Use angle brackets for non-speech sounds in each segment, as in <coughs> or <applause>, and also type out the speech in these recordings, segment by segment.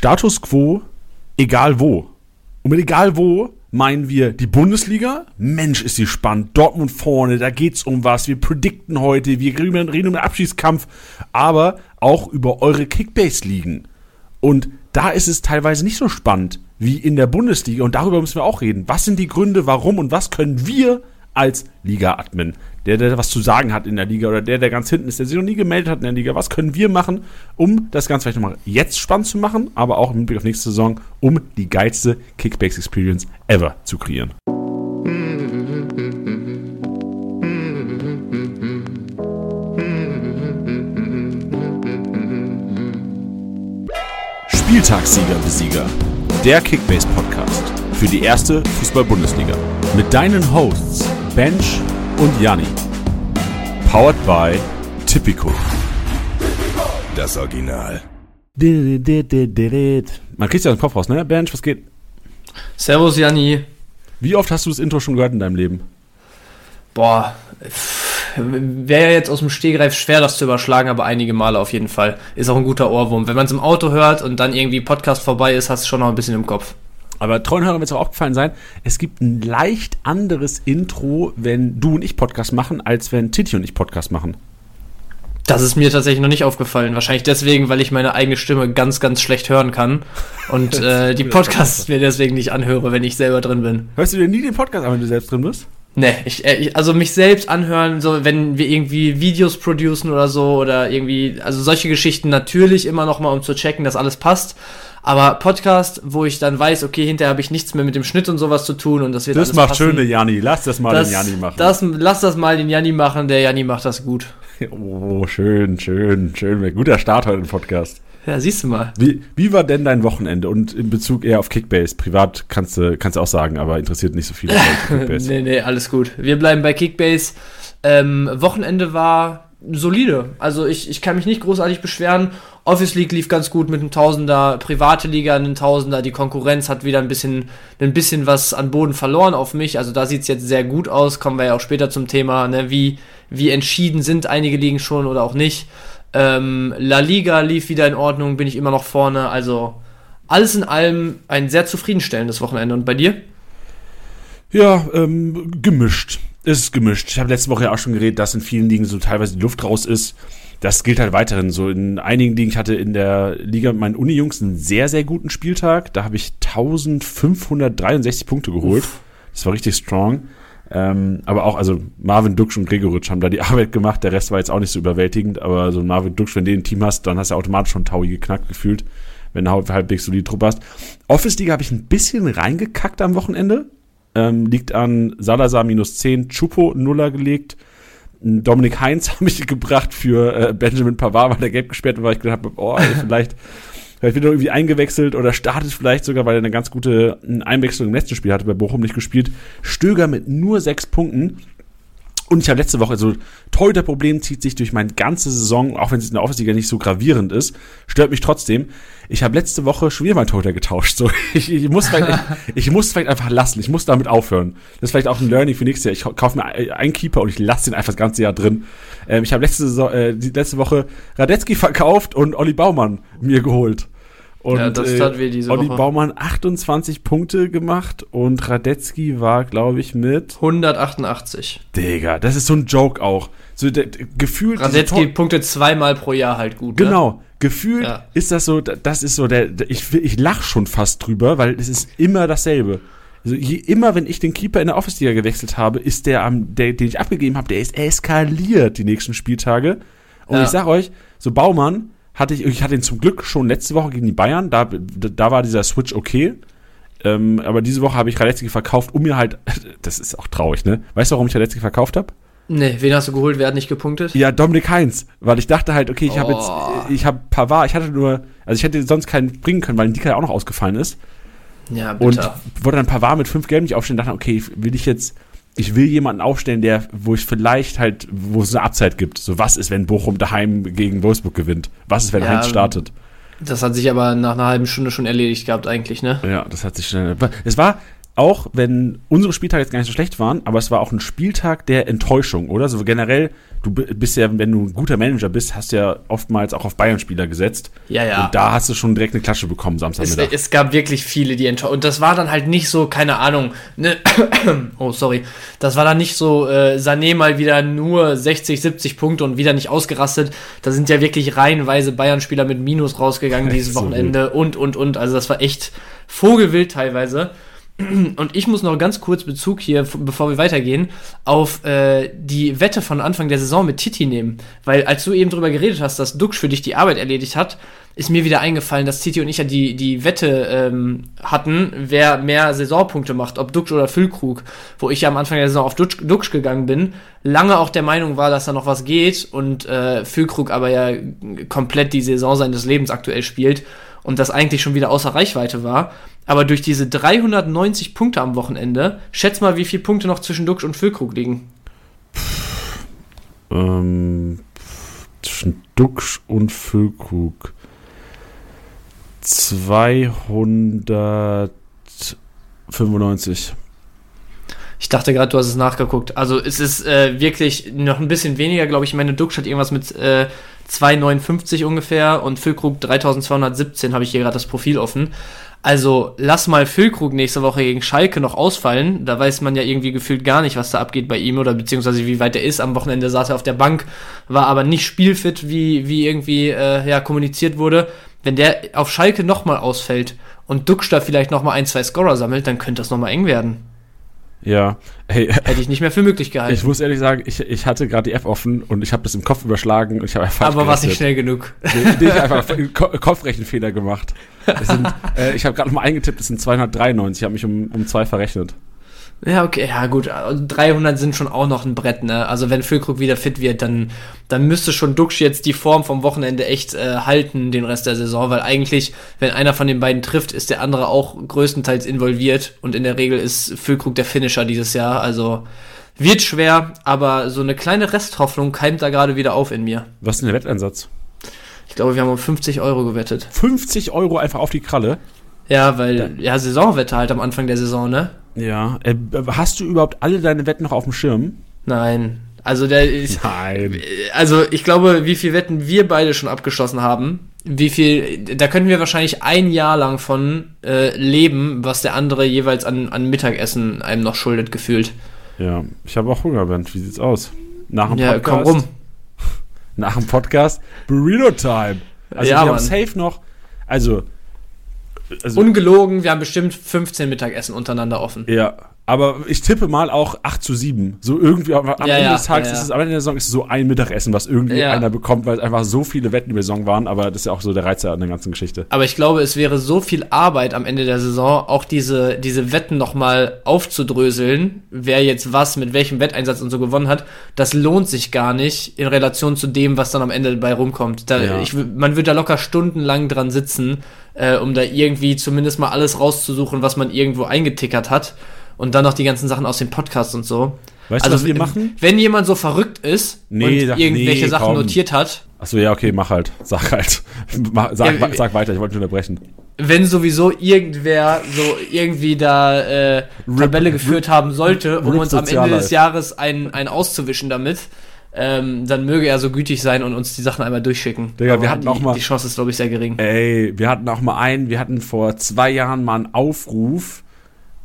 Status quo, egal wo. Und mit egal wo meinen wir die Bundesliga. Mensch, ist sie spannend. Dortmund vorne, da geht's um was. Wir predikten heute, wir reden um den Abschießkampf, aber auch über eure Kickbase-Ligen. Und da ist es teilweise nicht so spannend wie in der Bundesliga. Und darüber müssen wir auch reden. Was sind die Gründe, warum und was können wir als Liga-Admin, der, der was zu sagen hat in der Liga oder der, der ganz hinten ist, der sich noch nie gemeldet hat in der Liga, was können wir machen, um das Ganze vielleicht nochmal jetzt spannend zu machen, aber auch im Blick auf nächste Saison, um die geilste Kickbase-Experience ever zu kreieren. Spieltagssieger Besieger, der Kickbase Podcast für die erste Fußball-Bundesliga mit deinen Hosts Bench und Janni. Powered by Tipico. Das Original. Man kriegt ja den Kopf raus, ne? Bench, was geht? Servus, Janni. Wie oft hast du das Intro schon gehört in deinem Leben? Boah, wäre ja jetzt aus dem Stehgreif schwer, das zu überschlagen, aber einige Male auf jeden Fall. Ist auch ein guter Ohrwurm. Wenn man es im Auto hört und dann irgendwie Podcast vorbei ist, hast du schon noch ein bisschen im Kopf. Aber treuen Hörern wird es auch aufgefallen sein, es gibt ein leicht anderes Intro, wenn du und ich Podcast machen, als wenn Titi und ich Podcast machen. Das ist mir tatsächlich noch nicht aufgefallen. Wahrscheinlich deswegen, weil ich meine eigene Stimme ganz, ganz schlecht hören kann und <laughs> äh, die Podcasts mir deswegen nicht anhöre, wenn ich selber drin bin. Hörst du dir nie den Podcast an, wenn du selbst drin bist? Nee, ich, äh, ich, also mich selbst anhören, so wenn wir irgendwie Videos producen oder so oder irgendwie, also solche Geschichten natürlich immer noch mal, um zu checken, dass alles passt. Aber Podcast, wo ich dann weiß, okay, hinterher habe ich nichts mehr mit dem Schnitt und sowas zu tun und das wird Das macht passen. schöne Janni. Lass das mal das, den Janni machen. Das, lass das mal den Janni machen. Der Janni macht das gut. Oh, schön, schön, schön. Guter Start heute im Podcast. Ja, siehst du mal. Wie, wie war denn dein Wochenende? Und in Bezug eher auf Kickbase. Privat kannst du kannst auch sagen, aber interessiert nicht so viele <laughs> Kickbase. nee, nee, alles gut. Wir bleiben bei Kickbase. Ähm, Wochenende war solide. Also ich, ich kann mich nicht großartig beschweren. Office League lief ganz gut mit einem Tausender, private Liga einen Tausender. Die Konkurrenz hat wieder ein bisschen, ein bisschen was an Boden verloren auf mich. Also da sieht es jetzt sehr gut aus. Kommen wir ja auch später zum Thema, ne? wie, wie entschieden sind einige Ligen schon oder auch nicht. Ähm, La Liga lief wieder in Ordnung, bin ich immer noch vorne. Also alles in allem ein sehr zufriedenstellendes Wochenende. Und bei dir? Ja, ähm, gemischt. Es ist gemischt. Ich habe letzte Woche ja auch schon geredet, dass in vielen Ligen so teilweise die Luft raus ist. Das gilt halt weiterhin so. In einigen Ligen, ich hatte in der Liga mit meinen Uni-Jungs einen sehr, sehr guten Spieltag. Da habe ich 1563 Punkte geholt. Uff. Das war richtig strong. Ähm, aber auch, also Marvin Duksch und Gregoritsch haben da die <laughs> Arbeit gemacht. Der Rest war jetzt auch nicht so überwältigend. Aber so ein Marvin Duksch, wenn du ein Team hast, dann hast du automatisch schon Taui geknackt gefühlt, wenn du halbwegs solid Truppe hast. Office-Liga habe ich ein bisschen reingekackt am Wochenende. Ähm, liegt an Salazar minus 10, Chupo Nuller gelegt. Dominik Heinz <laughs> habe ich gebracht für äh, Benjamin Pavard, weil der gelb gesperrt war, weil ich gedacht habe, oh, vielleicht Vielleicht wird er irgendwie eingewechselt oder startet vielleicht sogar, weil er eine ganz gute Einwechslung im letzten Spiel hatte, bei Bochum nicht gespielt. Stöger mit nur sechs Punkten. Und ich habe letzte Woche, also Torhüter-Problem zieht sich durch meine ganze Saison, auch wenn es in der Offensive nicht so gravierend ist, stört mich trotzdem. Ich habe letzte Woche schon wieder meinen Torhüter getauscht. So, <laughs> ich, ich, muss vielleicht, ich, <laughs> ich muss vielleicht einfach lassen. Ich muss damit aufhören. Das ist vielleicht auch ein Learning für nächstes Jahr. Ich kaufe mir einen Keeper und ich lasse den einfach das ganze Jahr drin. Ähm, ich habe letzte, äh, letzte Woche Radetzky verkauft und Olli Baumann mir geholt. Und ja, das tat weh diese Olli Woche. Baumann 28 Punkte gemacht und Radetzky war, glaube ich, mit 188. Digga, das ist so ein Joke auch. So der, gefühlt. Radetzky Punkte zweimal pro Jahr halt gut. Ne? Genau. Ne? Gefühlt ja. ist das so, das ist so der, ich, ich lach schon fast drüber, weil es ist immer dasselbe. Also je, immer, wenn ich den Keeper in der Office-Liga gewechselt habe, ist der, am, der, den ich abgegeben habe, der ist eskaliert die nächsten Spieltage. Und ja. ich sag euch, so Baumann, hatte ich, ich hatte ihn zum Glück schon letzte Woche gegen die Bayern, da, da war dieser Switch okay. Ähm, aber diese Woche habe ich Radetzky verkauft, um mir halt, <laughs> das ist auch traurig, ne? Weißt du, warum ich Radetzky verkauft habe? Nee, wen hast du geholt? Wer hat nicht gepunktet? Ja, Dominik Heinz, weil ich dachte halt, okay, ich habe jetzt, oh. ich habe Pavard, ich hatte nur, also ich hätte sonst keinen bringen können, weil Ndika ja auch noch ausgefallen ist. Ja, bitte. Und wollte dann Pavard mit fünf Gelben nicht aufstellen, dachte, okay, will ich jetzt ich will jemanden aufstellen, der, wo ich vielleicht halt, wo es eine Abzeit gibt. So, was ist, wenn Bochum daheim gegen Wolfsburg gewinnt? Was ist, wenn ja, Heinz startet? Das hat sich aber nach einer halben Stunde schon erledigt gehabt, eigentlich, ne? Ja, das hat sich schnell. Es war auch wenn unsere Spieltage jetzt gar nicht so schlecht waren, aber es war auch ein Spieltag der Enttäuschung, oder? So generell, du bist ja, wenn du ein guter Manager bist, hast du ja oftmals auch auf Bayern-Spieler gesetzt. Ja, ja. Und da hast du schon direkt eine Klatsche bekommen Es, Samstagmittag. es gab wirklich viele, die enttäuscht. Und das war dann halt nicht so, keine Ahnung, ne, <coughs> oh, sorry. Das war dann nicht so, äh, Sané mal wieder nur 60, 70 Punkte und wieder nicht ausgerastet. Da sind ja wirklich reihenweise Bayern-Spieler mit Minus rausgegangen <laughs> dieses So Wochenende und, und, und. Also das war echt vogelwild teilweise. Und ich muss noch ganz kurz Bezug hier, bevor wir weitergehen, auf äh, die Wette von Anfang der Saison mit Titi nehmen. Weil als du eben drüber geredet hast, dass Dux für dich die Arbeit erledigt hat, ist mir wieder eingefallen, dass Titi und ich ja die, die Wette ähm, hatten, wer mehr Saisonpunkte macht, ob Dux oder Füllkrug. Wo ich ja am Anfang der Saison auf Dux gegangen bin, lange auch der Meinung war, dass da noch was geht und äh, Füllkrug aber ja komplett die Saison seines Lebens aktuell spielt und das eigentlich schon wieder außer Reichweite war. Aber durch diese 390 Punkte am Wochenende, schätz mal, wie viele Punkte noch zwischen Dux und Füllkrug liegen. Ähm, zwischen Duxch und Füllkrug. 295. Ich dachte gerade, du hast es nachgeguckt. Also es ist äh, wirklich noch ein bisschen weniger, glaube ich. Meine, Dux hat irgendwas mit äh, 259 ungefähr und Füllkrug 3217 habe ich hier gerade das Profil offen. Also lass mal Füllkrug nächste Woche gegen Schalke noch ausfallen. Da weiß man ja irgendwie gefühlt gar nicht, was da abgeht bei ihm oder beziehungsweise wie weit er ist. Am Wochenende saß er auf der Bank, war aber nicht spielfit, wie, wie irgendwie äh, ja, kommuniziert wurde. Wenn der auf Schalke nochmal ausfällt und Dux da vielleicht nochmal ein, zwei Scorer sammelt, dann könnte das nochmal eng werden. Ja, hey, Hätte ich nicht mehr für möglich gehalten. ich muss ehrlich sagen, ich, ich hatte gerade die App offen und ich habe das im Kopf überschlagen und ich habe einfach aber war nicht schnell genug. Nee, ich habe einfach einen Ko Kopfrechenfehler gemacht. Sind, äh, ich habe gerade mal eingetippt, es sind 293, ich habe mich um, um zwei verrechnet. Ja, okay, ja gut. Also 300 sind schon auch noch ein Brett, ne? Also wenn Füllkrug wieder fit wird, dann, dann müsste schon Duxch jetzt die Form vom Wochenende echt äh, halten, den Rest der Saison, weil eigentlich, wenn einer von den beiden trifft, ist der andere auch größtenteils involviert und in der Regel ist Füllkrug der Finisher dieses Jahr, also wird schwer, aber so eine kleine Resthoffnung keimt da gerade wieder auf in mir. Was ist denn der Wetteinsatz? Ich glaube, wir haben um 50 Euro gewettet. 50 Euro einfach auf die Kralle. Ja, weil, ja, Saisonwette halt am Anfang der Saison, ne? Ja. Äh, hast du überhaupt alle deine Wetten noch auf dem Schirm? Nein. Also der ist, Nein. also ich glaube, wie viel Wetten wir beide schon abgeschlossen haben, wie viel, da könnten wir wahrscheinlich ein Jahr lang von äh, leben, was der andere jeweils an, an Mittagessen einem noch schuldet gefühlt. Ja, ich habe auch Hunger, Bernd. Wie sieht's aus? Nach dem Ja, komm rum. <laughs> Nach dem Podcast Burrito Time. Also Ja, wir haben Mann. safe noch. Also, also Ungelogen, wir haben bestimmt 15 Mittagessen untereinander offen. ja. Aber ich tippe mal auch 8 zu 7. So irgendwie am, Ja, Ende ja, des Tages ja, ist es, am Ende der Saison ist es so ein Mittagessen, was irgendwie einer bekommt, weil es einfach so viele Wetten über Saison waren. Aber das ist ja auch so der Reiz an der ganzen Geschichte. Aber ich glaube, es wäre so viel Arbeit am Ende der Saison, auch diese, diese Wetten nochmal aufzudröseln, wer jetzt was mit welchem Wetteinsatz und so gewonnen hat. Das lohnt sich gar nicht in Relation zu dem, was dann am Ende dabei rumkommt. Da, ich, man wird da locker stundenlang dran sitzen, äh, um da irgendwie zumindest mal alles rauszusuchen, was man irgendwo eingetickert hat. Und dann noch die ganzen Sachen aus dem Podcast und so. Weißt du, was wir machen? Wenn jemand so verrückt ist Nee, und sag- irgendwelche nee, Sachen komm. notiert hat, Achso, ja, okay, mach halt. <laughs> Sag halt. Mach, sag, Ja, sag weiter, ich wollte nicht unterbrechen. wenn sowieso irgendwer so irgendwie da äh, Tabelle geführt haben sollte, um Rip uns am Ende des Jahres einen, einen auszuwischen damit, ähm, dann möge er so gütig sein und uns die Sachen einmal durchschicken. Digga, Aber wir hatten die, auch mal- die Chance ist, glaube ich, sehr gering. Ey, wir hatten auch mal einen, wir hatten vor zwei Jahren mal einen Aufruf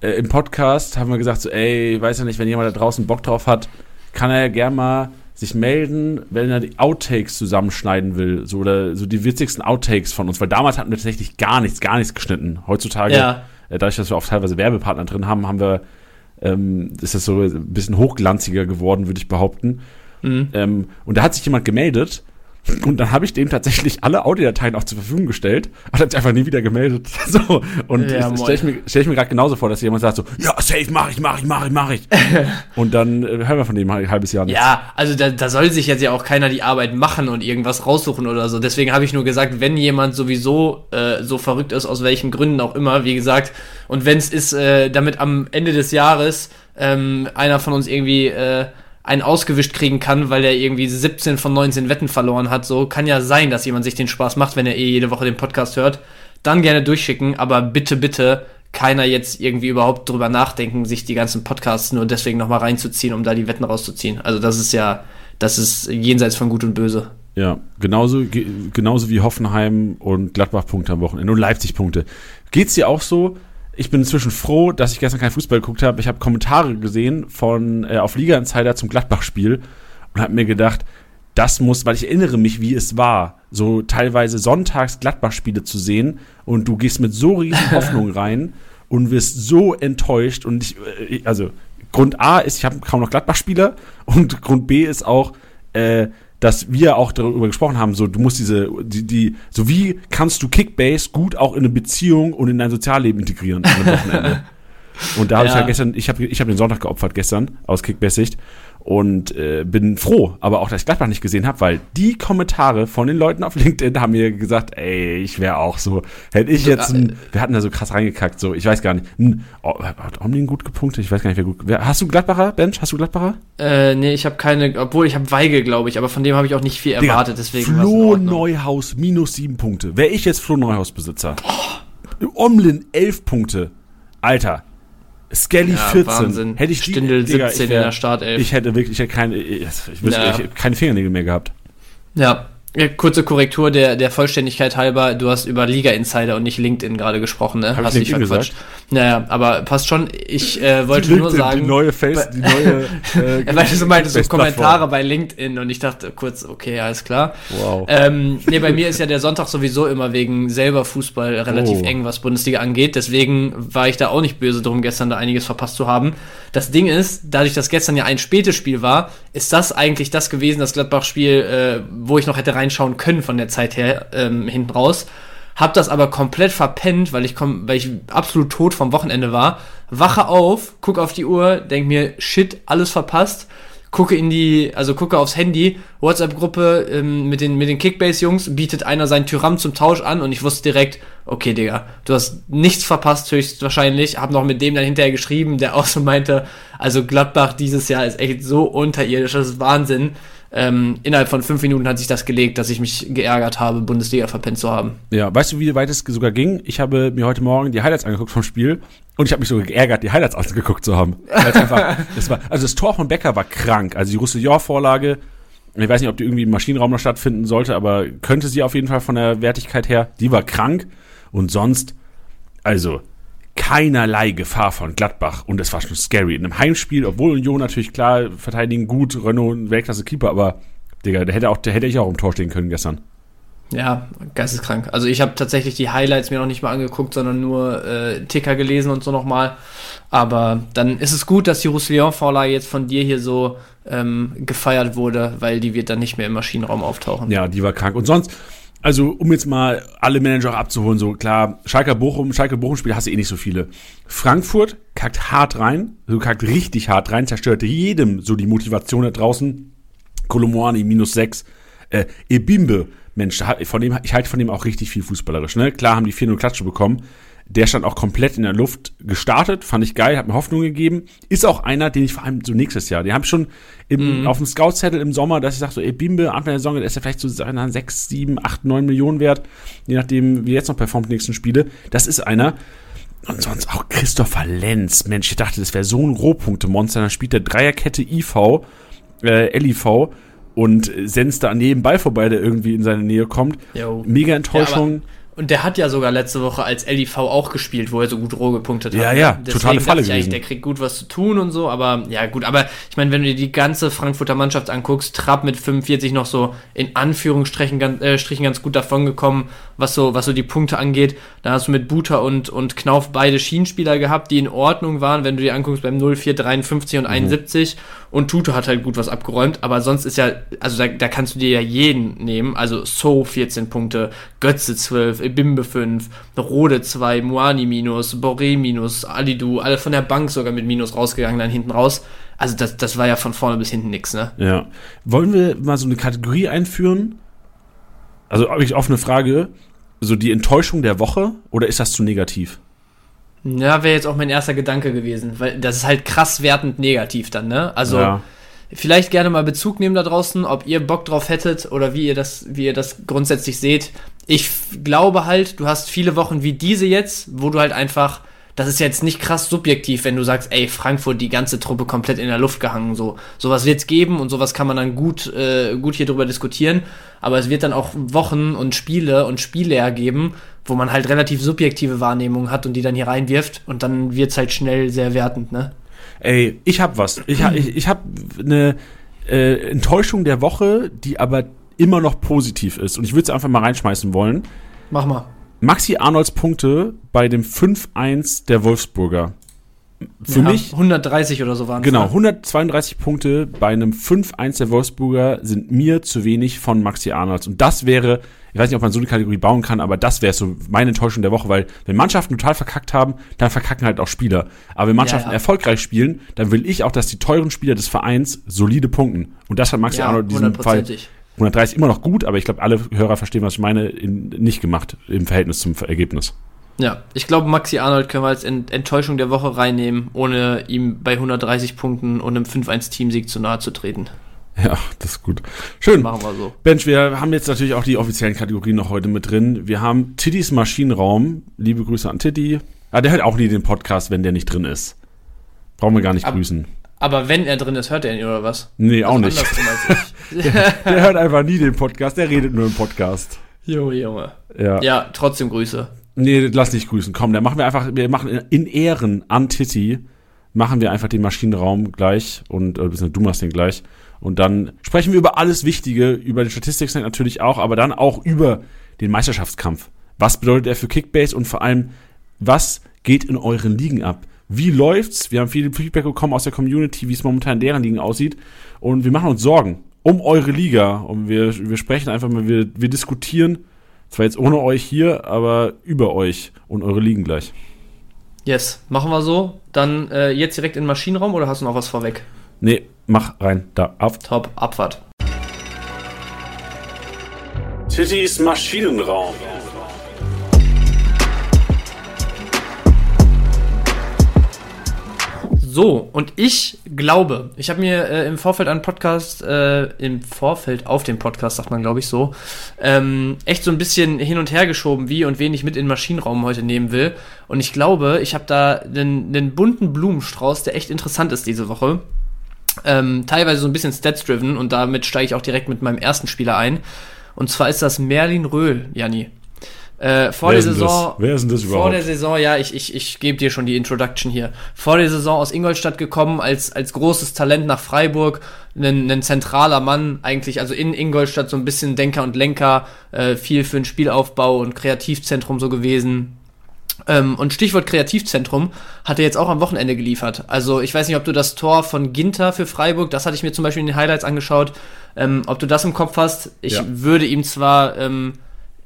äh, im Podcast, haben wir gesagt so, ey, weiß ja nicht, wenn jemand da draußen Bock drauf hat, kann er ja gern mal sich melden, wenn er die Outtakes zusammenschneiden will, so oder so die witzigsten Outtakes von uns, weil damals hatten wir tatsächlich gar nichts, gar nichts geschnitten. Heutzutage, Ja. äh, dadurch, dass wir auch teilweise Werbepartner drin haben, haben wir, ähm, ist das so ein bisschen hochglanziger geworden, würde ich behaupten. Mhm. Ähm, und da hat sich jemand gemeldet und dann habe ich dem tatsächlich alle Audiodateien auch zur Verfügung gestellt und hat sich einfach nie wieder gemeldet. <laughs> So, und Ja, ich stelle ich, mir- stell ich mir gerade genauso vor, dass jemand sagt so, ja, safe, mach ich, mach ich, mach ich, mach ich. <laughs> und dann äh, hören wir von dem ein halbes Jahr nichts. Ja, also da, da soll sich jetzt ja auch keiner die Arbeit machen und irgendwas raussuchen oder so. Deswegen habe ich nur gesagt, wenn jemand sowieso äh, so verrückt ist, aus welchen Gründen auch immer, wie gesagt, und wenn es ist, äh, damit am Ende des Jahres ähm, einer von uns irgendwie äh, einen ausgewischt kriegen kann, weil er irgendwie 17 von 19 Wetten verloren hat, so kann ja sein, dass jemand sich den Spaß macht, wenn er eh jede Woche den Podcast hört. Dann gerne durchschicken, aber bitte, bitte keiner jetzt irgendwie überhaupt drüber nachdenken, sich die ganzen Podcasts nur deswegen nochmal reinzuziehen, um da die Wetten rauszuziehen. Also das ist ja, das ist jenseits von Gut und Böse. Ja, genauso, genauso wie Hoffenheim und Gladbach Punkte am Wochenende und Leipzig Punkte. Geht's dir auch so? Ich bin inzwischen froh, dass ich gestern kein Fußball geguckt habe. Ich habe Kommentare gesehen von äh, auf Liga Insider zum Gladbach-Spiel und habe mir gedacht, das muss, weil ich erinnere mich, wie es war, so teilweise sonntags Gladbach-Spiele zu sehen und du gehst mit so riesen <laughs> Hoffnung rein und wirst so enttäuscht und ich, äh, also Grund A ist, ich habe kaum noch Gladbach-Spieler und Grund B ist auch, äh, dass wir auch darüber gesprochen haben, so du musst diese, die, die, so wie kannst du Kickbase gut auch in eine Beziehung und in dein Sozialleben integrieren <laughs> und da habe ja. ich halt gestern, ich habe ich hab den Sonntag geopfert gestern aus Kickbase-Sicht und äh, bin froh, aber auch, dass ich Gladbach nicht gesehen habe, weil die Kommentare von den Leuten auf LinkedIn haben mir gesagt, ey, ich wäre auch so, hätte ich jetzt, ein, wir hatten da so krass reingekackt, so, ich weiß gar nicht, ein, oh, hat Omlin gut gepunktet? Ich weiß gar nicht, wer gut, wer, hast du Gladbacher, Bench, hast du Gladbacher? Äh, nee, ich habe keine, obwohl ich habe Weigel, glaube ich, aber von dem habe ich auch nicht viel erwartet, deswegen Flo Neuhaus minus sieben Punkte, wäre ich jetzt Flo Neuhaus Besitzer, Omlin elf Punkte, Alter, Skelly ja, 14. Wahnsinn. Hätte ich die, Stindel Digga, 17 wär, in der Startelf. Ich hätte wirklich ich hätte keine, ich, ich, wüsste, ja. ich keine Fingernägel mehr gehabt. Ja, kurze Korrektur der, der Vollständigkeit halber, du hast über Liga Insider und nicht LinkedIn gerade gesprochen, ne? Hab hast dich verquatscht. Naja, aber passt schon. Ich äh, wollte nur sagen. Die neue Face, die neue. Äh, weil du so meintest, so Kommentare bei LinkedIn und ich dachte kurz, okay, alles klar. Wow. Ähm, nee, bei mir ist ja der Sonntag sowieso immer wegen selber Fußball relativ oh. eng, was Bundesliga angeht. Deswegen war ich da auch nicht böse drum, gestern da einiges verpasst zu haben. Das Ding ist, dadurch, dass gestern ja ein spätes Spiel war, ist das eigentlich das gewesen, das Gladbach-Spiel, äh, wo ich noch hätte reinschauen können von der Zeit her ähm, hinten raus. Hab das aber komplett verpennt, weil ich, komm, weil ich absolut tot vom Wochenende war. Wache auf, gucke auf die Uhr, denk mir, shit, alles verpasst. Gucke in die, also gucke aufs Handy, WhatsApp-Gruppe ähm, mit den, mit den Kickbase-Jungs, bietet einer seinen Tyram zum Tausch an und ich wusste direkt, okay, Digga, du hast nichts verpasst, höchstwahrscheinlich. Hab noch mit dem dann hinterher geschrieben, der auch so meinte, also Gladbach dieses Jahr ist echt so unterirdisch, das ist Wahnsinn. Ähm, innerhalb von fünf Minuten hat sich das gelegt, dass ich mich geärgert habe, Bundesliga verpennt zu haben. Ja, weißt du, wie weit es sogar ging? Ich habe mir heute Morgen die Highlights angeguckt vom Spiel und ich habe mich so geärgert, die Highlights angeguckt zu haben. Einfach, <laughs> das war, also das Tor von Becker war krank. Also die Roussillon-Vorlage, ich weiß nicht, ob die irgendwie im Maschinenraum noch stattfinden sollte, aber könnte sie auf jeden Fall von der Wertigkeit her. Die war krank und sonst, also keinerlei Gefahr von Gladbach und es war schon scary. In einem Heimspiel, obwohl Union natürlich klar verteidigen gut, Renault ein Weltklasse-Keeper, aber Digga, der hätte, auch, der hätte ich auch im Tor stehen können gestern. Ja, geisteskrank. Also ich habe tatsächlich die Highlights mir noch nicht mal angeguckt, sondern nur äh, Ticker gelesen und so nochmal. Aber dann ist es gut, dass die Roussillon-Vorlage jetzt von dir hier so ähm, gefeiert wurde, weil die wird dann nicht mehr im Maschinenraum auftauchen. Ja, die war krank. Und sonst, also um jetzt mal alle Manager abzuholen, so klar, Schalke Bochum, Schalke Bochum Spiel hast du eh nicht so viele. Frankfurt kackt hart rein, also kackt richtig hart rein, zerstört jedem so die Motivation da draußen. Kolomwani minus sechs. Äh, Ebimbe, Mensch, von dem, ich halte von dem auch richtig viel fußballerisch. Ne? Klar haben die 4-0 Klatsche bekommen, der stand auch komplett in der Luft gestartet, fand ich geil, hat mir Hoffnung gegeben. Ist auch einer, den ich vor allem so nächstes Jahr, den habe ich schon im, mm. auf dem Scout-Zettel im Sommer, dass ich sage, so, ey, Bimbe, Anfang der Saison, der ist ja vielleicht so seiner 6, 7, 8, 9 Millionen wert, je nachdem, wie jetzt noch performt die nächsten Spiele. Das ist einer. Und sonst auch Christopher Lenz. Mensch, ich dachte, das wäre so ein Rohpunkte-Monster. Dann spielt der Dreierkette IV, äh, LIV und senzt da an jedem Ball vorbei, der irgendwie in seine Nähe kommt. Yo. Mega Enttäuschung. Ja, und der hat ja sogar letzte Woche als LIV auch gespielt, wo er so gut roh gepunktet hat. Ja, ja, Deswegen totale Falle gewesen. Der kriegt gut was zu tun und so, aber ja gut, aber ich meine, wenn du dir die ganze Frankfurter Mannschaft anguckst, Trapp mit 45 noch so in Anführungsstrichen ganz, äh, Strichen ganz gut davongekommen, was so, was so die Punkte angeht. Da hast du mit Buter und, und Knauf beide Schienenspieler gehabt, die in Ordnung waren, wenn du dir anguckst beim 04, 53 und mhm. 71. Und Tuto hat halt gut was abgeräumt, aber sonst ist ja, also da, da kannst du dir ja jeden nehmen. Also So 14 Punkte, Götze 12, Bimbe 5, Rode 2, Moani minus, Boré minus, Alidu, alle von der Bank sogar mit Minus rausgegangen, dann hinten raus. Also das, das war ja von vorne bis hinten nix, ne? Ja. Wollen wir mal so eine Kategorie einführen? Also habe ich offene Frage. So die Enttäuschung der Woche oder ist das zu negativ? Ja, wäre jetzt auch mein erster Gedanke gewesen, weil das ist halt krass wertend negativ dann, ne? Also ja. vielleicht gerne mal Bezug nehmen da draußen, ob ihr Bock drauf hättet oder wie ihr das, wie ihr das grundsätzlich seht. Ich glaube halt, du hast viele Wochen wie diese jetzt, wo du halt einfach das ist jetzt nicht krass subjektiv, wenn du sagst, ey, Frankfurt, die ganze Truppe komplett in der Luft gehangen. So, sowas wird's geben und sowas kann man dann gut, äh, gut hier drüber diskutieren. Aber es wird dann auch Wochen und Spiele und Spiele ergeben, wo man halt relativ subjektive Wahrnehmungen hat und die dann hier reinwirft und dann wird's halt schnell sehr wertend, ne? Ey, ich hab was. Ich, ha, ich, ich hab eine äh, Enttäuschung der Woche, die aber immer noch positiv ist. Und ich würde es einfach mal reinschmeißen wollen. Mach mal. Maxi Arnolds Punkte bei dem 5-1 der Wolfsburger. Für Ja, mich, 130 oder so waren genau, 132 Punkte bei einem 5-1 der Wolfsburger sind mir zu wenig von Maxi Arnolds. Und das wäre, ich weiß nicht, ob man so eine Kategorie bauen kann, aber das wäre so meine Enttäuschung der Woche, weil wenn Mannschaften total verkackt haben, dann verkacken halt auch Spieler. Aber wenn Mannschaften Ja, ja. erfolgreich spielen, dann will ich auch, dass die teuren Spieler des Vereins solide punkten. Und das hat Maxi Arnold in diesem Fall. 130 immer noch gut, aber ich glaube, alle Hörer verstehen, was ich meine, in, nicht gemacht im Verhältnis zum Ergebnis. Ja, ich glaube, Maxi Arnold können wir als Ent Enttäuschung der Woche reinnehmen, ohne ihm bei 130 Punkten und einem 5-1-Teamsieg zu nahe zu treten. Ja, das ist gut. Schön. Machen wir so. Bench, wir haben jetzt natürlich auch die offiziellen Kategorien noch heute mit drin. Wir haben Tittys Maschinenraum. Liebe Grüße an Titti. Ah, der hört auch nie den Podcast, wenn der nicht drin ist. Brauchen wir gar nicht Ab- grüßen. Aber wenn er drin ist, hört er ihn oder was? Nee, auch Also nicht. Ich. Der hört einfach nie den Podcast, der redet nur im Podcast. Junge, Junge. Ja. Ja, trotzdem Grüße. Nee, lass nicht grüßen. Komm, dann machen wir einfach, wir machen in Ehren an Titti, machen wir einfach den Maschinenraum gleich und, äh, du machst den gleich. Und dann sprechen wir über alles Wichtige, über den Statistik natürlich auch, aber dann auch über den Meisterschaftskampf. Was bedeutet er für Kickbase und vor allem, was geht in euren Ligen ab? Wie läuft's? Wir haben viel Feedback bekommen aus der Community, wie es momentan in deren Ligen aussieht. Und wir machen uns Sorgen um eure Liga. Und wir, wir sprechen einfach mal, wir, wir diskutieren, zwar jetzt ohne euch hier, aber über euch und eure Ligen gleich. Yes, machen wir so. Dann äh, jetzt direkt in den Maschinenraum oder hast du noch was vorweg? Nee, mach rein, da, auf. Top, Abfahrt. Tittys Maschinenraum. So, und ich glaube, ich habe mir äh, im Vorfeld an Podcast, äh, im Vorfeld auf den Podcast, sagt man glaube ich so, ähm, echt so ein bisschen hin und her geschoben, wie und wen ich mit in den Maschinenraum heute nehmen will. Und ich glaube, ich habe da einen, einen bunten Blumenstrauß, der echt interessant ist diese Woche. Ähm, teilweise so ein bisschen stats-driven und damit steige ich auch direkt mit meinem ersten Spieler ein. Und zwar ist das Merlin Röhl, Janni. Äh, vor Wer der? Saison. Wer ist denn das Vor überhaupt? der Saison, ja, ich, ich, ich gebe dir schon die Introduction hier. Vor der Saison aus Ingolstadt gekommen, als, als großes Talent nach Freiburg, ein, ein zentraler Mann eigentlich, also in Ingolstadt so ein bisschen Denker und Lenker, äh, viel für den Spielaufbau und Kreativzentrum so gewesen. Ähm, und Stichwort Kreativzentrum hat er jetzt auch am Wochenende geliefert. Also ich weiß nicht, ob du das Tor von Ginter für Freiburg, das hatte ich mir zum Beispiel in den Highlights angeschaut, ähm, ob du das im Kopf hast. Ich Ja. würde ihm zwar, ähm,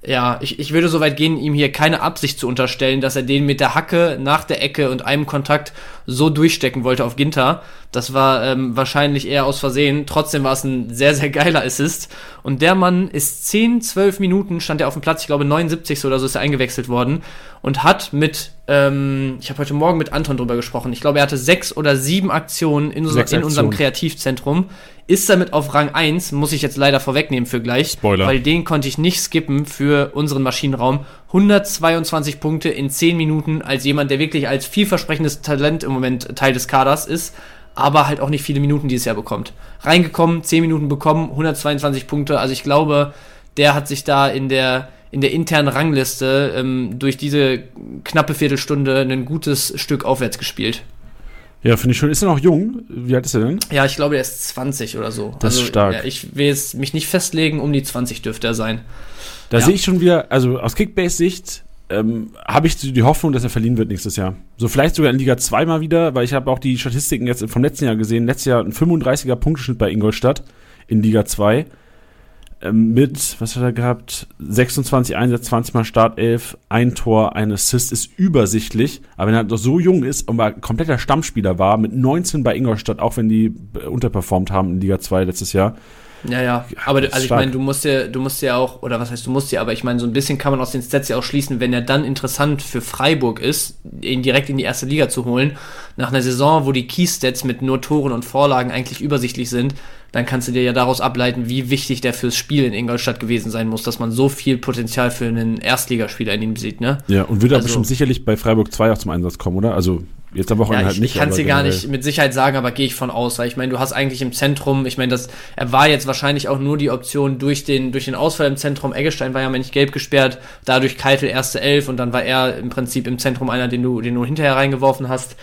ja, ich, ich würde so weit gehen, ihm hier keine Absicht zu unterstellen, dass er den mit der Hacke nach der Ecke und einem Kontakt so durchstecken wollte auf Ginter. Das war ähm, wahrscheinlich eher aus Versehen. Trotzdem war es ein sehr, sehr geiler Assist. Und der Mann ist 10, 12 Minuten, stand er auf dem Platz, ich glaube 79 oder so ist er eingewechselt worden und hat mit, ähm, ich habe heute Morgen mit Anton drüber gesprochen, ich glaube er hatte sechs oder sieben Aktionen in, unser, in unserem. Kreativzentrum, ist damit auf Rang 1, muss ich jetzt leider vorwegnehmen für gleich, Spoiler. weil den konnte ich nicht skippen für unseren Maschinenraum. 122 Punkte in 10 Minuten als jemand, der wirklich als vielversprechendes Talent im Moment Teil des Kaders ist, aber halt auch nicht viele Minuten dieses Jahr bekommt. Reingekommen, 10 Minuten bekommen, 122 Punkte. Also ich glaube, der hat sich da in der in der internen Rangliste ähm, durch diese knappe Viertelstunde ein gutes Stück aufwärts gespielt. Ja, finde ich schön. Ist er noch jung? Wie alt ist er denn? Ja, ich glaube, er ist 20 oder so. Das ist stark. Ja, ich will jetzt mich nicht festlegen, um die 20 dürfte er sein. Da Ja. sehe ich schon wieder, also aus Kickbase-Sicht ähm, habe ich die Hoffnung, dass er verliehen wird nächstes Jahr. So vielleicht sogar in Liga 2 mal wieder, weil ich habe auch die Statistiken jetzt vom letzten Jahr gesehen. Letztes Jahr ein 35er Punkteschnitt bei Ingolstadt in Liga 2. Ähm, mit, was hat er gehabt? 26 Einsätze, 20 mal Startelf, ein Tor, ein Assist, ist übersichtlich. Aber wenn er doch so jung ist und mal kompletter Stammspieler war, mit 19 bei Ingolstadt, auch wenn die unterperformt haben in Liga 2 letztes Jahr, Ja, ja. Aber also ich meine, du musst ja, du musst ja auch, oder was heißt du musst ja, aber ich meine, so ein bisschen kann man aus den Stats ja auch schließen, wenn er dann interessant für Freiburg ist, ihn direkt in die erste Liga zu holen, nach einer Saison, wo die Key-Stats mit nur Toren und Vorlagen eigentlich übersichtlich sind, dann kannst du dir ja daraus ableiten, wie wichtig der fürs Spiel in Ingolstadt gewesen sein muss, dass man so viel Potenzial für einen Erstligaspieler in ihm sieht, ne? Ja, und würde also, bestimmt sicherlich bei Freiburg 2 auch zum Einsatz kommen, oder? Also Jetzt am Wochenende ja, halt nicht. Ich kann es dir gar nicht mit Sicherheit sagen, aber gehe ich von aus, weil ich meine, du hast eigentlich im Zentrum, ich meine, das, er war jetzt wahrscheinlich auch nur die Option durch den, durch den Ausfall im Zentrum. Eggestein war ja nicht gelb gesperrt, dadurch Keitel erste Elf und dann war er im Prinzip im Zentrum einer, den du, den du hinterher reingeworfen hast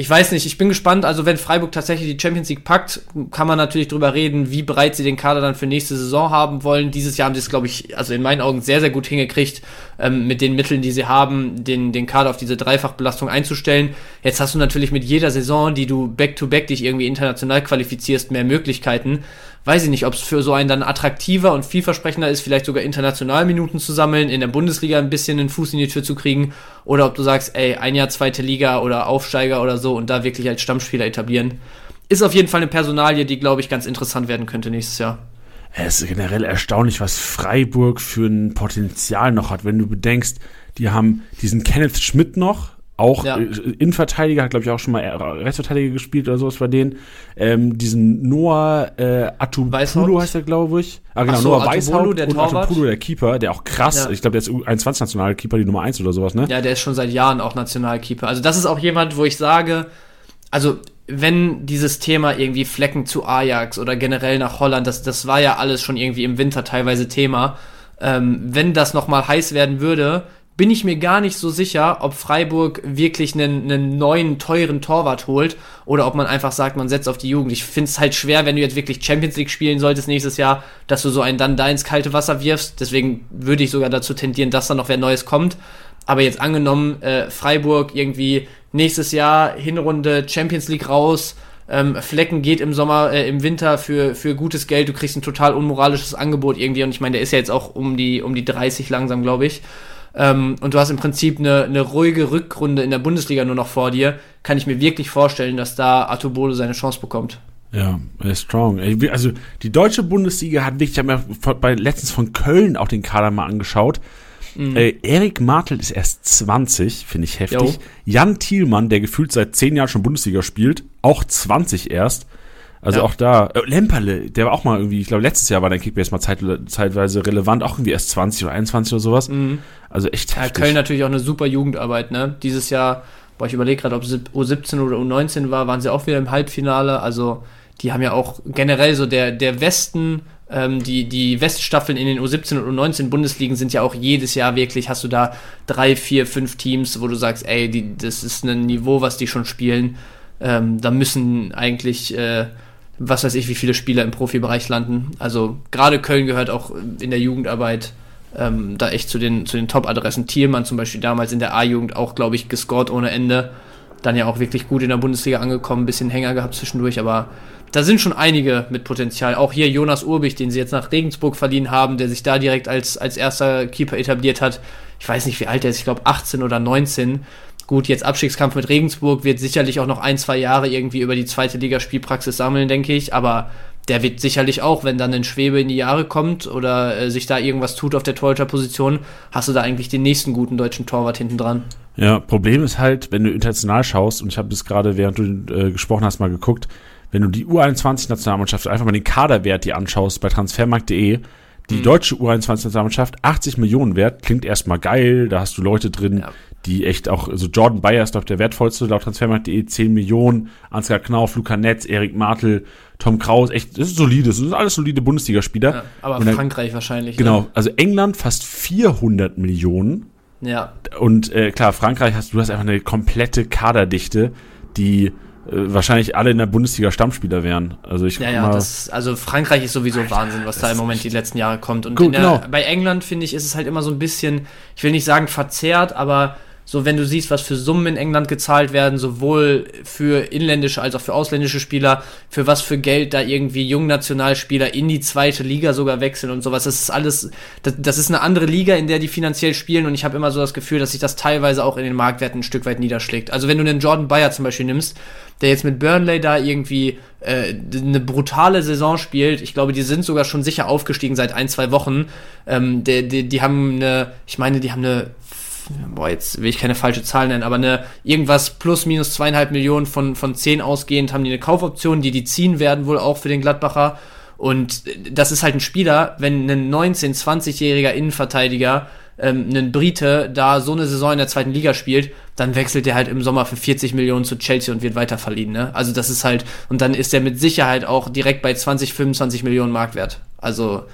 ich weiß nicht, ich bin gespannt. Also, wenn Freiburg tatsächlich die Champions League packt, kann man natürlich drüber reden, wie breit sie den Kader dann für nächste Saison haben wollen. Dieses Jahr haben sie es, glaube ich, also in meinen Augen sehr, sehr gut hingekriegt, ähm, mit den Mitteln, die sie haben, den, den Kader auf diese Dreifachbelastung einzustellen. Jetzt hast du natürlich mit jeder Saison, die du back-to-back -back dich irgendwie international qualifizierst, mehr Möglichkeiten weiß ich nicht, ob es für so einen dann attraktiver und vielversprechender ist, vielleicht sogar international Minuten zu sammeln, in der Bundesliga ein bisschen den Fuß in die Tür zu kriegen, oder ob du sagst, ey, ein Jahr zweite Liga oder Aufsteiger oder so und da wirklich als Stammspieler etablieren. Ist auf jeden Fall eine Personalie, die, glaube ich, ganz interessant werden könnte nächstes Jahr. Es ist generell erstaunlich, was Freiburg für ein Potenzial noch hat, wenn du bedenkst, die haben diesen Kenneth Schmidt noch, auch ja. Äh, Innenverteidiger, hat glaube ich auch schon mal Rechtsverteidiger gespielt oder sowas bei denen. Ähm, diesen Noah äh, Atupulu heißt er, glaube ich. Ah, genau, so, Noah Weishaupt der und Atupulu, der Keeper, der auch krass, ja. ich glaube, der ist 21 Nationalkeeper, die Nummer 1 oder sowas, ne? Ja, der ist schon seit Jahren auch Nationalkeeper. Also das ist auch jemand, wo ich sage, also wenn dieses Thema irgendwie Flecken zu Ajax oder generell nach Holland, das, das war ja alles schon irgendwie im Winter teilweise Thema. Ähm, wenn das nochmal heiß werden würde, bin ich mir gar nicht so sicher, ob Freiburg wirklich einen, einen neuen, teuren Torwart holt oder ob man einfach sagt, man setzt auf die Jugend. Ich finde es halt schwer, wenn du jetzt wirklich Champions League spielen solltest nächstes Jahr, dass du so einen dann da ins kalte Wasser wirfst. Deswegen würde ich sogar dazu tendieren, dass da noch wer Neues kommt. Aber jetzt angenommen, äh, Freiburg irgendwie nächstes Jahr Hinrunde Champions League raus, ähm, Flecken geht im Sommer, äh, im Winter für, für gutes Geld, du kriegst ein total unmoralisches Angebot irgendwie und ich meine, der ist ja jetzt auch um die, um die 30 langsam, glaube ich ähm, und du hast im Prinzip eine, eine ruhige Rückrunde in der Bundesliga nur noch vor dir, kann ich mir wirklich vorstellen, dass da Artubolo seine Chance bekommt. Ja, er ist strong. Also die deutsche Bundesliga hat wirklich, ich habe mir bei letztens von Köln auch den Kader mal angeschaut. Mhm. Äh, Erik Martel ist erst 20, finde ich heftig. Jo. Jan Thielmann, der gefühlt seit 10 Jahren schon Bundesliga spielt, auch 20 erst. Also ja. auch da, äh, Lemperle, der war auch mal irgendwie, ich glaube letztes Jahr war der Kickbase mal zeit, zeitweise relevant, auch irgendwie erst 20 oder 21 oder sowas. Mhm. Also echt ja, heftig. Köln natürlich auch eine super Jugendarbeit, ne? Dieses Jahr, boah, ich überlege gerade, ob es U17 oder U19 war, waren sie auch wieder im Halbfinale. Also die haben ja auch generell so der, der Westen, ähm, die, die Weststaffeln in den U17 und U19 Bundesligen sind ja auch jedes Jahr wirklich, hast du da drei, vier, fünf Teams, wo du sagst, ey, die, das ist ein Niveau, was die schon spielen. Ähm, da müssen eigentlich äh, was weiß ich, wie viele Spieler im Profibereich landen. Also gerade Köln gehört auch in der Jugendarbeit ähm, da echt zu den, zu den Top-Adressen. Thielmann zum Beispiel damals in der A-Jugend auch, glaube ich, gescored ohne Ende. Dann ja auch wirklich gut in der Bundesliga angekommen, bisschen Hänger gehabt zwischendurch, aber da sind schon einige mit Potenzial. Auch hier Jonas Urbich, den sie jetzt nach Regensburg verliehen haben, der sich da direkt als, als erster Keeper etabliert hat. Ich weiß nicht, wie alt er ist, ich glaube 18 oder 19 Gut, jetzt Abstiegskampf mit Regensburg wird sicherlich auch noch ein, zwei Jahre irgendwie über die zweite Liga Spielpraxis sammeln, denke ich. Aber der wird sicherlich auch, wenn dann ein Schwebe in die Jahre kommt oder äh, sich da irgendwas tut auf der Torhüterposition, hast du da eigentlich den nächsten guten deutschen Torwart hinten dran. Ja, Problem ist halt, wenn du international schaust, und ich habe das gerade, während du äh, gesprochen hast, mal geguckt, wenn du die U21-Nationalmannschaft einfach mal den Kaderwert dir anschaust bei transfermarkt.de, die mhm. deutsche U21-Nationalmannschaft 80 Millionen wert, klingt erstmal geil, da hast du Leute drin, ja die echt auch, also Jordan Bayer ist, glaube der wertvollste laut Transfermarkt.de, 10 Millionen, Ansgar Knauf, Luca Netz, Erik Martel, Tom Kraus, echt, das ist solide, das sind alles solide Bundesligaspieler. Ja, aber dann, Frankreich wahrscheinlich. Genau, ne? also England fast 400 Millionen. Ja. Und äh, klar, Frankreich hast du hast einfach eine komplette Kaderdichte, die äh, wahrscheinlich alle in der Bundesliga Stammspieler wären. Also ich ja, ja, das, also Frankreich ist sowieso Alter, Wahnsinn, was da im Moment die letzten Jahre kommt. Und gut, der, genau. bei England finde ich, ist es halt immer so ein bisschen, ich will nicht sagen verzerrt, aber So, wenn du siehst, was für Summen in England gezahlt werden, sowohl für inländische als auch für ausländische Spieler, für was für Geld da irgendwie Jungnationalspieler in die zweite Liga sogar wechseln und sowas. Das ist alles, das, das ist eine andere Liga, in der die finanziell spielen und ich habe immer so das Gefühl, dass sich das teilweise auch in den Marktwerten ein Stück weit niederschlägt. Also wenn du einen Jordan Bayer zum Beispiel nimmst, der jetzt mit Burnley da irgendwie äh, eine brutale Saison spielt. Ich glaube, die sind sogar schon sicher aufgestiegen seit ein, zwei Wochen. Ähm, die, die, die haben eine, ich meine, die haben eine boah, jetzt will ich keine falsche Zahl nennen, aber eine irgendwas plus minus zweieinhalb Millionen von, von zehn ausgehend haben die eine Kaufoption, die die ziehen werden wohl auch für den Gladbacher. Und das ist halt ein Spieler, wenn ein 19-, 20-jähriger Innenverteidiger, ähm, ein Brite, da so eine Saison in der zweiten Liga spielt, dann wechselt er halt im Sommer für 40 Millionen zu Chelsea und wird weiter verliehen. Ne? Also das ist halt, und dann ist er mit Sicherheit auch direkt bei 20, 25 Millionen Marktwert. Also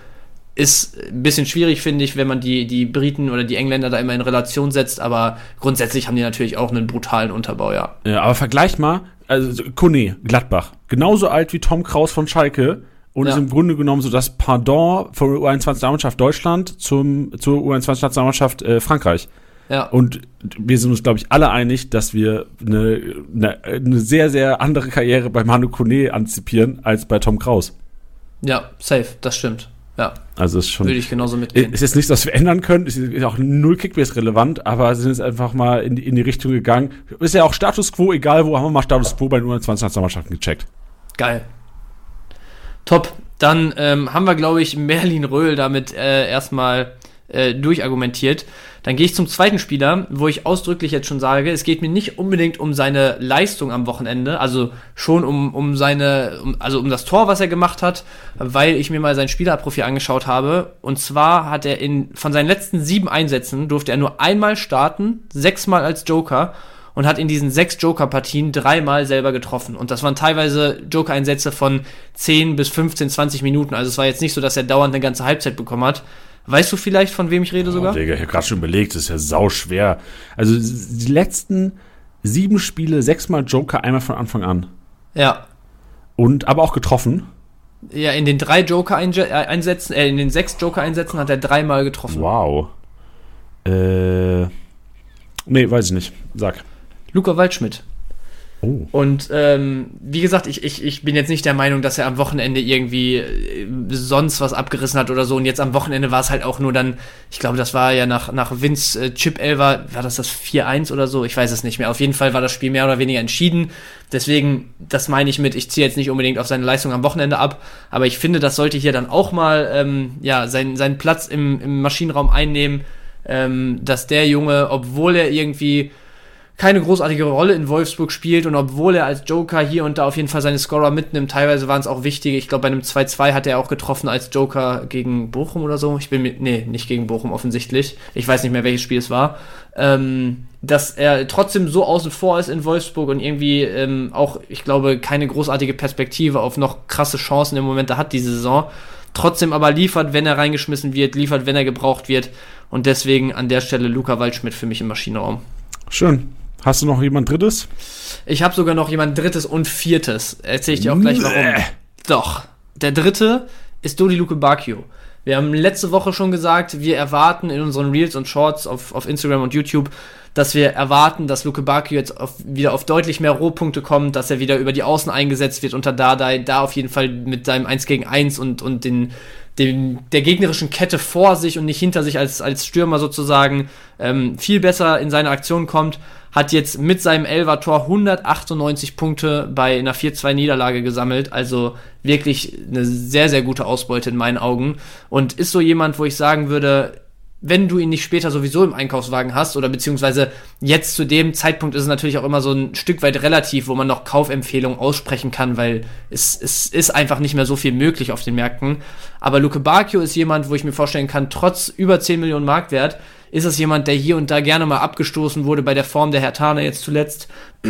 ist ein bisschen schwierig, finde ich, wenn man die, die Briten oder die Engländer da immer in Relation setzt, aber grundsätzlich haben die natürlich auch einen brutalen Unterbau, ja. Ja, aber vergleich mal, also Kone, Gladbach, genauso alt wie Tom Kraus von Schalke und ja. ist im Grunde genommen so das Pardon von der U21-Nationalmannschaft Deutschland zum, zur U21-Nationalmannschaft äh, Frankreich. Ja. Und wir sind uns, glaube ich, alle einig, dass wir eine, eine, eine sehr, sehr andere Karriere bei Manu Kone antizipieren als bei Tom Kraus. Ja, safe, das stimmt. Ja. Also ist schon. Würde ich genauso mitgehen. Ist jetzt nichts, was wir ändern können. Ist auch null Kickbase relevant, aber sind jetzt einfach mal in die, in die Richtung gegangen. Ist ja auch Status Quo, egal wo, haben wir mal Status Quo bei den U20-Nationalmannschaften gecheckt. Geil. Top. Dann ähm, haben wir, glaube ich, Merlin Röhl damit äh, erstmal äh, durchargumentiert. Dann gehe ich zum zweiten Spieler, wo ich ausdrücklich jetzt schon sage, es geht mir nicht unbedingt um seine Leistung am Wochenende, also schon um, um seine, um, also um das Tor, was er gemacht hat, weil ich mir mal sein Spielerprofil angeschaut habe. Und zwar hat er in, von seinen letzten sieben Einsätzen durfte er nur einmal starten, sechsmal als Joker und hat in diesen sechs Joker-Partien dreimal selber getroffen. Und das waren teilweise Joker-Einsätze von 10 bis 15, 20 Minuten. Also es war jetzt nicht so, dass er dauernd eine ganze Halbzeit bekommen hat. Weißt du vielleicht, von wem ich rede oh, sogar? Digga, ich habe gerade schon überlegt, das ist ja sau schwer. Also die letzten sieben Spiele, sechsmal Joker, einmal von Anfang an. Ja. Und aber auch getroffen. Ja, in den drei Joker-Einsätzen, äh, in den sechs Joker-Einsätzen hat er dreimal getroffen. Wow. Äh. Nee, weiß ich nicht. Sag. Luca Waldschmidt. Oh. Und ähm, wie gesagt, ich, ich, ich bin jetzt nicht der Meinung, dass er am Wochenende irgendwie äh, sonst was abgerissen hat oder so. Und jetzt am Wochenende war es halt auch nur dann, ich glaube, das war ja nach, nach Vince äh, Chip Elver, war das das 4-1 oder so? Ich weiß es nicht mehr. Auf jeden Fall war das Spiel mehr oder weniger entschieden. Deswegen, das meine ich mit, ich ziehe jetzt nicht unbedingt auf seine Leistung am Wochenende ab, aber ich finde, das sollte hier dann auch mal ähm, ja, sein, seinen Platz im, im Maschinenraum einnehmen, ähm, dass der Junge, obwohl er irgendwie keine großartige Rolle in Wolfsburg spielt und obwohl er als Joker hier und da auf jeden Fall seine Scorer mitnimmt, teilweise waren es auch wichtige. Ich glaube, bei einem 2-2 hat er auch getroffen als Joker gegen Bochum oder so. Ich bin mit, nee, nicht gegen Bochum offensichtlich. Ich weiß nicht mehr, welches Spiel es war. Ähm, dass er trotzdem so außen vor ist in Wolfsburg und irgendwie ähm, auch, ich glaube, keine großartige Perspektive auf noch krasse Chancen im Moment da hat diese Saison. Trotzdem aber liefert, wenn er reingeschmissen wird, liefert, wenn er gebraucht wird. Und deswegen an der Stelle Luca Waldschmidt für mich im Maschinenraum. Schön. Hast du noch jemand Drittes? Ich habe sogar noch jemand Drittes und Viertes. Erzähle ich dir auch gleich warum. Doch. Der Dritte ist Dodi Luke Bacchio. Wir haben letzte Woche schon gesagt, wir erwarten in unseren Reels und Shorts auf, auf Instagram und YouTube, dass wir erwarten, dass Luke Bacchio jetzt auf, wieder auf deutlich mehr Rohpunkte kommt, dass er wieder über die Außen eingesetzt wird unter Dardai, da auf jeden Fall mit seinem 1 gegen 1 und, und den, den, der gegnerischen Kette vor sich und nicht hinter sich als, als Stürmer sozusagen ähm, viel besser in seine Aktion kommt hat jetzt mit seinem Elver-Tor 198 Punkte bei einer 4-2-Niederlage gesammelt. Also wirklich eine sehr, sehr gute Ausbeute in meinen Augen. Und ist so jemand, wo ich sagen würde, wenn du ihn nicht später sowieso im Einkaufswagen hast oder beziehungsweise jetzt zu dem Zeitpunkt ist es natürlich auch immer so ein Stück weit relativ, wo man noch Kaufempfehlungen aussprechen kann, weil es, es ist einfach nicht mehr so viel möglich auf den Märkten. Aber Luke Bacchio ist jemand, wo ich mir vorstellen kann, trotz über 10 Millionen Marktwert, ist es jemand, der hier und da gerne mal abgestoßen wurde bei der Form der Hertaner jetzt zuletzt. <clears throat>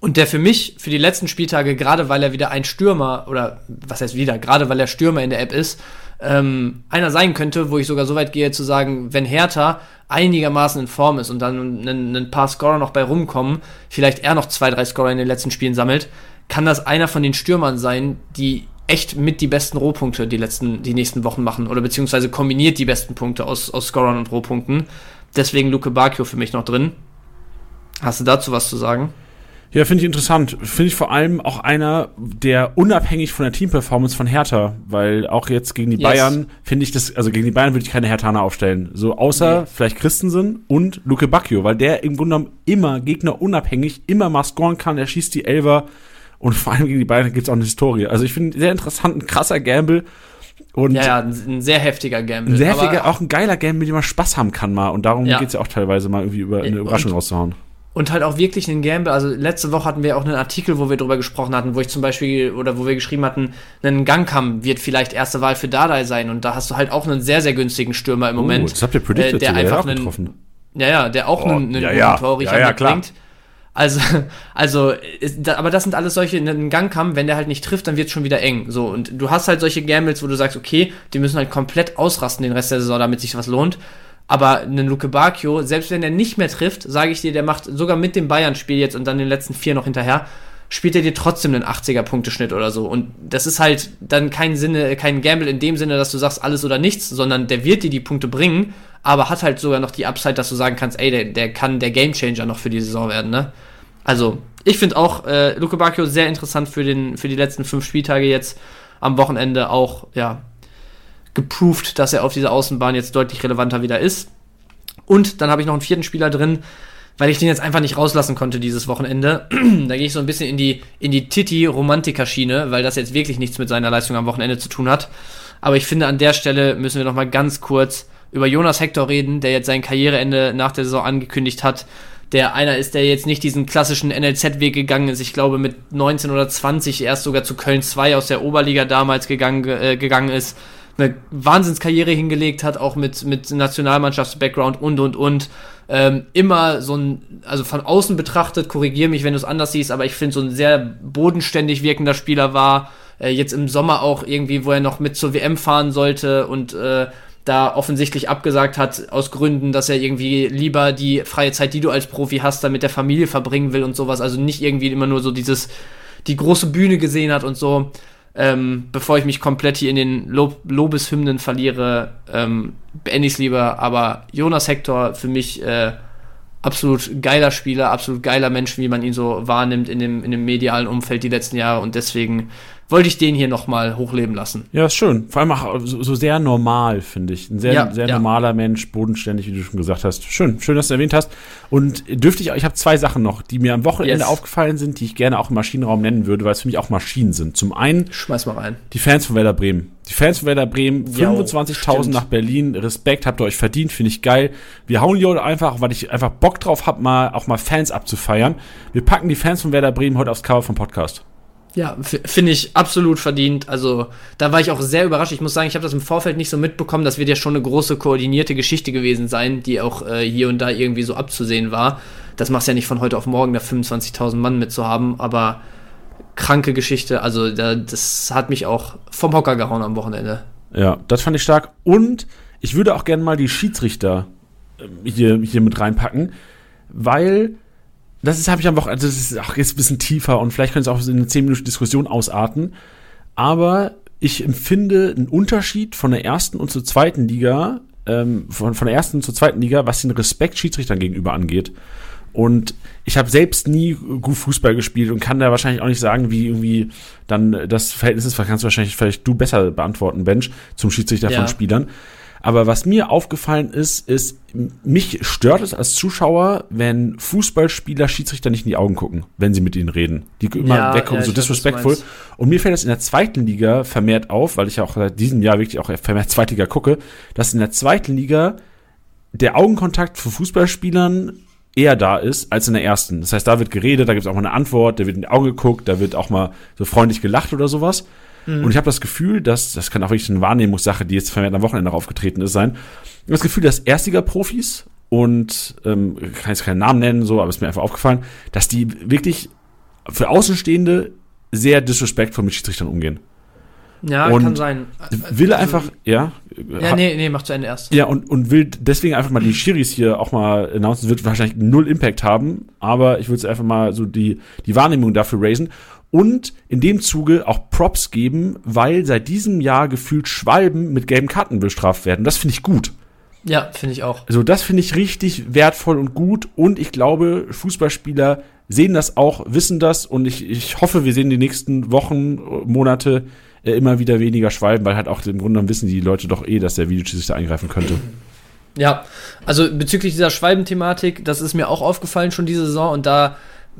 Und der für mich, für die letzten Spieltage, gerade weil er wieder ein Stürmer, oder was heißt wieder, gerade weil er Stürmer in der App ist, ähm, einer sein könnte, wo ich sogar so weit gehe zu sagen, wenn Hertha einigermaßen in Form ist und dann ein, ein paar Scorer noch bei rumkommen, vielleicht er noch zwei, drei Scorer in den letzten Spielen sammelt, kann das einer von den Stürmern sein, die echt mit die besten Rohpunkte die letzten, die nächsten Wochen machen oder beziehungsweise kombiniert die besten Punkte aus, aus Scorern und Rohpunkten. Deswegen Luke Bacchio für mich noch drin. Hast du dazu was zu sagen? Ja, finde ich interessant. Finde ich vor allem auch einer, der unabhängig von der Teamperformance von Hertha, weil auch jetzt gegen die yes. Bayern finde ich das, also gegen die Bayern würde ich keine Herthaner aufstellen. So außer nee. vielleicht Christensen und Luke Bacchio, weil der im Grunde genommen immer Gegner unabhängig, immer mal scoren kann, er schießt die Elver und vor allem gegen die Bayern gibt es auch eine Historie. Also ich finde sehr interessant, ein krasser Gamble. Und ja, ja, ein sehr heftiger Gamble. Ein sehr heftiger, auch ein geiler Gamble, mit dem man Spaß haben kann mal. Und darum ja. geht es ja auch teilweise mal irgendwie über eine Überraschung und, rauszuhauen und halt auch wirklich einen Gamble. Also letzte Woche hatten wir auch einen Artikel, wo wir drüber gesprochen hatten, wo ich zum Beispiel oder wo wir geschrieben hatten, ein Gangkamm wird vielleicht erste Wahl für Dardai sein und da hast du halt auch einen sehr sehr günstigen Stürmer im oh, Moment. Das habt ihr predicted, äh, der einfach einen, getroffen. Ja, ja, der auch oh, einen, einen ja, ja. Torrichter ja, ja, mitbringt. Also, <laughs> also, ist, aber das sind alles solche, ein Gangkamm, wenn der halt nicht trifft, dann wird es schon wieder eng. So, und du hast halt solche Gambles, wo du sagst, okay, die müssen halt komplett ausrasten den Rest der Saison, damit sich was lohnt. Aber einen Luke Bacchio, selbst wenn er nicht mehr trifft, sage ich dir, der macht sogar mit dem Bayern-Spiel jetzt und dann den letzten vier noch hinterher, spielt er dir trotzdem einen 80er-Punkteschnitt oder so. Und das ist halt dann kein Sinne, kein Gamble in dem Sinne, dass du sagst alles oder nichts, sondern der wird dir die Punkte bringen, aber hat halt sogar noch die Upside, dass du sagen kannst, ey, der, der kann der Gamechanger noch für die Saison werden, ne? Also, ich finde auch äh, Luke Bacchio sehr interessant für, den, für die letzten fünf Spieltage jetzt am Wochenende auch, ja, geproved, dass er auf dieser Außenbahn jetzt deutlich relevanter wieder ist. Und dann habe ich noch einen vierten Spieler drin, weil ich den jetzt einfach nicht rauslassen konnte dieses Wochenende. <clears throat> da gehe ich so ein bisschen in die, in die Titi-Romantiker-Schiene, weil das jetzt wirklich nichts mit seiner Leistung am Wochenende zu tun hat. Aber ich finde, an der Stelle müssen wir noch mal ganz kurz über Jonas Hector reden, der jetzt sein Karriereende nach der Saison angekündigt hat. Der einer ist, der jetzt nicht diesen klassischen NLZ-Weg gegangen ist. Ich glaube, mit 19 oder 20 erst sogar zu Köln 2 aus der Oberliga damals gegangen, äh, gegangen ist eine Wahnsinnskarriere hingelegt hat, auch mit, mit Nationalmannschafts-Background und, und, und. Ähm, immer so ein, also von außen betrachtet, korrigier mich, wenn du es anders siehst, aber ich finde, so ein sehr bodenständig wirkender Spieler war. Äh, jetzt im Sommer auch irgendwie, wo er noch mit zur WM fahren sollte und äh, da offensichtlich abgesagt hat, aus Gründen, dass er irgendwie lieber die freie Zeit, die du als Profi hast, dann mit der Familie verbringen will und sowas. Also nicht irgendwie immer nur so dieses, die große Bühne gesehen hat und so. Ähm, bevor ich mich komplett hier in den Lob Lobeshymnen verliere, ähm, beende ich es lieber. Aber Jonas Hector für mich äh, absolut geiler Spieler, absolut geiler Mensch, wie man ihn so wahrnimmt in dem, in dem medialen Umfeld die letzten Jahre. Und deswegen wollte ich den hier nochmal hochleben lassen. Ja, ist schön. Vor allem auch so, so sehr normal, finde ich. Ein sehr, ja, sehr ja. normaler Mensch, bodenständig, wie du schon gesagt hast. Schön, schön, dass du erwähnt hast. Und dürfte ich, ich habe zwei Sachen noch, die mir am Wochenende yes. aufgefallen sind, die ich gerne auch im Maschinenraum nennen würde, weil es für mich auch Maschinen sind. Zum einen, schmeiß mal rein. Die Fans von Werder Bremen. Die Fans von Werder Bremen, 25.000 nach Berlin. Respekt, habt ihr euch verdient, finde ich geil. Wir hauen die heute einfach, weil ich einfach Bock drauf habe, mal auch mal Fans abzufeiern. Wir packen die Fans von Werder Bremen heute aufs Cover vom Podcast. Ja, finde ich absolut verdient. Also da war ich auch sehr überrascht. Ich muss sagen, ich habe das im Vorfeld nicht so mitbekommen. Das wird ja schon eine große koordinierte Geschichte gewesen sein, die auch äh, hier und da irgendwie so abzusehen war. Das machst ja nicht von heute auf morgen, da 25.000 Mann mitzuhaben, aber kranke Geschichte. Also da, das hat mich auch vom Hocker gehauen am Wochenende. Ja, das fand ich stark. Und ich würde auch gerne mal die Schiedsrichter äh, hier, hier mit reinpacken, weil das ist, habe ich am Wochenende, also das ist auch jetzt ein bisschen tiefer und vielleicht könnte es auch in eine 10 Minuten Diskussion ausarten. Aber ich empfinde einen Unterschied von der ersten und zur zweiten Liga, ähm, von, von der ersten zur zweiten Liga, was den Respekt Schiedsrichtern gegenüber angeht. Und ich habe selbst nie gut Fußball gespielt und kann da wahrscheinlich auch nicht sagen, wie irgendwie dann das Verhältnis ist. Kannst du wahrscheinlich vielleicht du besser beantworten, Bench, zum Schiedsrichter ja. von Spielern. Aber was mir aufgefallen ist, ist, mich stört es als Zuschauer, wenn Fußballspieler Schiedsrichter nicht in die Augen gucken, wenn sie mit ihnen reden. Die immer ja, weggucken, ja, so disrespectful. Und mir fällt das in der zweiten Liga vermehrt auf, weil ich ja auch seit diesem Jahr wirklich auch vermehrt Zweitliga gucke, dass in der zweiten Liga der Augenkontakt für Fußballspielern eher da ist als in der ersten. Das heißt, da wird geredet, da gibt es auch mal eine Antwort, da wird in die Augen geguckt, da wird auch mal so freundlich gelacht oder sowas. Mhm. Und ich habe das Gefühl, dass, das kann auch wirklich eine Wahrnehmungssache, die jetzt vermehrt am Wochenende aufgetreten ist, sein, das Gefühl, dass Erstliga-Profis und ähm, kann jetzt keinen Namen nennen, so, aber ist mir einfach aufgefallen, dass die wirklich für Außenstehende sehr disrespectful mit Schiedsrichtern umgehen. Ja, und kann sein. Will also, einfach, ja. Ja, nee, nee, mach zu Ende erst. Ja, und, und will deswegen einfach mal die Schiris hier auch mal announcen. Wird wahrscheinlich null Impact haben, aber ich würde es einfach mal so die, die Wahrnehmung dafür raisen und in dem Zuge auch Props geben, weil seit diesem Jahr gefühlt Schwalben mit gelben Karten bestraft werden. Das finde ich gut. Ja, finde ich auch. Also das finde ich richtig wertvoll und gut und ich glaube, Fußballspieler sehen das auch, wissen das und ich, ich hoffe, wir sehen die nächsten Wochen, Monate äh, immer wieder weniger Schwalben, weil halt auch im Grunde genommen wissen die Leute doch eh, dass der Videoschiedsrichter eingreifen könnte. Ja, also bezüglich dieser Schwalbenthematik, das ist mir auch aufgefallen schon diese Saison und da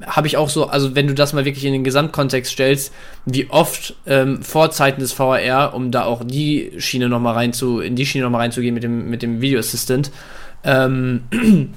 habe ich auch so, also wenn du das mal wirklich in den Gesamtkontext stellst, wie oft ähm, vor Zeiten des VAR, um da auch die Schiene nochmal rein zu, in die Schiene nochmal reinzugehen mit dem, mit dem Video Assistant, ähm, <clears throat>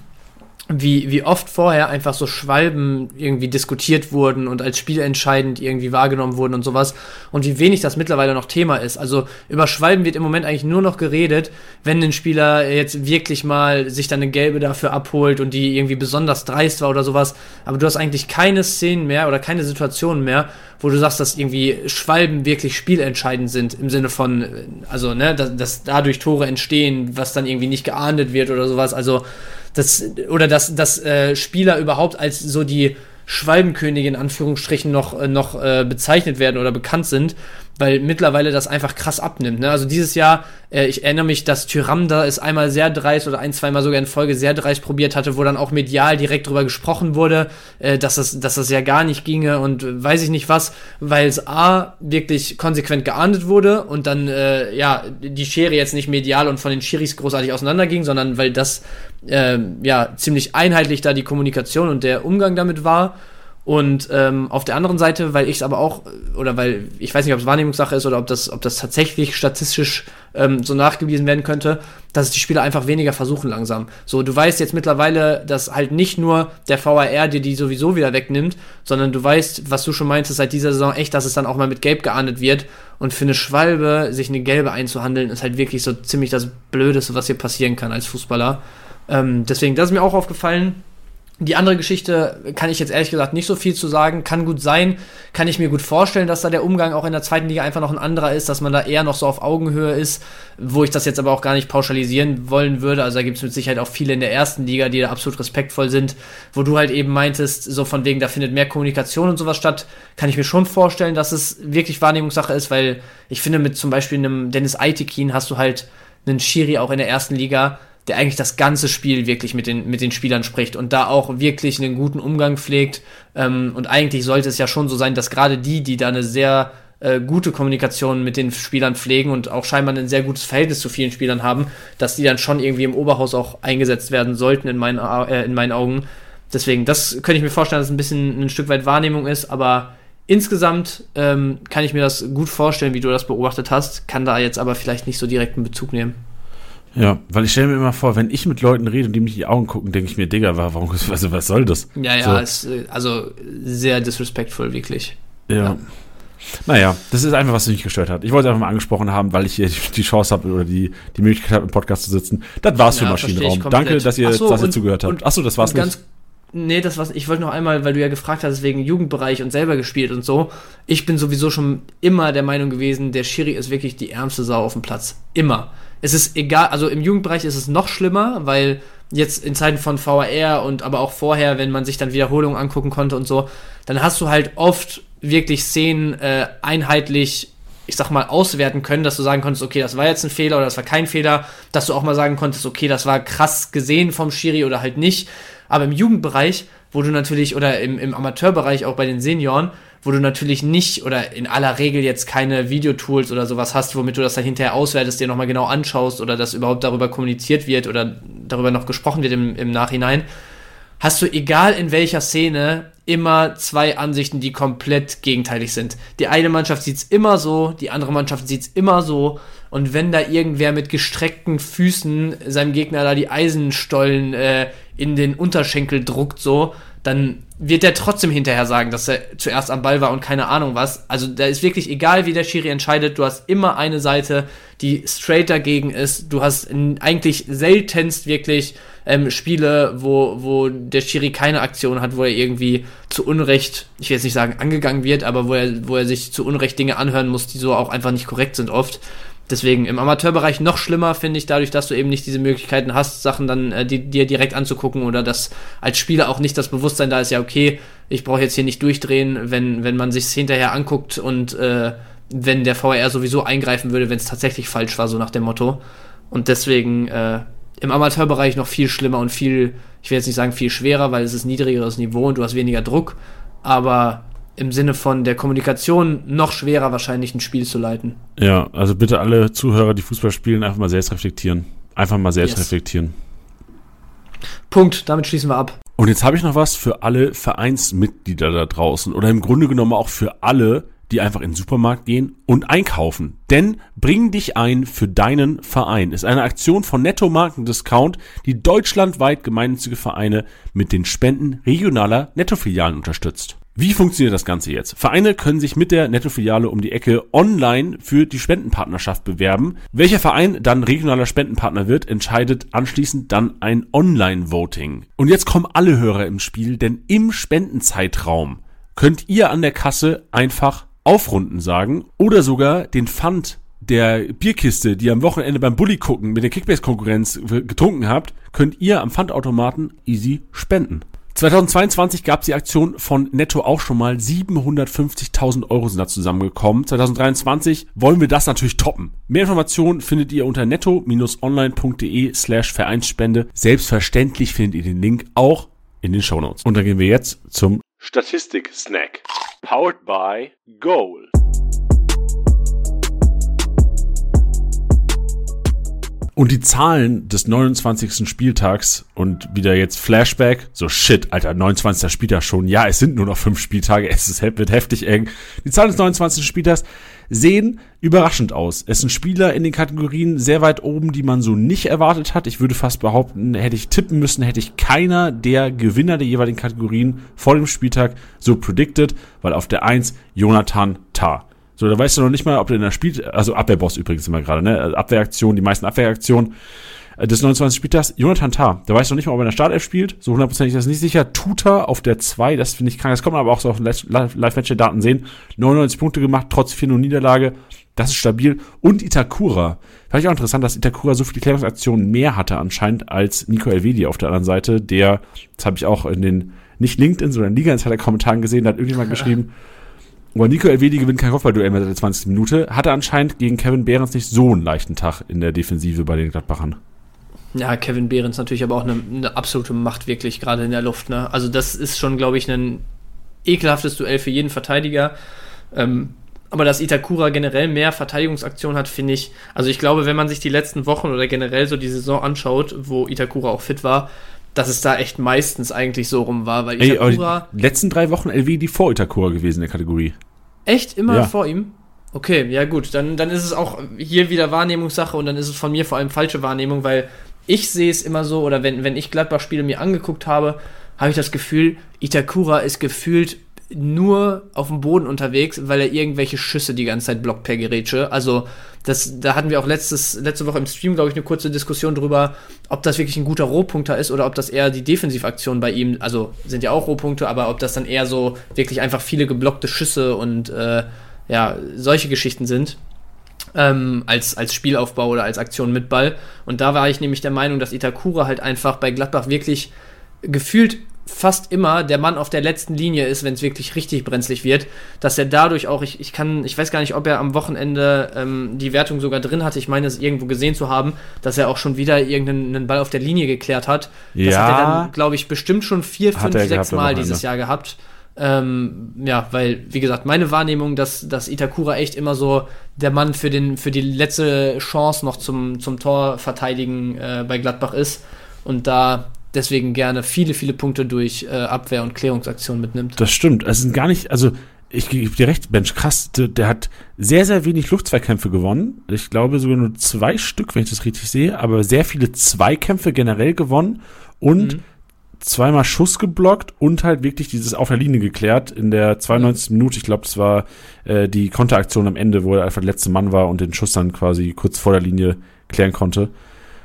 wie, wie oft vorher einfach so Schwalben irgendwie diskutiert wurden und als spielentscheidend irgendwie wahrgenommen wurden und sowas und wie wenig das mittlerweile noch Thema ist. Also über Schwalben wird im Moment eigentlich nur noch geredet, wenn ein Spieler jetzt wirklich mal sich dann eine gelbe dafür abholt und die irgendwie besonders dreist war oder sowas. Aber du hast eigentlich keine Szenen mehr oder keine Situationen mehr, wo du sagst, dass irgendwie Schwalben wirklich spielentscheidend sind im Sinne von, also, ne, dass, dass dadurch Tore entstehen, was dann irgendwie nicht geahndet wird oder sowas. Also, das, oder dass, dass äh, Spieler überhaupt als so die Schwalbenkönige in Anführungsstrichen noch, äh, noch äh, bezeichnet werden oder bekannt sind, weil mittlerweile das einfach krass abnimmt. Ne? Also dieses Jahr, äh, ich erinnere mich, dass Tyramda es einmal sehr dreist oder ein, zweimal sogar in Folge sehr dreist probiert hatte, wo dann auch medial direkt drüber gesprochen wurde, äh, dass, das, dass das ja gar nicht ginge und äh, weiß ich nicht was, weil es A, wirklich konsequent geahndet wurde und dann, äh, ja, die Schere jetzt nicht medial und von den Schiris großartig auseinanderging, sondern weil das, äh, ja, ziemlich einheitlich da die Kommunikation und der Umgang damit war und ähm, auf der anderen Seite, weil ich es aber auch, oder weil ich weiß nicht, ob es Wahrnehmungssache ist oder ob das, ob das tatsächlich statistisch ähm, so nachgewiesen werden könnte, dass die Spieler einfach weniger versuchen langsam. So, du weißt jetzt mittlerweile, dass halt nicht nur der VAR dir die sowieso wieder wegnimmt, sondern du weißt, was du schon meintest seit dieser Saison echt, dass es dann auch mal mit Gelb geahndet wird. Und für eine Schwalbe sich eine Gelbe einzuhandeln, ist halt wirklich so ziemlich das Blödeste, was hier passieren kann als Fußballer. Ähm, deswegen, das ist mir auch aufgefallen die andere Geschichte kann ich jetzt ehrlich gesagt nicht so viel zu sagen. Kann gut sein, kann ich mir gut vorstellen, dass da der Umgang auch in der zweiten Liga einfach noch ein anderer ist, dass man da eher noch so auf Augenhöhe ist, wo ich das jetzt aber auch gar nicht pauschalisieren wollen würde. Also da gibt es mit Sicherheit auch viele in der ersten Liga, die da absolut respektvoll sind, wo du halt eben meintest, so von wegen, da findet mehr Kommunikation und sowas statt, kann ich mir schon vorstellen, dass es wirklich Wahrnehmungssache ist, weil ich finde, mit zum Beispiel einem Dennis Aitekin hast du halt einen Schiri auch in der ersten Liga, der eigentlich das ganze Spiel wirklich mit den, mit den Spielern spricht und da auch wirklich einen guten Umgang pflegt. Ähm, und eigentlich sollte es ja schon so sein, dass gerade die, die da eine sehr äh, gute Kommunikation mit den Spielern pflegen und auch scheinbar ein sehr gutes Verhältnis zu vielen Spielern haben, dass die dann schon irgendwie im Oberhaus auch eingesetzt werden sollten, in meinen, äh, in meinen Augen. Deswegen, das könnte ich mir vorstellen, dass es ein bisschen ein Stück weit Wahrnehmung ist, aber insgesamt ähm, kann ich mir das gut vorstellen, wie du das beobachtet hast, kann da jetzt aber vielleicht nicht so direkt einen Bezug nehmen. Ja, weil ich stelle mir immer vor, wenn ich mit Leuten rede und die mich in die Augen gucken, denke ich mir, Digga, warum, also was soll das? Ja, ja, so. ist, äh, also sehr disrespectful, wirklich. Ja. ja. Naja, das ist einfach, was mich gestört hat. Ich wollte es einfach mal angesprochen haben, weil ich hier die Chance habe oder die, die Möglichkeit habe, im Podcast zu sitzen. Das war's ja, für Maschinenraum. Danke, dass ihr, so, dass ihr zugehört habt. Achso, das war's nicht. Nee, das was ich wollte noch einmal, weil du ja gefragt hast wegen Jugendbereich und selber gespielt und so. Ich bin sowieso schon immer der Meinung gewesen, der Schiri ist wirklich die ärmste Sau auf dem Platz. Immer es ist egal, also im Jugendbereich ist es noch schlimmer, weil jetzt in Zeiten von VAR und aber auch vorher, wenn man sich dann Wiederholungen angucken konnte und so, dann hast du halt oft wirklich Szenen äh, einheitlich, ich sag mal, auswerten können, dass du sagen konntest, okay, das war jetzt ein Fehler oder das war kein Fehler, dass du auch mal sagen konntest, okay, das war krass gesehen vom Schiri oder halt nicht. Aber im Jugendbereich, wo du natürlich, oder im, im Amateurbereich auch bei den Senioren, wo du natürlich nicht oder in aller Regel jetzt keine Videotools oder sowas hast, womit du das dann hinterher auswertest, dir nochmal genau anschaust oder dass überhaupt darüber kommuniziert wird oder darüber noch gesprochen wird im, im Nachhinein, hast du egal in welcher Szene immer zwei Ansichten, die komplett gegenteilig sind. Die eine Mannschaft sieht's immer so, die andere Mannschaft sieht's immer so. Und wenn da irgendwer mit gestreckten Füßen seinem Gegner da die Eisenstollen äh, in den Unterschenkel druckt, so, dann wird er trotzdem hinterher sagen, dass er zuerst am Ball war und keine Ahnung was. Also da ist wirklich egal, wie der Schiri entscheidet, du hast immer eine Seite, die straight dagegen ist. Du hast eigentlich seltenst wirklich ähm, Spiele, wo, wo der Schiri keine Aktion hat, wo er irgendwie zu Unrecht, ich will jetzt nicht sagen angegangen wird, aber wo er, wo er sich zu Unrecht Dinge anhören muss, die so auch einfach nicht korrekt sind oft. Deswegen im Amateurbereich noch schlimmer, finde ich, dadurch, dass du eben nicht diese Möglichkeiten hast, Sachen dann äh, die, dir direkt anzugucken oder dass als Spieler auch nicht das Bewusstsein da ist, ja, okay, ich brauche jetzt hier nicht durchdrehen, wenn, wenn man sich hinterher anguckt und äh, wenn der VR sowieso eingreifen würde, wenn es tatsächlich falsch war, so nach dem Motto. Und deswegen äh, im Amateurbereich noch viel schlimmer und viel, ich will jetzt nicht sagen viel schwerer, weil es ist niedrigeres Niveau und du hast weniger Druck, aber im Sinne von der Kommunikation noch schwerer wahrscheinlich ein Spiel zu leiten. Ja, also bitte alle Zuhörer, die Fußball spielen, einfach mal selbst reflektieren. Einfach mal selbst yes. reflektieren. Punkt, damit schließen wir ab. Und jetzt habe ich noch was für alle Vereinsmitglieder da draußen oder im Grunde genommen auch für alle, die einfach in den Supermarkt gehen und einkaufen. Denn Bring dich ein für deinen Verein ist eine Aktion von Netto Markendiscount, die deutschlandweit gemeinnützige Vereine mit den Spenden regionaler Nettofilialen unterstützt. Wie funktioniert das Ganze jetzt? Vereine können sich mit der Nettofiliale um die Ecke online für die Spendenpartnerschaft bewerben. Welcher Verein dann regionaler Spendenpartner wird, entscheidet anschließend dann ein Online-Voting. Und jetzt kommen alle Hörer im Spiel, denn im Spendenzeitraum könnt ihr an der Kasse einfach aufrunden sagen oder sogar den Pfand der Bierkiste, die ihr am Wochenende beim Bully gucken mit der Kickbase-Konkurrenz getrunken habt, könnt ihr am Pfandautomaten easy spenden. 2022 gab es die Aktion von Netto auch schon mal. 750.000 Euro sind da zusammengekommen. 2023 wollen wir das natürlich toppen. Mehr Informationen findet ihr unter netto-online.de slash Vereinsspende. Selbstverständlich findet ihr den Link auch in den Shownotes. Und dann gehen wir jetzt zum Statistik-Snack. Powered by Goal. Und die Zahlen des 29. Spieltags und wieder jetzt Flashback, so shit, Alter, 29. Spieltag schon. Ja, es sind nur noch fünf Spieltage, es ist, wird heftig eng. Die Zahlen des 29. Spieltags sehen überraschend aus. Es sind Spieler in den Kategorien sehr weit oben, die man so nicht erwartet hat. Ich würde fast behaupten, hätte ich tippen müssen, hätte ich keiner der Gewinner der jeweiligen Kategorien vor dem Spieltag so predicted, weil auf der 1 Jonathan Tah. So, da weißt du noch nicht mal, ob der in der Spiel, also Abwehrboss übrigens immer gerade, ne? Also Abwehraktion, die meisten Abwehraktionen äh, des 29 Spieltags. Jonathan Tah, da weißt du noch nicht mal, ob er in der Startelf spielt. So hundertprozentig ist das nicht sicher. Tuta auf der 2, das finde ich krank. Das kann man aber auch so auf Live-Match-Daten sehen. 99 Punkte gemacht, trotz 4 Niederlage. Das ist stabil. Und Itakura. Fand ich auch interessant, dass Itakura so viele Klärungsaktionen mehr hatte anscheinend als Nico Elvedi auf der anderen Seite. Der, das habe ich auch in den, nicht LinkedIn, sondern Liga-Insider-Kommentaren gesehen, da hat irgendjemand <laughs> geschrieben, aber Nico Elvedi gewinnt kein Kopfballduell mehr seit der 20. Minute. Hatte anscheinend gegen Kevin Behrens nicht so einen leichten Tag in der Defensive bei den Gladbachern. Ja, Kevin Behrens natürlich aber auch eine, eine absolute Macht wirklich gerade in der Luft. Ne? Also das ist schon, glaube ich, ein ekelhaftes Duell für jeden Verteidiger. Ähm, aber dass Itakura generell mehr Verteidigungsaktionen hat, finde ich. Also ich glaube, wenn man sich die letzten Wochen oder generell so die Saison anschaut, wo Itakura auch fit war, dass es da echt meistens eigentlich so rum war, weil Itakura. Ey, die letzten drei Wochen LW die vor Itakura gewesen in der Kategorie. Echt? Immer ja. vor ihm? Okay, ja gut, dann, dann ist es auch hier wieder Wahrnehmungssache und dann ist es von mir vor allem falsche Wahrnehmung, weil ich sehe es immer so, oder wenn, wenn ich Gladbach-Spiele mir angeguckt habe, habe ich das Gefühl, Itakura ist gefühlt nur auf dem Boden unterwegs, weil er irgendwelche Schüsse die ganze Zeit blockt per Gerätsche. Also, das, da hatten wir auch letztes, letzte Woche im Stream, glaube ich, eine kurze Diskussion drüber, ob das wirklich ein guter Rohpunkter ist oder ob das eher die Defensivaktion bei ihm, also sind ja auch Rohpunkte, aber ob das dann eher so wirklich einfach viele geblockte Schüsse und äh, ja, solche Geschichten sind. Ähm, als, als Spielaufbau oder als Aktion mit Ball. Und da war ich nämlich der Meinung, dass Itakura halt einfach bei Gladbach wirklich gefühlt fast immer der Mann auf der letzten Linie ist, wenn es wirklich richtig brenzlig wird, dass er dadurch auch, ich, ich kann, ich weiß gar nicht, ob er am Wochenende ähm, die Wertung sogar drin hatte, ich meine es irgendwo gesehen zu haben, dass er auch schon wieder irgendeinen Ball auf der Linie geklärt hat. Das ja, hat er dann, glaube ich, bestimmt schon vier, fünf, sechs Mal dieses Jahr gehabt. Ähm, ja, weil, wie gesagt, meine Wahrnehmung, dass, dass Itakura echt immer so der Mann für, den, für die letzte Chance noch zum, zum Tor verteidigen äh, bei Gladbach ist. Und da deswegen gerne viele, viele Punkte durch äh, Abwehr- und Klärungsaktionen mitnimmt. Das stimmt. Es sind gar nicht, also ich gebe dir recht, Mensch, krass, der, der, hat sehr, sehr wenig Luftzweikämpfe gewonnen. Ich glaube sogar nur zwei Stück, wenn ich das richtig sehe, aber sehr viele Zweikämpfe generell gewonnen und mhm. zweimal Schuss geblockt und halt wirklich dieses auf der Linie geklärt in der 92. Mhm. Minute. Ich glaube, das war äh, die Konteraktion am Ende, wo er einfach der letzte Mann war und den Schuss dann quasi kurz vor der Linie klären konnte.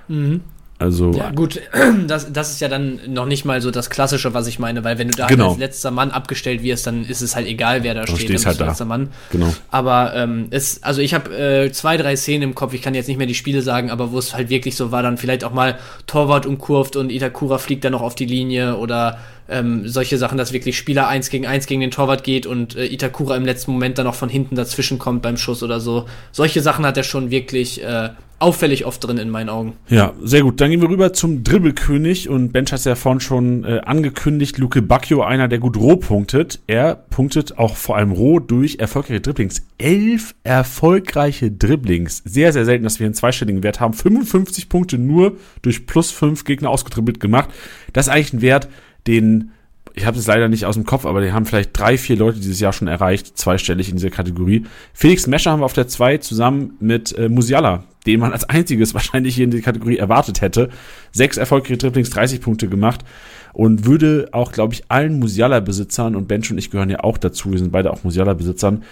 Mhm. Also ja, gut, <clears throat> das, das ist ja dann noch nicht mal so das Klassische, was ich meine, weil wenn du da genau. als letzter Mann abgestellt wirst, dann ist es halt egal, wer da du steht. Stehst halt da. letzter Mann. Genau. Aber ähm, es, also ich habe äh, zwei, drei Szenen im Kopf, ich kann jetzt nicht mehr die Spiele sagen, aber wo es halt wirklich so war, dann vielleicht auch mal Torwart umkurvt und Itakura fliegt dann noch auf die Linie oder ähm, solche Sachen, dass wirklich Spieler eins gegen eins gegen den Torwart geht und äh, Itakura im letzten Moment dann noch von hinten dazwischen kommt beim Schuss oder so. Solche Sachen hat er schon wirklich äh, auffällig oft drin in meinen Augen. Ja, sehr gut. Dann gehen wir rüber zum Dribbelkönig und Bench hat es ja vorhin schon äh, angekündigt. Luke Bacchio, einer, der gut roh punktet. Er punktet auch vor allem roh durch erfolgreiche Dribblings. Elf erfolgreiche Dribblings. Sehr, sehr selten, dass wir einen zweistelligen Wert haben. 55 Punkte nur durch plus fünf Gegner ausgetribbelt gemacht. Das ist eigentlich ein Wert, den ich habe es leider nicht aus dem Kopf, aber die haben vielleicht drei, vier Leute dieses Jahr schon erreicht, zweistellig in dieser Kategorie. Felix Mescher haben wir auf der 2 zusammen mit äh, Musiala, den man als einziges wahrscheinlich hier in die Kategorie erwartet hätte. Sechs erfolgreiche Dribblings, 30 Punkte gemacht und würde auch, glaube ich, allen Musiala-Besitzern und Bench und ich gehören ja auch dazu, wir sind beide auch Musiala-Besitzern,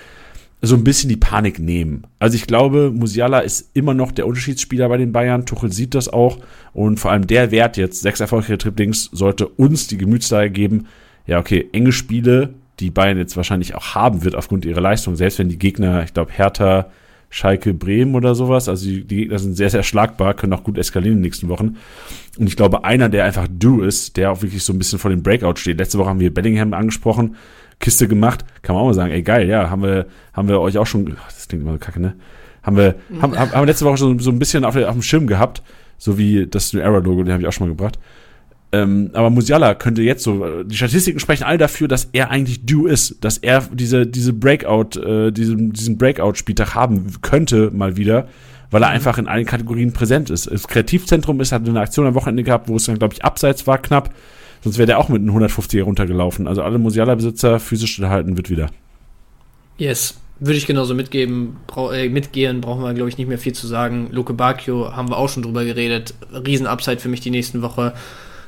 so ein bisschen die Panik nehmen. Also ich glaube, Musiala ist immer noch der Unterschiedsspieler bei den Bayern. Tuchel sieht das auch. Und vor allem der Wert jetzt, sechs erfolgreiche Triplings, sollte uns die Gemütslage geben. Ja, okay, enge Spiele, die Bayern jetzt wahrscheinlich auch haben wird aufgrund ihrer Leistung. Selbst wenn die Gegner, ich glaube, Hertha, Schalke, Bremen oder sowas, also die, die Gegner sind sehr, sehr schlagbar, können auch gut eskalieren in den nächsten Wochen. Und ich glaube, einer, der einfach do ist, der auch wirklich so ein bisschen vor dem Breakout steht. Letzte Woche haben wir Bellingham angesprochen Kiste gemacht, kann man auch mal sagen, ey geil, ja, haben wir, haben wir euch auch schon, das klingt immer so kacke, ne? Haben wir, haben, haben wir letzte Woche schon so ein bisschen auf, auf dem Schirm gehabt, so wie das New Era Logo, den habe ich auch schon mal gebracht. Ähm, aber Musiala könnte jetzt so, die Statistiken sprechen alle dafür, dass er eigentlich due ist, dass er diese, diese Breakout, äh, diesen, diesen Breakout-Spieltag haben könnte mal wieder, weil er mhm. einfach in allen Kategorien präsent ist. Das Kreativzentrum ist, hat eine Aktion am Wochenende gehabt, wo es dann, glaube ich, abseits war knapp. Sonst wäre der auch mit einem 150er runtergelaufen. Also alle Musiala-Besitzer physisch halten wird wieder. Yes. Würde ich genauso mitgeben, brau äh, mitgehen, brauchen wir, glaube ich, nicht mehr viel zu sagen. Luke Bacchio haben wir auch schon drüber geredet. Riesen-Upside für mich die nächsten Woche,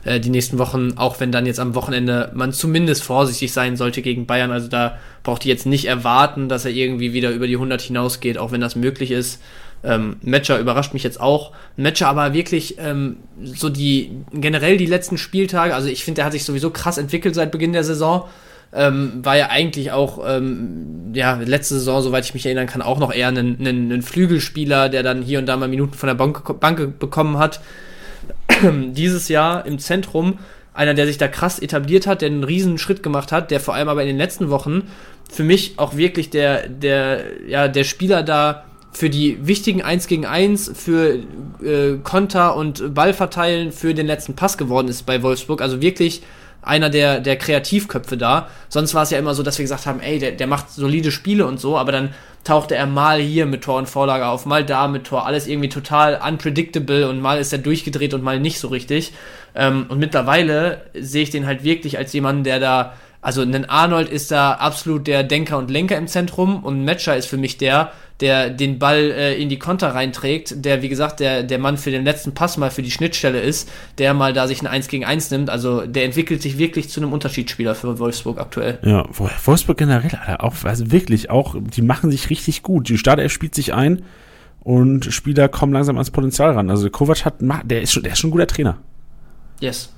äh, die nächsten Wochen, auch wenn dann jetzt am Wochenende man zumindest vorsichtig sein sollte gegen Bayern. Also da braucht ihr jetzt nicht erwarten, dass er irgendwie wieder über die 100 hinausgeht, auch wenn das möglich ist. Ähm, Matcher überrascht mich jetzt auch. Matcher aber wirklich ähm, so die generell die letzten Spieltage, also ich finde, der hat sich sowieso krass entwickelt seit Beginn der Saison. Ähm, war ja eigentlich auch, ähm, ja, letzte Saison, soweit ich mich erinnern kann, auch noch eher ein, ein, Flügelspieler, der dann hier und da mal Minuten von der Bank, Bank bekommen hat. <clears throat> Dieses Jahr im Zentrum einer, der sich da krass etabliert hat, der einen riesen Schritt gemacht hat, der vor allem aber in den letzten Wochen für mich auch wirklich der, der, ja, der Spieler da für die wichtigen 1 gegen 1, für äh, Konter und Ballverteilen für den letzten Pass geworden ist bei Wolfsburg. Also wirklich einer der, der Kreativköpfe da. Sonst war es ja immer so, dass wir gesagt haben, ey, der, der macht solide Spiele und so, aber dann tauchte er mal hier mit Tor und Vorlage auf, mal da mit Tor, alles irgendwie total unpredictable und mal ist er durchgedreht und mal nicht so richtig. Ähm, und mittlerweile sehe ich den halt wirklich als jemanden, der da also ein Arnold ist da absolut der Denker und Lenker im Zentrum und ein Matcher ist für mich der, der den Ball äh, in die Konter reinträgt, der, wie gesagt, der, der Mann für den letzten Pass mal für die Schnittstelle ist, der mal da sich ein 1 gegen 1 nimmt. Also der entwickelt sich wirklich zu einem Unterschiedsspieler für Wolfsburg aktuell. Ja, Wolfsburg generell, Alter, auch, also wirklich, auch, die machen sich richtig gut. Die Startelf spielt sich ein und Spieler kommen langsam ans Potenzial ran. Also Kovac hat, der ist schon, der ist schon ein guter Trainer. Yes.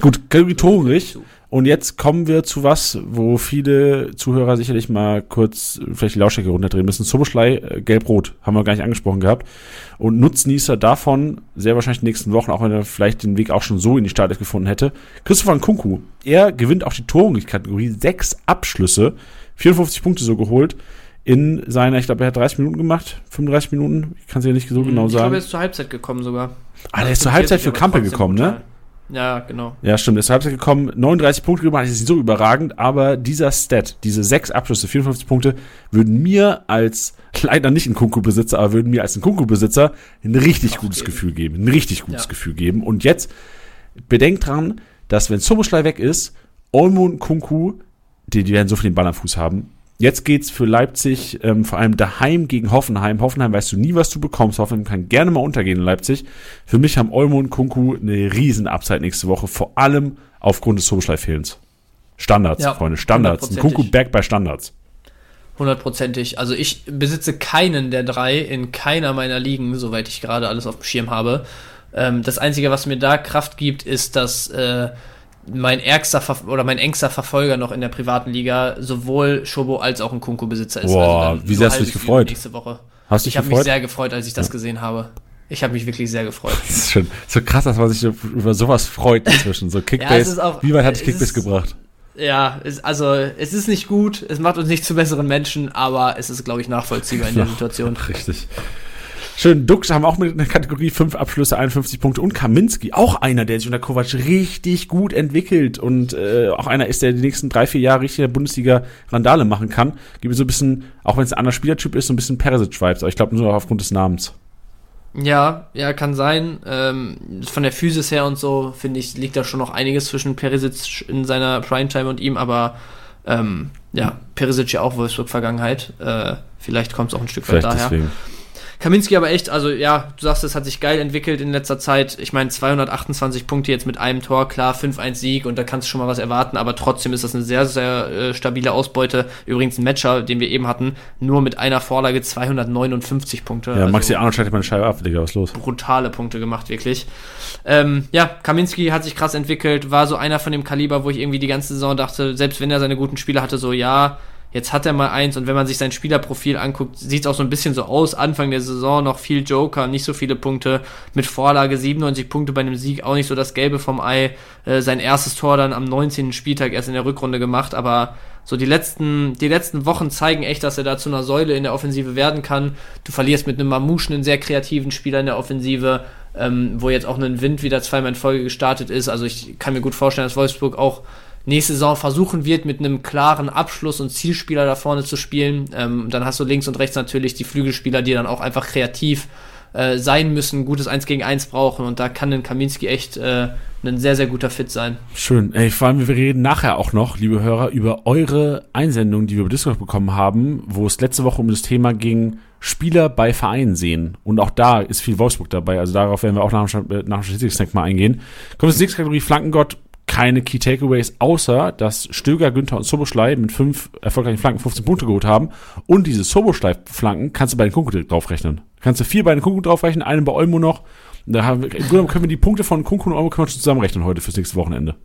Gut, rhetorisch. Und jetzt kommen wir zu was, wo viele Zuhörer sicherlich mal kurz vielleicht die Lautstärke runterdrehen müssen. Soboschlei, äh, gelb-rot, haben wir gar nicht angesprochen gehabt. Und Nutznießer davon, sehr wahrscheinlich in den nächsten Wochen, auch wenn er vielleicht den Weg auch schon so in die Startelf gefunden hätte, Christopher Nkunku. Er gewinnt auch die Torungskategorie, sechs Abschlüsse, 54 Punkte so geholt in seiner, ich glaube, er hat 30 Minuten gemacht, 35 Minuten, ich kann es ja nicht so hm, genau sagen. Ich glaube, er ist zur Halbzeit gekommen sogar. Ah, der ist zur Halbzeit für Kampe gekommen, ne? Ja, genau. Ja, stimmt. Ist Halbzeit gekommen, 39 Punkte gemacht, ist nicht so überragend, aber dieser Stat, diese sechs Abschlüsse, 54 Punkte, würden mir als, <laughs> leider nicht ein Kunku-Besitzer, aber würden mir als ein Kunku-Besitzer ein richtig Auch gutes geben. Gefühl geben. Ein richtig gutes ja. Gefühl geben. Und jetzt bedenkt dran, dass wenn Soboschlei weg ist, Olmo und Kunku, die, die werden so viel den Ball am Fuß haben, Jetzt geht's für Leipzig ähm, vor allem daheim gegen Hoffenheim. Hoffenheim weißt du nie, was du bekommst. Hoffenheim kann gerne mal untergehen in Leipzig. Für mich haben Olmo und Kunku eine riesen Upside nächste Woche, vor allem aufgrund des Soboschlei-Fehlens. Standards, ja, Freunde, Standards. Ein Kunku back bei Standards. Hundertprozentig. Also ich besitze keinen der drei in keiner meiner Ligen, soweit ich gerade alles auf dem Schirm habe. Ähm, das Einzige, was mir da Kraft gibt, ist, dass äh, mein ärgster Ver oder mein engster Verfolger noch in der privaten Liga sowohl Schobo als auch ein Kunku-Besitzer ist. Boah, also wie sehr hast du dich gefreut? Nächste Woche. Hast du dich ich habe mich sehr gefreut, als ich das ja. gesehen habe. Ich habe mich wirklich sehr gefreut. <laughs> Das ist schon so krass, dass man sich über sowas freut inzwischen. So <laughs> Kickbase. Ja, auch, wie weit hat dich Kickbase gebracht? Ja, es, also es ist nicht gut, es macht uns nicht zu besseren Menschen, aber es ist, glaube ich, nachvollziehbar in der <laughs> Situation. Richtig. Schön, Dux haben auch mit einer Kategorie 5 Abschlüsse, 51 Punkte und Kaminski, auch einer, der sich unter Kovac richtig gut entwickelt und äh, auch einer ist, der die nächsten drei, vier Jahre richtig in der Bundesliga Randale machen kann. Gibt so ein bisschen, auch wenn es ein anderer Spielertyp ist, so ein bisschen Perisic-Vibes, aber ich glaube nur aufgrund des Namens. Ja, ja, kann sein. Ähm, von der Physis her und so, finde ich, liegt da schon noch einiges zwischen Perisic in seiner Primetime und ihm, aber ähm, ja, Perisic ja auch Wolfsburg-Vergangenheit. Äh, vielleicht kommt es auch ein Stück weit daher. Deswegen. Kaminski aber echt, also ja, du sagst, es hat sich geil entwickelt in letzter Zeit. Ich meine, 228 Punkte jetzt mit einem Tor, klar, 5-1 Sieg und da kannst du schon mal was erwarten, aber trotzdem ist das eine sehr, sehr äh, stabile Ausbeute. Übrigens ein Matcher, den wir eben hatten, nur mit einer Vorlage 259 Punkte. Ja, also Maxi Arnold schaltet meine Scheibe ab, Digga, was los? Brutale Punkte gemacht, wirklich. Ähm, ja, Kaminski hat sich krass entwickelt, war so einer von dem Kaliber, wo ich irgendwie die ganze Saison dachte, selbst wenn er seine guten Spiele hatte, so ja, Jetzt hat er mal eins und wenn man sich sein Spielerprofil anguckt, sieht es auch so ein bisschen so aus. Anfang der Saison noch viel Joker, nicht so viele Punkte. Mit Vorlage 97 Punkte bei einem Sieg, auch nicht so das Gelbe vom Ei. Äh, sein erstes Tor dann am 19. Spieltag erst in der Rückrunde gemacht, aber so die letzten, die letzten Wochen zeigen echt, dass er da zu einer Säule in der Offensive werden kann. Du verlierst mit einem Mamouche einen sehr kreativen Spieler in der Offensive, ähm, wo jetzt auch ein Wind wieder zweimal in Folge gestartet ist. Also ich kann mir gut vorstellen, dass Wolfsburg auch nächste Saison versuchen wird, mit einem klaren Abschluss und Zielspieler da vorne zu spielen. Ähm, dann hast du links und rechts natürlich die Flügelspieler, die dann auch einfach kreativ äh, sein müssen, gutes 1 gegen 1 brauchen und da kann ein Kaminski echt äh, ein sehr, sehr guter Fit sein. Schön. Ey, vor allem, wir reden nachher auch noch, liebe Hörer, über eure Einsendungen, die wir über Discord bekommen haben, wo es letzte Woche um das Thema ging, Spieler bei Vereinen sehen. Und auch da ist viel Wolfsburg dabei. Also darauf werden wir auch nach, dem, nach dem Statistik mal eingehen. Kommt zur nächste Kategorie Flankengott keine Key Takeaways, außer dass Stöger, Günther und Soboschlei mit fünf erfolgreichen Flanken 15 Punkte geholt haben. Und diese Soboschlei-Flanken kannst du bei den Kunku draufrechnen. Kannst du vier bei den Kunku draufrechnen, einen bei Olmo noch. Da haben wir, können wir die Punkte von Kunku und Olmo schon zusammenrechnen heute fürs nächste Wochenende.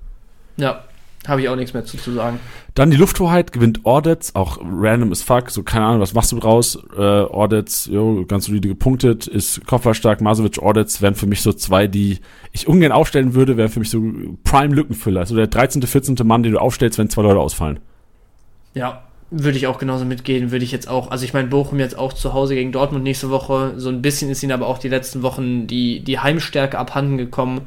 Ja, habe ich auch nichts mehr zu, zu sagen. Dann die Lufthoheit gewinnt Ordets, auch random as fuck, so keine Ahnung, was machst du draus? Äh, Ordets, jo, ganz solide gepunktet, ist kopfballstark, Masovic, Ordets wären für mich so zwei, die ich ungern aufstellen würde, wären für mich so Prime-Lückenfüller. Also der 13., 14. Mann, den du aufstellst, wenn zwei Leute ausfallen. Ja, würde ich auch genauso mitgehen, würde ich jetzt auch, also ich meine, Bochum jetzt auch zu Hause gegen Dortmund nächste Woche, so ein bisschen ist ihnen aber auch die letzten Wochen die, die Heimstärke abhanden gekommen.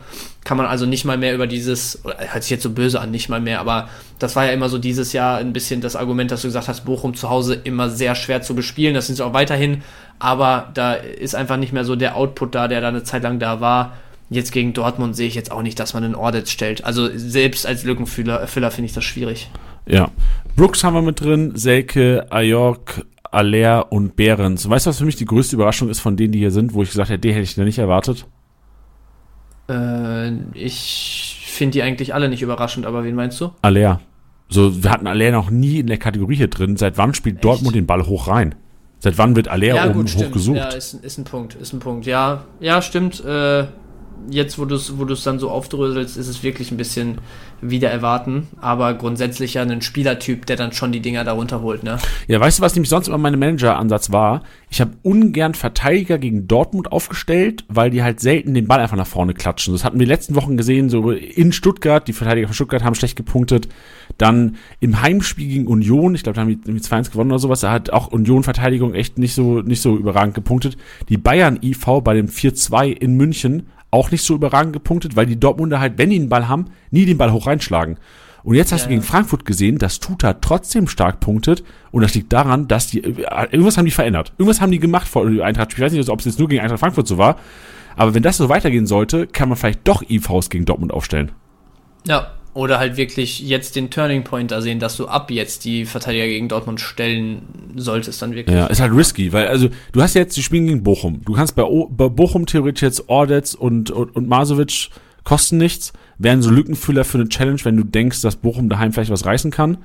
Kann man also nicht mal mehr über dieses, hört sich jetzt so böse an, nicht mal mehr, aber das war ja immer so dieses Jahr ein bisschen das Argument, dass du gesagt hast, Bochum zu Hause immer sehr schwer zu bespielen, das sind sie auch weiterhin, aber da ist einfach nicht mehr so der Output da, der da eine Zeit lang da war. Jetzt gegen Dortmund sehe ich jetzt auch nicht, dass man einen Audit stellt. Also selbst als Lückenfüller finde ich das schwierig. Ja. Brooks haben wir mit drin, Selke, Ajork, Aller und Behrens. Weißt du, was für mich die größte Überraschung ist von denen, die hier sind, wo ich gesagt hätte, den hätte ich da nicht erwartet? Äh, ich finde die eigentlich alle nicht überraschend, aber wen meinst du? Aller. So, wir hatten Aller noch nie in der Kategorie hier drin. Seit wann spielt Echt? Dortmund den Ball hoch rein? Seit wann wird Aller ja, oben hoch gesucht? Ja, ist, ist, ein Punkt, ist ein Punkt. Ja, ja, stimmt. Äh, jetzt, wo du es wo dann so aufdröselst, ist es wirklich ein bisschen wieder erwarten. Aber grundsätzlich ja ein Spielertyp, der dann schon die Dinger darunter holt, ne? Ja, weißt du, was nämlich sonst immer mein Manager-Ansatz war? Ich habe ungern Verteidiger gegen Dortmund aufgestellt, weil die halt selten den Ball einfach nach vorne klatschen. Das hatten wir letzten Wochen gesehen, so in Stuttgart, die Verteidiger von Stuttgart haben schlecht gepunktet. Dann im Heimspiel gegen Union, ich glaube, da haben die 2-1 gewonnen oder sowas, da hat auch Union-Verteidigung echt nicht so, nicht so überragend gepunktet. Die Bayern-IV bei dem 4-2 in München auch nicht so überragend gepunktet, weil die Dortmunder halt, wenn die den Ball haben, nie den Ball hoch reinschlagen. Und jetzt hast ja, du gegen Frankfurt gesehen, dass Tuta trotzdem stark punktet. Und das liegt daran, dass die, irgendwas haben die verändert. Irgendwas haben die gemacht vor Eintracht. Ich weiß nicht, ob es jetzt nur gegen Eintracht Frankfurt so war. Aber wenn das so weitergehen sollte, kann man vielleicht doch IVs gegen Dortmund aufstellen. Ja, oder halt wirklich jetzt den Turning Point da sehen, dass du ab jetzt die Verteidiger gegen Dortmund stellen solltest, dann wirklich. Ja, ist halt risky, weil, also, du hast jetzt die Spiele gegen Bochum. Du kannst bei, o bei Bochum theoretisch jetzt Ordetz und, und, und Masovic kosten nichts, wären so Lückenfüller für eine Challenge, wenn du denkst, dass Bochum daheim vielleicht was reißen kann.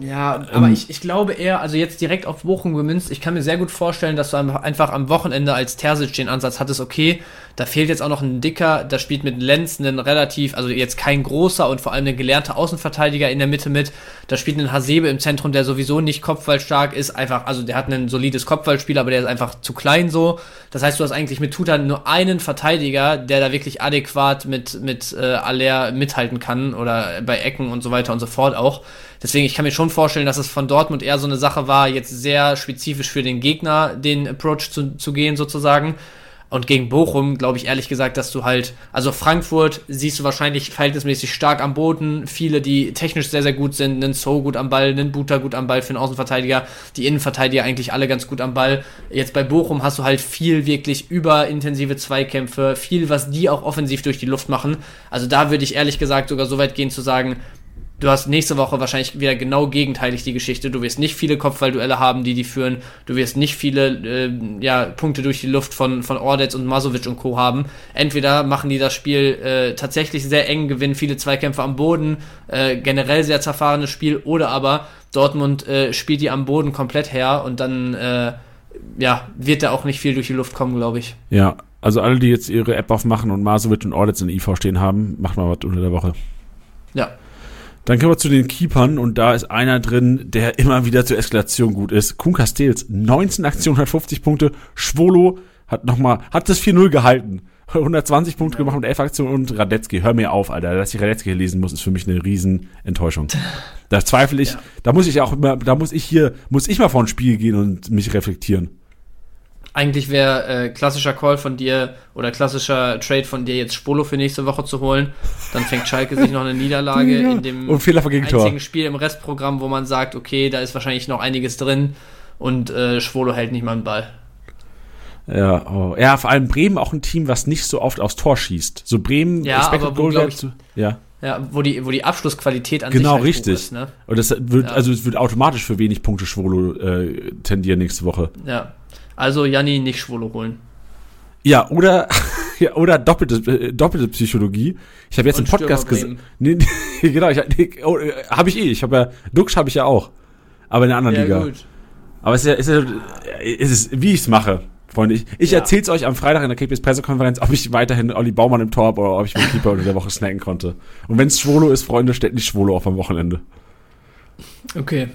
Ja, aber ähm, ich, ich glaube eher, also jetzt direkt auf Bochum gemünzt, ich kann mir sehr gut vorstellen, dass du einfach am Wochenende als Terzic den Ansatz hattest, okay, da fehlt jetzt auch noch ein Dicker, da spielt mit Lenz ein relativ, also jetzt kein großer und vor allem ein gelernter Außenverteidiger in der Mitte mit, da spielt ein Hasebe im Zentrum, der sowieso nicht kopfballstark ist, einfach, also der hat ein solides Kopfballspiel, aber der ist einfach zu klein so. Das heißt, du hast eigentlich mit Tuta nur einen Verteidiger, der da wirklich adäquat mit, mit äh, Aller mithalten kann oder bei Ecken und so weiter und so fort auch. Deswegen, ich kann mir schon vorstellen, dass es von Dortmund eher so eine Sache war, jetzt sehr spezifisch für den Gegner den Approach zu, zu gehen sozusagen. Und gegen Bochum glaube ich ehrlich gesagt, dass du halt, also Frankfurt siehst du wahrscheinlich verhältnismäßig stark am Boden. Viele, die technisch sehr, sehr gut sind, einen So gut am Ball, einen Buta gut am Ball für einen Außenverteidiger, die Innenverteidiger eigentlich alle ganz gut am Ball. Jetzt bei Bochum hast du halt viel wirklich überintensive Zweikämpfe, viel, was die auch offensiv durch die Luft machen. Also da würde ich ehrlich gesagt sogar so weit gehen zu sagen, Du hast nächste Woche wahrscheinlich wieder genau gegenteilig die Geschichte. Du wirst nicht viele Kopfballduelle haben, die die führen. Du wirst nicht viele äh, ja, Punkte durch die Luft von, von Ordetz und Masovic und Co. haben. Entweder machen die das Spiel äh, tatsächlich sehr eng, gewinnen viele Zweikämpfe am Boden, äh, generell sehr zerfahrenes Spiel, oder aber Dortmund äh, spielt die am Boden komplett her und dann äh, ja, wird da auch nicht viel durch die Luft kommen, glaube ich. Ja, also alle, die jetzt ihre App aufmachen und Masovic und Ordetz in IV stehen haben, macht mal was unter der Woche. Ja, dann kommen wir zu den Keepern und da ist einer drin, der immer wieder zur Eskalation gut ist. Kuhn Castells, 19 Aktionen, 150 Punkte. Schwolo hat nochmal, hat das 4-0 gehalten. 120 Punkte gemacht und 11 Aktionen und Radetzky, hör mir auf, Alter. Dass ich Radetzky lesen muss, ist für mich eine riesen Enttäuschung. Da zweifle ich, ja. da muss ich auch immer, da muss ich hier, muss ich mal vor ein Spiel gehen und mich reflektieren eigentlich wäre äh, klassischer Call von dir oder klassischer Trade von dir jetzt Spolo für nächste Woche zu holen. Dann fängt Schalke sich noch eine Niederlage <laughs> ja. in dem und Fehler einzigen Spiel im Restprogramm, wo man sagt, okay, da ist wahrscheinlich noch einiges drin und äh, Schwolo hält nicht mal einen Ball. Ja, oh. ja, vor allem Bremen auch ein Team, was nicht so oft aufs Tor schießt. So Bremen, ja, aber wo, ich, zu, ja. Ja, wo die, wo die Abschlussqualität an genau, sich halt richtig. ist. Ne? Und das wird, ja. also es wird automatisch für wenig Punkte Schwolo äh, tendieren nächste Woche. Ja. Also Janni nicht Schwolo holen. Ja, oder, <laughs> ja, oder doppelte, äh, doppelte Psychologie. Ich habe jetzt einen Podcast gesehen. Nee, <laughs> nee, genau, ich, nee, oh, äh, habe ich eh. Ich habe ja, Dux habe ich ja auch. Aber in einer anderen ja, Liga. Gut. Aber es ist ja, ist ja, ist es, wie ich es mache, Freunde. Ich, ich ja. erzähl's euch am Freitag in der KPS Pressekonferenz, ob ich weiterhin Olli Baumann im Tor habe oder ob ich meinen Keeper <laughs> unter der Woche snacken konnte. Und wenn es Schwolo ist, Freunde, stellt nicht Schwolo auf am Wochenende. Okay.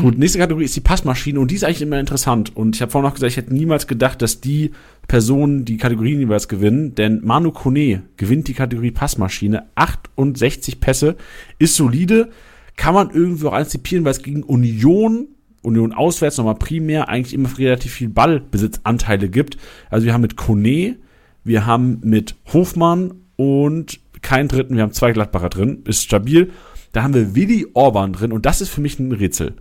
Gut, nächste Kategorie ist die Passmaschine und die ist eigentlich immer interessant. Und ich habe vorhin noch gesagt, ich hätte niemals gedacht, dass die Personen die Kategorien jeweils gewinnen, denn Manu Kone gewinnt die Kategorie Passmaschine. 68 Pässe, ist solide, kann man irgendwie auch antizipieren, weil es gegen Union, Union auswärts nochmal primär eigentlich immer relativ viel Ballbesitzanteile gibt. Also wir haben mit Kone, wir haben mit Hofmann und keinen dritten, wir haben zwei Gladbacher drin, ist stabil. Da haben wir Willi Orban drin und das ist für mich ein Rätsel.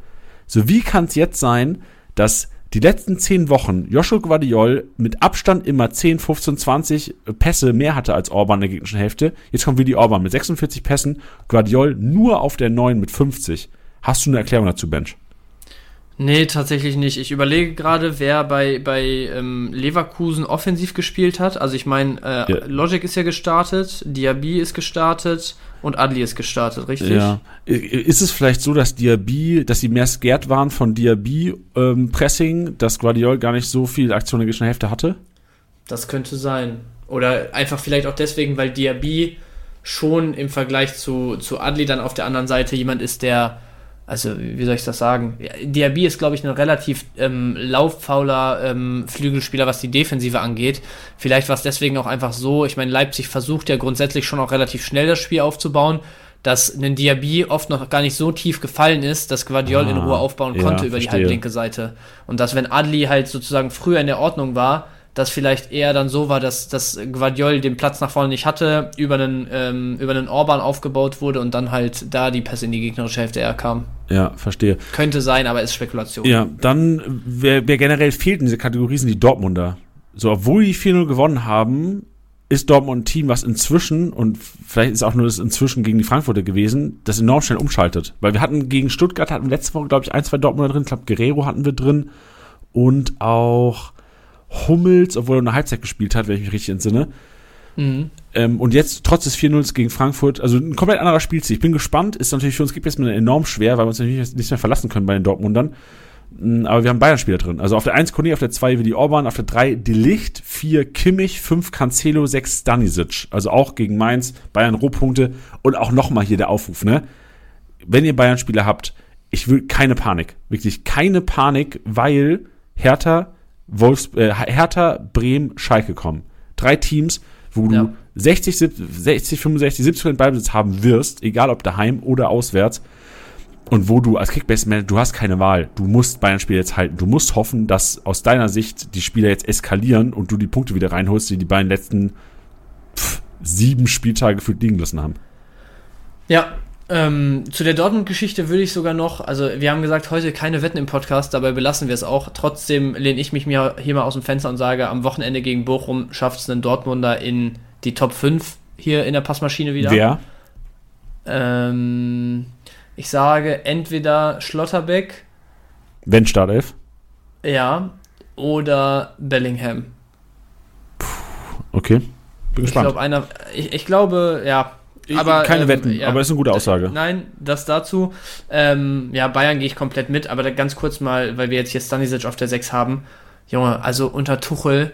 So, wie kann es jetzt sein, dass die letzten zehn Wochen Joshua Guardiol mit Abstand immer 10, 15, 20 Pässe mehr hatte als Orban in der gegnerischen Hälfte. Jetzt kommt Willi Orban mit 46 Pässen, Guardiol nur auf der 9 mit 50. Hast du eine Erklärung dazu, Bench? Nee, tatsächlich nicht. Ich überlege gerade, wer bei, bei ähm, Leverkusen offensiv gespielt hat. Also ich meine, äh, ja. Logic ist ja gestartet, Diaby ist gestartet, und Adli ist gestartet, richtig? Ja. Ist es vielleicht so, dass Diaby, dass sie mehr scared waren von Diaby ähm, Pressing, dass Guardiol gar nicht so viel Aktion in der Hälfte hatte? Das könnte sein. Oder einfach vielleicht auch deswegen, weil Diaby schon im Vergleich zu, zu Adli dann auf der anderen Seite jemand ist, der also wie soll ich das sagen? Diaby ist, glaube ich, ein relativ ähm, lauffauler ähm, Flügelspieler, was die Defensive angeht. Vielleicht war es deswegen auch einfach so. Ich meine, Leipzig versucht ja grundsätzlich schon auch relativ schnell das Spiel aufzubauen, dass ein Diaby oft noch gar nicht so tief gefallen ist, dass Guardiol ah, in Ruhe aufbauen konnte ja, über verstehe. die halblinke Seite. Und dass, wenn Adli halt sozusagen früher in der Ordnung war, das vielleicht eher dann so war, dass, dass Guardiol den Platz nach vorne nicht hatte, über einen, ähm, über einen Orban aufgebaut wurde und dann halt da die Pässe in die gegnerische Hälfte eher kam. Ja, verstehe. Könnte sein, aber ist Spekulation. Ja, dann, wer, wer generell fehlt in dieser Kategorie, sind die Dortmunder. So, obwohl die 4-0 gewonnen haben, ist Dortmund ein Team, was inzwischen, und vielleicht ist auch nur das inzwischen gegen die Frankfurter gewesen, das enorm schnell umschaltet. Weil wir hatten gegen Stuttgart, hatten letzte Woche, glaube ich, ein, zwei Dortmunder drin. Ich glaube, Guerrero hatten wir drin. Und auch Hummels, obwohl er eine Halbzeit gespielt hat, wenn ich mich richtig entsinne. Mhm. Ähm, und jetzt, trotz des 4-0 gegen Frankfurt, also ein komplett anderer Spielziel. Ich bin gespannt, ist natürlich für uns gibt es enorm schwer, weil wir uns natürlich nicht mehr verlassen können bei den Dortmundern. Mm, aber wir haben Bayern-Spieler drin. Also auf der 1 Kone, auf der 2 Willi Orban, auf der 3 Delicht, 4 Kimmich, 5 Cancelo, 6 Stanisic. Also auch gegen Mainz, Bayern Rohpunkte und auch nochmal hier der Aufruf, ne? Wenn ihr Bayern-Spieler habt, ich will keine Panik. Wirklich keine Panik, weil Hertha, Wolfs, äh, Hertha, Bremen, Schalke kommen. Drei Teams, wo du ja. 60, 60, 65, 70 Ballbesitz haben wirst, egal ob daheim oder auswärts. Und wo du als Kickbase-Manager, du hast keine Wahl. Du musst Bayern-Spiele jetzt halten. Du musst hoffen, dass aus deiner Sicht die Spieler jetzt eskalieren und du die Punkte wieder reinholst, die die beiden letzten pff, sieben Spieltage gefühlt liegen lassen haben. Ja, ähm, zu der Dortmund-Geschichte würde ich sogar noch, also wir haben gesagt, heute keine Wetten im Podcast, dabei belassen wir es auch. Trotzdem lehne ich mich mir hier mal aus dem Fenster und sage, am Wochenende gegen Bochum schafft es einen Dortmunder in die Top 5 hier in der Passmaschine wieder. Wer? Ähm, ich sage entweder Schlotterbeck. Wenn Startelf? Ja. Oder Bellingham. Puh, okay. Bin ich gespannt. einer, ich, ich glaube, ja, aber, Keine ähm, Wetten, ja, aber ist eine gute Aussage. Nein, das dazu. Ähm, ja, Bayern gehe ich komplett mit, aber ganz kurz mal, weil wir jetzt hier Stanisic auf der 6 haben. Junge, also unter Tuchel,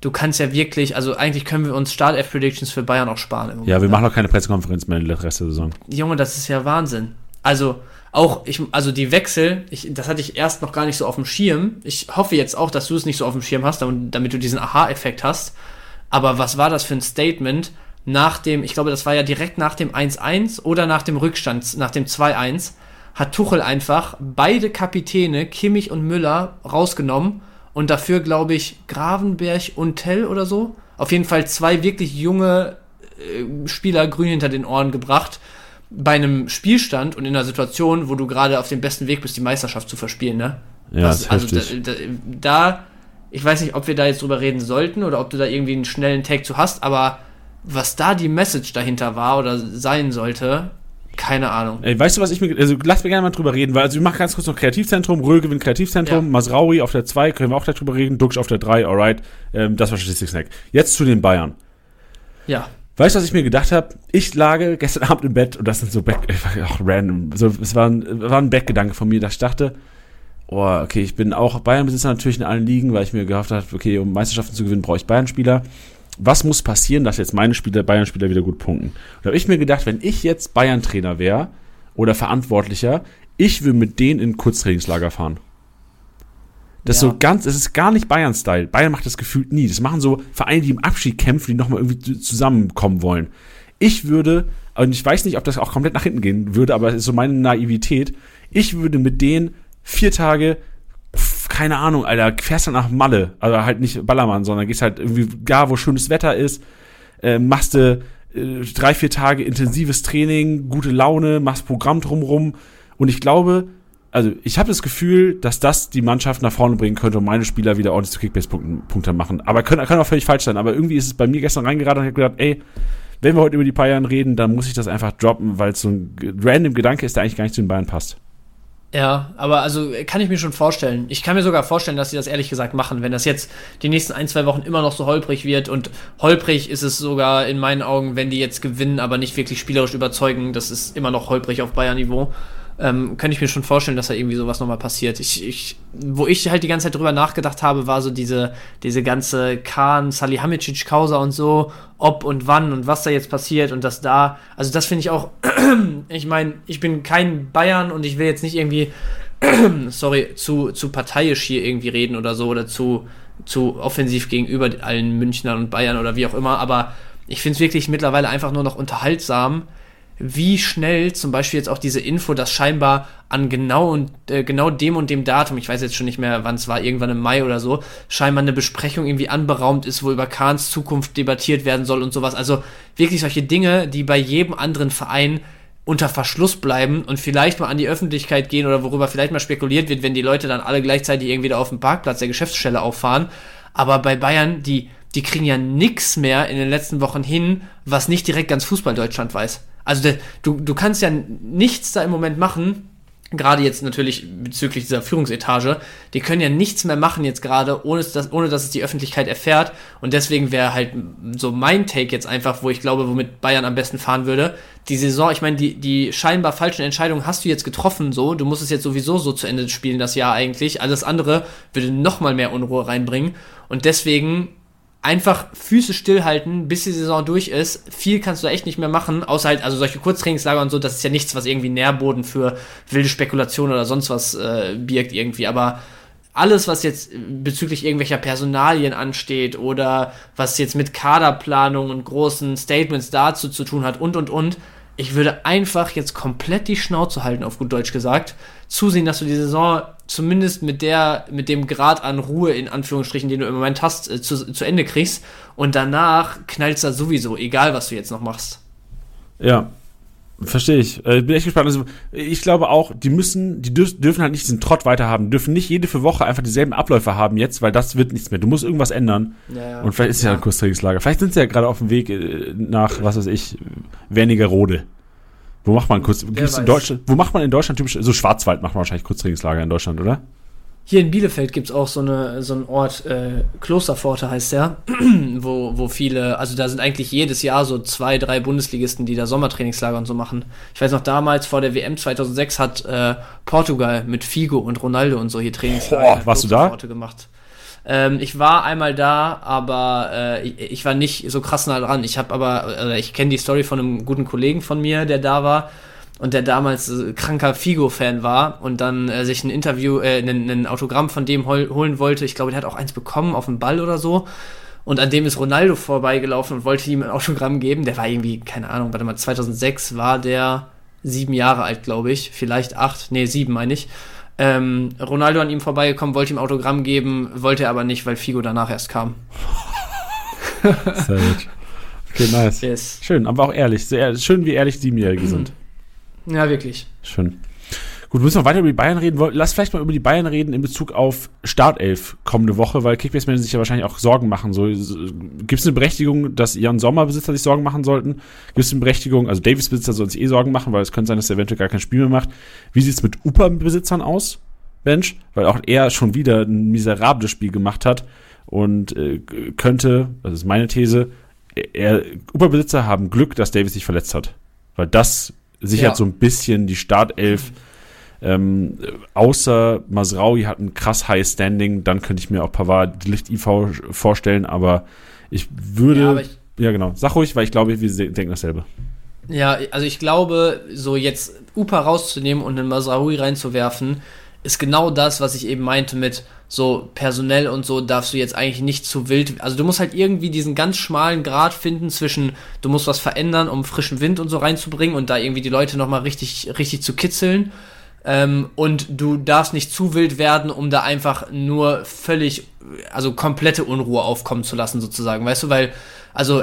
du kannst ja wirklich, also eigentlich können wir uns Start-F-Predictions für Bayern auch sparen. Ja, wir ne? machen auch keine Pressekonferenz mehr in der Rest der Saison. Junge, das ist ja Wahnsinn. Also, auch, ich, also die Wechsel, ich, das hatte ich erst noch gar nicht so auf dem Schirm. Ich hoffe jetzt auch, dass du es nicht so auf dem Schirm hast, damit, damit du diesen Aha-Effekt hast. Aber was war das für ein Statement? Nach dem, ich glaube, das war ja direkt nach dem 1-1 oder nach dem Rückstand, nach dem 2-1, hat Tuchel einfach beide Kapitäne, Kimmich und Müller, rausgenommen und dafür, glaube ich, Gravenberg und Tell oder so. Auf jeden Fall zwei wirklich junge äh, Spieler grün hinter den Ohren gebracht. Bei einem Spielstand und in einer Situation, wo du gerade auf dem besten Weg bist, die Meisterschaft zu verspielen, ne? Ja, Was, also da, da, da, ich weiß nicht, ob wir da jetzt drüber reden sollten oder ob du da irgendwie einen schnellen Take zu hast, aber was da die Message dahinter war oder sein sollte, keine Ahnung. Ey, weißt du, was ich mir. Also lass mir gerne mal drüber reden, weil also wir machen ganz kurz noch Kreativzentrum, Röhl gewinnt Kreativzentrum, ja. Masraui auf der 2, können wir auch drüber reden, Duxch auf der 3, alright. Ähm, das war Statistik Snack. Jetzt zu den Bayern. Ja. Weißt du, was ich mir gedacht habe? Ich lage gestern <laughs> Abend im Bett und das sind so Back, auch random. So, es war ein, war ein Backgedanke von mir, dass ich dachte, oh, okay, ich bin auch Bayern-Besitzer natürlich in allen Ligen, weil ich mir gehofft habe, okay, um Meisterschaften zu gewinnen, brauche ich Bayern-Spieler was muss passieren, dass jetzt meine Spieler, Bayern-Spieler wieder gut punkten? Da habe ich mir gedacht, wenn ich jetzt Bayern-Trainer wäre oder Verantwortlicher, ich würde mit denen in Kurztrainingslager fahren. Das ja. ist so ganz, es ist gar nicht Bayern-Style. Bayern macht das gefühlt nie. Das machen so Vereine, die im Abschied kämpfen, die nochmal irgendwie zusammenkommen wollen. Ich würde, und ich weiß nicht, ob das auch komplett nach hinten gehen würde, aber es ist so meine Naivität. Ich würde mit denen vier Tage keine Ahnung, Alter, fährst dann nach Malle, also halt nicht Ballermann, sondern gehst halt irgendwie gar, wo schönes Wetter ist, äh, machst du äh, drei, vier Tage intensives Training, gute Laune, machst Programm drumrum und ich glaube, also ich habe das Gefühl, dass das die Mannschaft nach vorne bringen könnte und meine Spieler wieder ordentlich zu Kickbase-Punkte machen. Aber können, kann auch völlig falsch sein. Aber irgendwie ist es bei mir gestern reingeraten und ich habe gedacht, ey, wenn wir heute über die Bayern reden, dann muss ich das einfach droppen, weil es so ein random Gedanke ist, der eigentlich gar nicht zu den Bayern passt. Ja, aber also kann ich mir schon vorstellen. Ich kann mir sogar vorstellen, dass sie das ehrlich gesagt machen, wenn das jetzt die nächsten ein, zwei Wochen immer noch so holprig wird. Und holprig ist es sogar in meinen Augen, wenn die jetzt gewinnen, aber nicht wirklich spielerisch überzeugen. Das ist immer noch holprig auf Bayern-Niveau ähm, könnte ich mir schon vorstellen, dass da irgendwie sowas nochmal passiert. Ich, ich, wo ich halt die ganze Zeit drüber nachgedacht habe, war so diese, diese ganze Kahn, Salihamidzic-Causa und so, ob und wann und was da jetzt passiert und das da. Also das finde ich auch, <clears throat> ich meine, ich bin kein Bayern und ich will jetzt nicht irgendwie, <clears throat> sorry, zu, zu parteiisch hier irgendwie reden oder so oder zu, zu offensiv gegenüber allen Münchnern und Bayern oder wie auch immer, aber ich finde es wirklich mittlerweile einfach nur noch unterhaltsam, wie schnell zum Beispiel jetzt auch diese Info, dass scheinbar an genau und äh, genau dem und dem Datum, ich weiß jetzt schon nicht mehr, wann es war, irgendwann im Mai oder so, scheinbar eine Besprechung irgendwie anberaumt ist, wo über Kahns Zukunft debattiert werden soll und sowas. Also wirklich solche Dinge, die bei jedem anderen Verein unter Verschluss bleiben und vielleicht mal an die Öffentlichkeit gehen oder worüber vielleicht mal spekuliert wird, wenn die Leute dann alle gleichzeitig irgendwie da auf dem Parkplatz der Geschäftsstelle auffahren. Aber bei Bayern, die, die kriegen ja nix mehr in den letzten Wochen hin, was nicht direkt ganz Fußball Deutschland weiß. Also der, du, du kannst ja nichts da im Moment machen, gerade jetzt natürlich bezüglich dieser Führungsetage, die können ja nichts mehr machen jetzt gerade, ohne dass, ohne dass es die Öffentlichkeit erfährt. Und deswegen wäre halt so mein Take jetzt einfach, wo ich glaube, womit Bayern am besten fahren würde. Die Saison, ich meine, die, die scheinbar falschen Entscheidungen hast du jetzt getroffen, so. Du musst es jetzt sowieso so zu Ende spielen, das Jahr eigentlich. Alles andere würde nochmal mehr Unruhe reinbringen. Und deswegen einfach Füße stillhalten, bis die Saison durch ist. Viel kannst du da echt nicht mehr machen, außer halt, also solche Kurztrainingslager und so, das ist ja nichts, was irgendwie Nährboden für wilde Spekulation oder sonst was äh, birgt irgendwie. Aber alles, was jetzt bezüglich irgendwelcher Personalien ansteht oder was jetzt mit Kaderplanung und großen Statements dazu zu tun hat und und und, ich würde einfach jetzt komplett die Schnauze halten, auf gut Deutsch gesagt, zusehen, dass du die Saison zumindest mit der, mit dem Grad an Ruhe in Anführungsstrichen, den du im Moment hast, äh, zu, zu Ende kriegst und danach knallst da sowieso, egal was du jetzt noch machst. Ja, Verstehe ich. Äh, bin echt gespannt. Also, ich glaube auch, die müssen, die dürfen halt nicht diesen Trott weiterhaben, dürfen nicht jede für Woche einfach dieselben Abläufe haben jetzt, weil das wird nichts mehr. Du musst irgendwas ändern. Ja, ja. Und vielleicht ist es ja. ja ein Kurztrainingslager. Vielleicht sind sie ja gerade auf dem Weg äh, nach, was weiß ich, Wernigerode. Wo macht man kurz, in Deutschland, wo macht man in Deutschland typisch, so Schwarzwald macht man wahrscheinlich Kurztrainingslager in Deutschland, oder? Hier in Bielefeld gibt es auch so, eine, so einen Ort, äh, Klosterpforte heißt der, <clears throat> wo, wo viele, also da sind eigentlich jedes Jahr so zwei, drei Bundesligisten, die da Sommertrainingslager und so machen. Ich weiß noch, damals vor der WM 2006 hat äh, Portugal mit Figo und Ronaldo und so hier Trainingslager Boah, warst du da? gemacht. Ähm, ich war einmal da, aber äh, ich, ich, war nicht so krass nah dran. Ich habe aber, äh, ich kenne die Story von einem guten Kollegen von mir, der da war und der damals äh, kranker Figo-Fan war und dann äh, sich ein Interview, äh, ein, Autogramm von dem hol holen wollte. Ich glaube, der hat auch eins bekommen auf dem Ball oder so. Und an dem ist Ronaldo vorbeigelaufen und wollte ihm ein Autogramm geben. Der war irgendwie, keine Ahnung, warte mal, 2006 war der sieben Jahre alt, glaube ich. Vielleicht acht, nee, sieben meine ich. Ähm, Ronaldo an ihm vorbeigekommen, wollte ihm Autogramm geben, wollte er aber nicht, weil Figo danach erst kam. Sehr gut. Okay, nice. Yes. Schön, aber auch ehrlich. Sehr, schön, wie ehrlich Siebenjährige <clears throat> sind. Ja, wirklich. Schön. Gut, müssen wir weiter über die Bayern reden. Lass vielleicht mal über die Bayern reden in Bezug auf Startelf kommende Woche, weil Kickbase-Manager sich ja wahrscheinlich auch Sorgen machen. So, Gibt es eine Berechtigung, dass Jan Sommer-Besitzer sich Sorgen machen sollten? Gibt es eine Berechtigung, also Davis-Besitzer sollen sich eh Sorgen machen, weil es könnte sein, dass er eventuell gar kein Spiel mehr macht. Wie sieht es mit Upa-Besitzern aus, Bench? Weil auch er schon wieder ein miserables Spiel gemacht hat und äh, könnte, das ist meine These, er, Upa-Besitzer haben Glück, dass Davis sich verletzt hat. Weil das sichert ja. so ein bisschen die Startelf. Ähm, außer Masraui hat ein krass High Standing, dann könnte ich mir auch Pavard Licht IV vorstellen, aber ich würde. Ja, aber ich, ja, genau. Sag ruhig, weil ich glaube, wir denken dasselbe. Ja, also ich glaube, so jetzt Upa rauszunehmen und einen Masraui reinzuwerfen, ist genau das, was ich eben meinte mit so personell und so darfst du jetzt eigentlich nicht zu wild. Also du musst halt irgendwie diesen ganz schmalen Grad finden zwischen, du musst was verändern, um frischen Wind und so reinzubringen und da irgendwie die Leute nochmal richtig, richtig zu kitzeln. Ähm, und du darfst nicht zu wild werden, um da einfach nur völlig, also komplette Unruhe aufkommen zu lassen, sozusagen. Weißt du, weil also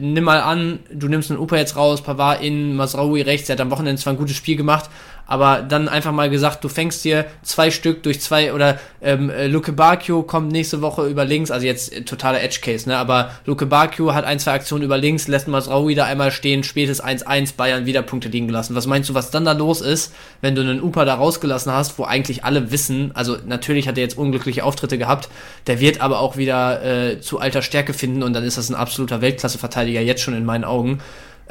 nimm mal an, du nimmst einen Upa jetzt raus, Pavard in, Masraoui rechts, der hat am Wochenende zwar ein gutes Spiel gemacht, aber dann einfach mal gesagt, du fängst dir zwei Stück durch zwei oder ähm, äh, Luke Bacchio kommt nächste Woche über links, also jetzt äh, totaler Edge Case, ne? Aber Luke Bacchio hat ein, zwei Aktionen über links, lässt Masraoui da einmal stehen, spätes 1-1, Bayern wieder Punkte liegen gelassen. Was meinst du, was dann da los ist, wenn du einen Upa da rausgelassen hast, wo eigentlich alle wissen, also natürlich hat er jetzt unglückliche Auftritte gehabt, der wird aber auch wieder äh, zu alter Stärke finden und dann ist das ein absoluter Weltklasse-Verteidiger jetzt schon in meinen Augen.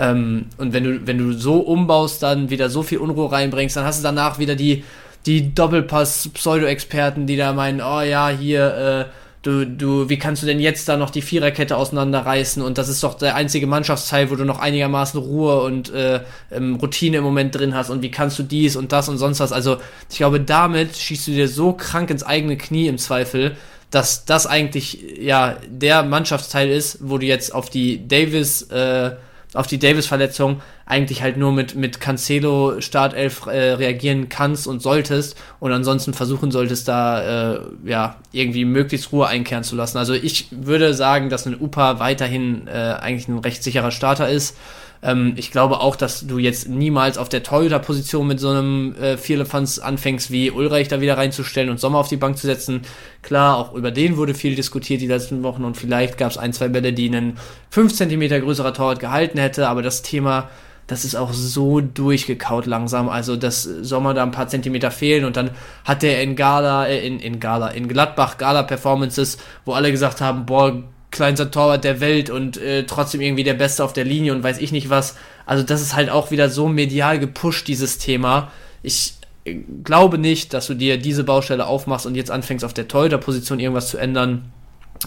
Ähm, und wenn du, wenn du so umbaust, dann wieder so viel Unruhe reinbringst, dann hast du danach wieder die, die Doppelpass-Pseudo-Experten, die da meinen, oh ja, hier, äh, du, du, wie kannst du denn jetzt da noch die Viererkette auseinanderreißen? Und das ist doch der einzige Mannschaftsteil, wo du noch einigermaßen Ruhe und äh, ähm, Routine im Moment drin hast. Und wie kannst du dies und das und sonst was? Also, ich glaube, damit schießt du dir so krank ins eigene Knie im Zweifel, dass das eigentlich ja der Mannschaftsteil ist, wo du jetzt auf die Davis äh, auf die Davis-Verletzung eigentlich halt nur mit, mit Cancelo Startelf äh, reagieren kannst und solltest und ansonsten versuchen solltest, da äh, ja irgendwie möglichst Ruhe einkehren zu lassen. Also ich würde sagen, dass ein Upa weiterhin äh, eigentlich ein recht sicherer Starter ist. Ähm, ich glaube auch, dass du jetzt niemals auf der Torhüter-Position mit so einem äh, Vierlefanz anfängst, wie Ulreich da wieder reinzustellen und Sommer auf die Bank zu setzen. Klar, auch über den wurde viel diskutiert die letzten Wochen und vielleicht gab es ein, zwei Bälle, die einen 5 cm größerer Torwart gehalten hätte, aber das Thema das ist auch so durchgekaut langsam. Also, dass Sommer da ein paar Zentimeter fehlen und dann hat der in Gala, äh, in, in Gala, in Gladbach Gala-Performances, wo alle gesagt haben, boah, kleinster Torwart der Welt und äh, trotzdem irgendwie der Beste auf der Linie und weiß ich nicht was. Also, das ist halt auch wieder so medial gepusht, dieses Thema. Ich äh, glaube nicht, dass du dir diese Baustelle aufmachst und jetzt anfängst, auf der Torhüter-Position irgendwas zu ändern.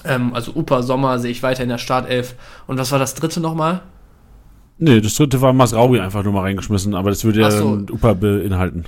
Ähm, also, Upa Sommer sehe ich weiter in der Startelf. Und was war das dritte nochmal? Nee, das dritte war Masraui einfach nur mal reingeschmissen, aber das würde ja so. Upa beinhalten.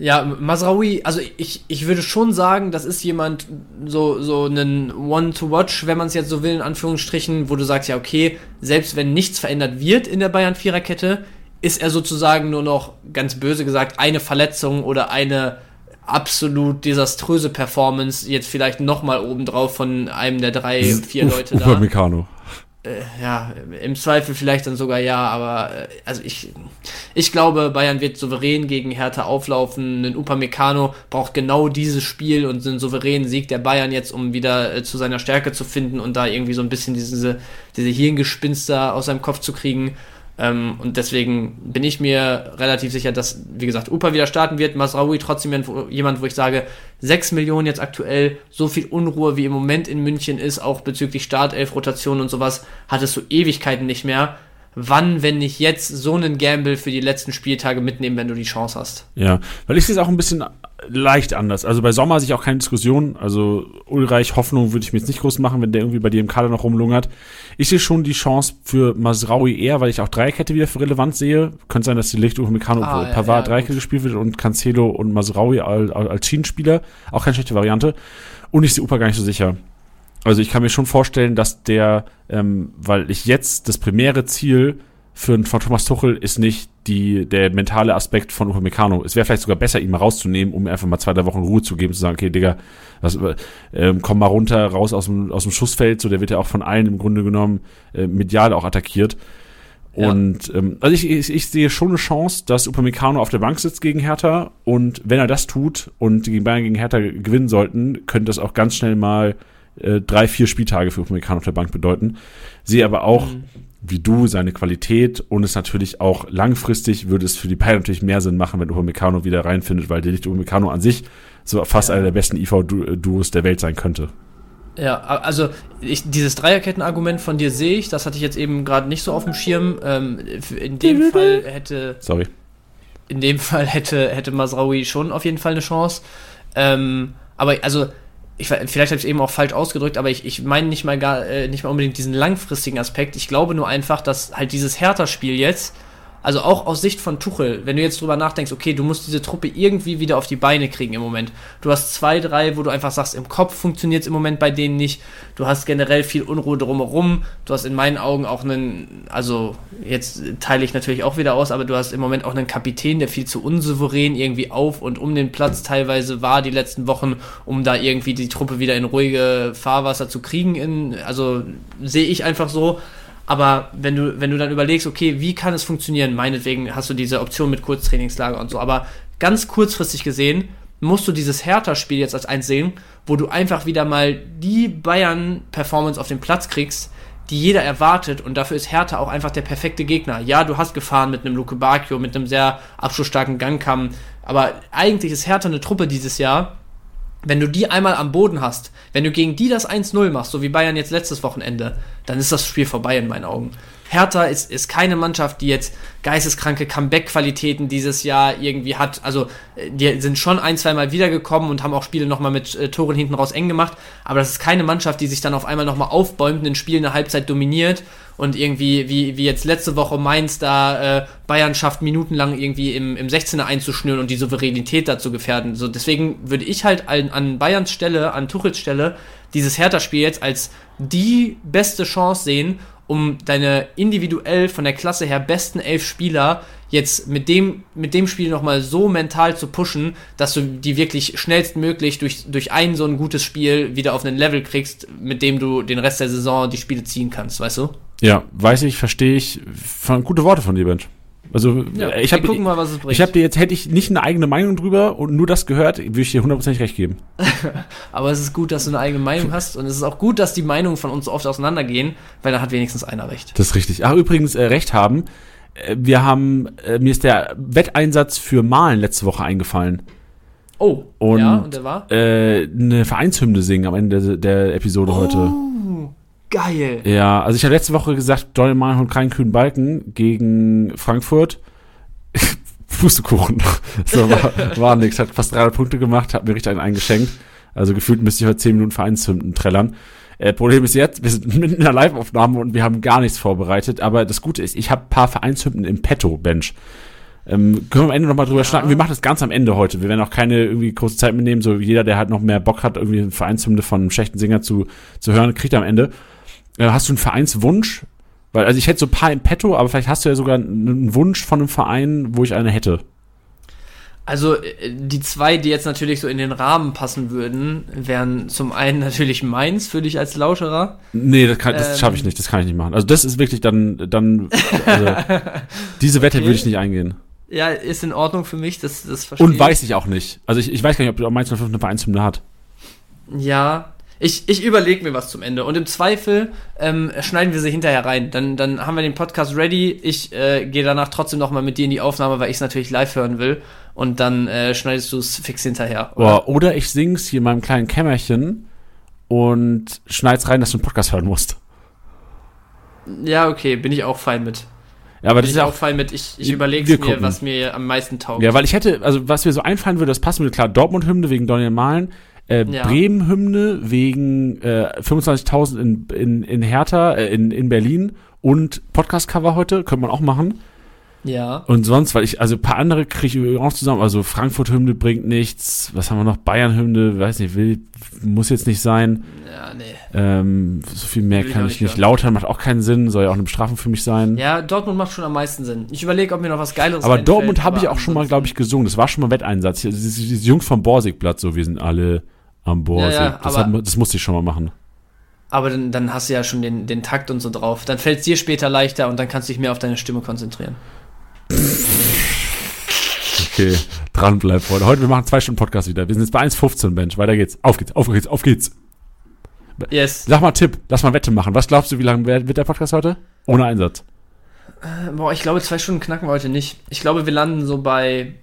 Ja, Masraoui, also ich, ich würde schon sagen, das ist jemand, so, so einen One-to-Watch, wenn man es jetzt so will, in Anführungsstrichen, wo du sagst, ja, okay, selbst wenn nichts verändert wird in der Bayern-Viererkette, ist er sozusagen nur noch, ganz böse gesagt, eine Verletzung oder eine absolut desaströse Performance, jetzt vielleicht nochmal obendrauf von einem der drei, vier Leute da. Upamecano äh, ja, im Zweifel vielleicht dann sogar ja, aber äh, also ich, ich glaube, Bayern wird souverän gegen Hertha auflaufen. Ein Upamecano braucht genau dieses Spiel und einen souveränen Sieg der Bayern jetzt, um wieder äh, zu seiner Stärke zu finden und da irgendwie so ein bisschen diese, diese Hirngespinster aus seinem Kopf zu kriegen. Ähm, und deswegen bin ich mir relativ sicher, dass, wie gesagt, Upa wieder starten wird. Masraoui trotzdem jemand, wo ich sage, 6 Millionen jetzt aktuell, so viel Unruhe wie im Moment in München ist, auch bezüglich Startelf, Rotation und sowas, hattest du Ewigkeiten nicht mehr wann, wenn nicht jetzt, so einen Gamble für die letzten Spieltage mitnehmen, wenn du die Chance hast. Ja, weil ich sehe es auch ein bisschen leicht anders. Also bei Sommer sehe ich auch keine Diskussion. Also Ulreich Hoffnung würde ich mir jetzt nicht groß machen, wenn der irgendwie bei dir im Kader noch rumlungert. Ich sehe schon die Chance für Masraui eher, weil ich auch Dreikette wieder für relevant sehe. Könnte sein, dass die Licht Meccano ah, Pavard ja, ja, Dreikette gespielt wird und Cancelo und Masraui als, als Schienenspieler. Auch keine schlechte Variante. Und ich sehe Upa gar nicht so sicher. Also ich kann mir schon vorstellen, dass der, ähm, weil ich jetzt das primäre Ziel für von Thomas Tuchel ist nicht die, der mentale Aspekt von Upamecano. Es wäre vielleicht sogar besser, ihn mal rauszunehmen, um einfach mal zwei, drei Wochen Ruhe zu geben, zu sagen, okay, Digga, was, ähm, komm mal runter, raus aus dem, aus dem Schussfeld, so, der wird ja auch von allen im Grunde genommen äh, medial auch attackiert. Und ja. ähm, also ich, ich, ich sehe schon eine Chance, dass Upamecano auf der Bank sitzt gegen Hertha und wenn er das tut und gegen Bayern gegen Hertha gewinnen sollten, könnte das auch ganz schnell mal äh, drei, vier Spieltage für Upamecano auf der Bank bedeuten. Sehe aber auch, mhm. wie du, seine Qualität und es natürlich auch langfristig würde es für die Bayern natürlich mehr Sinn machen, wenn Upamecano wieder reinfindet, weil der Licht Upamecano an sich so fast ja. einer der besten IV-Duos der Welt sein könnte. Ja, also ich, dieses Dreierketten-Argument von dir sehe ich, das hatte ich jetzt eben gerade nicht so auf dem Schirm. Ähm, in dem Fall hätte. Sorry. In dem Fall hätte, hätte Masraoui schon auf jeden Fall eine Chance. Ähm, aber also ich, vielleicht habe ich eben auch falsch ausgedrückt, aber ich, ich meine nicht mal gar, äh, nicht mal unbedingt diesen langfristigen Aspekt. Ich glaube nur einfach, dass halt dieses Hertha-Spiel jetzt also auch aus Sicht von Tuchel, wenn du jetzt drüber nachdenkst, okay, du musst diese Truppe irgendwie wieder auf die Beine kriegen im Moment. Du hast zwei, drei, wo du einfach sagst, im Kopf funktioniert es im Moment bei denen nicht. Du hast generell viel Unruhe drumherum. Du hast in meinen Augen auch einen, also jetzt teile ich natürlich auch wieder aus, aber du hast im Moment auch einen Kapitän, der viel zu unsouverän irgendwie auf und um den Platz teilweise war die letzten Wochen, um da irgendwie die Truppe wieder in ruhige Fahrwasser zu kriegen. In, also sehe ich einfach so. Aber wenn du, wenn du dann überlegst, okay, wie kann es funktionieren? Meinetwegen hast du diese Option mit Kurztrainingslager und so. Aber ganz kurzfristig gesehen musst du dieses Hertha-Spiel jetzt als eins sehen, wo du einfach wieder mal die Bayern-Performance auf den Platz kriegst, die jeder erwartet und dafür ist Hertha auch einfach der perfekte Gegner. Ja, du hast gefahren mit einem Luke Bacchio, mit einem sehr abschlussstarken Gangkamm, aber eigentlich ist Hertha eine Truppe dieses Jahr, wenn du die einmal am Boden hast, wenn du gegen die das 1-0 machst, so wie Bayern jetzt letztes Wochenende, dann ist das Spiel vorbei in meinen Augen. Hertha ist, ist keine Mannschaft, die jetzt geisteskranke Comeback-Qualitäten dieses Jahr irgendwie hat. Also, äh, die sind schon ein, zweimal wiedergekommen und haben auch Spiele nochmal mit äh, Toren hinten raus eng gemacht. Aber das ist keine Mannschaft, die sich dann auf einmal nochmal aufbäumt, ein Spiel eine Halbzeit dominiert und irgendwie, wie, wie jetzt letzte Woche Mainz da äh, Bayern schafft, minutenlang irgendwie im, im 16er einzuschnüren und die Souveränität dazu gefährden. So, deswegen würde ich halt an, an Bayerns Stelle, an Tuchels Stelle, dieses Hertha-Spiel jetzt als die beste Chance sehen, um deine individuell von der Klasse her besten elf Spieler jetzt mit dem, mit dem Spiel nochmal so mental zu pushen, dass du die wirklich schnellstmöglich durch, durch ein so ein gutes Spiel wieder auf einen Level kriegst, mit dem du den Rest der Saison die Spiele ziehen kannst, weißt du? Ja, weiß ich, verstehe ich. Gute Worte von dir, Bench. Also ja, ich habe gucken mal, was es bringt. Ich habe dir jetzt hätte ich nicht eine eigene Meinung drüber und nur das gehört, würde ich dir hundertprozentig recht geben. <laughs> Aber es ist gut, dass du eine eigene Meinung hast und es ist auch gut, dass die Meinungen von uns oft auseinandergehen, weil da hat wenigstens einer recht. Das ist richtig. Ach übrigens äh, recht haben. äh, wir haben, äh, mir ist der Wetteinsatz für Malen letzte Woche eingefallen. Oh, Und, ja, und der war? Äh, eine Vereinshymne singen am Ende der, der Episode heute. Geil. Ja, also ich habe letzte Woche gesagt, Donny Malen und keinen kühlen Balken gegen Frankfurt. <laughs> Pustekuchen. So, war, war nix. Hat fast 300 Punkte gemacht, hat mir richtig einen eingeschenkt. Also gefühlt müsste ich heute 10 Minuten Vereinshymnen trällern. Äh, Problem ist jetzt, wir sind <laughs> mitten in der Live-Aufnahme und wir haben gar nichts vorbereitet. Aber das Gute ist, ich habe ein paar Vereinshymnen im Petto, Bench. Ähm, können wir am Ende nochmal drüber Ja. schnacken. Wir machen das ganz am Ende heute. Wir werden auch keine irgendwie große Zeit mitnehmen. So jeder, der halt noch mehr Bock hat, irgendwie eine Vereinshymne von einem schlechten Sänger zu, zu hören, kriegt am Ende. Äh, hast du einen Vereinswunsch? Weil, also ich hätte so ein paar im Petto, aber vielleicht hast du ja sogar einen Wunsch von einem Verein, wo ich eine hätte. Also äh, die zwei, die jetzt natürlich so in den Rahmen passen würden, wären zum einen natürlich Mainz für dich als Lauscherer. Nee, das, kann- das Ähm. schaffe ich nicht, das kann ich nicht machen. Also das ist wirklich dann, dann, also, <laughs> diese Wette Okay. würde ich nicht eingehen. Ja, ist in Ordnung für mich, das, das verstehe Und ich. weiß ich auch nicht. Also ich, ich weiß gar nicht, ob Mainz 05 eine Vereinshymne hat. Ja, ich, ich überlege mir was zum Ende. Und im Zweifel ähm, schneiden wir sie hinterher rein. Dann, dann haben wir den Podcast ready. Ich äh, gehe danach trotzdem nochmal mit dir in die Aufnahme, weil ich es natürlich live hören will. Und dann äh, schneidest du es fix hinterher. Oder, oder ich sing's hier in meinem kleinen Kämmerchen und schneid's rein, dass du einen Podcast hören musst. Ja, okay, bin ich auch fein mit. Ja, aber Bin das ich ist auch fein mit. Ich, ich überlege mir, gucken. was mir am meisten taugt. ja, weil ich hätte, also was mir so einfallen würde, das passen würde, klar, Dortmund-Hymne wegen Daniel Mahlen, äh, Ja. Bremen-Hymne wegen äh, 25.000 in, in, in Hertha, äh, in, in Berlin und Podcast-Cover heute, könnte man auch machen. ja. Und sonst, weil ich, also ein paar andere kriege ich auch zusammen. Also Frankfurt-Hymne bringt nichts. Was haben wir noch? Bayern-Hymne, weiß nicht, will, muss jetzt nicht sein. Ja, nee. Ähm, so viel mehr Will kann ich nicht nicht. Lautern macht auch keinen Sinn, soll ja auch eine Bestrafung für mich sein. Ja, Dortmund macht schon am meisten Sinn. Ich überlege, ob mir noch was Geileres aber Dortmund habe ich auch schon mal, glaube ich, gesungen. Das war schon mal Wetteinsatz. Hier, Diese, diese Jungs vom Borsigblatt, so, wir sind alle am Borsig. Ja, ja, das, aber- hat, das musste ich schon mal machen. Aber dann, dann hast du ja schon den, den Takt und so drauf. Dann fällt es dir später leichter und dann kannst du dich mehr auf deine Stimme konzentrieren. Okay, dranbleiben, Freunde. Heute, wir machen zwei Stunden Podcast wieder. Wir sind jetzt bei 1,15, Mensch. Weiter geht's. Auf geht's, auf geht's, auf geht's. Yes. Sag mal Tipp, lass mal Wette machen. Was glaubst du, wie lange wird der Podcast heute? Ohne Einsatz. Äh, Boah, ich glaube, zwei Stunden knacken wir heute nicht. Ich glaube, wir landen so bei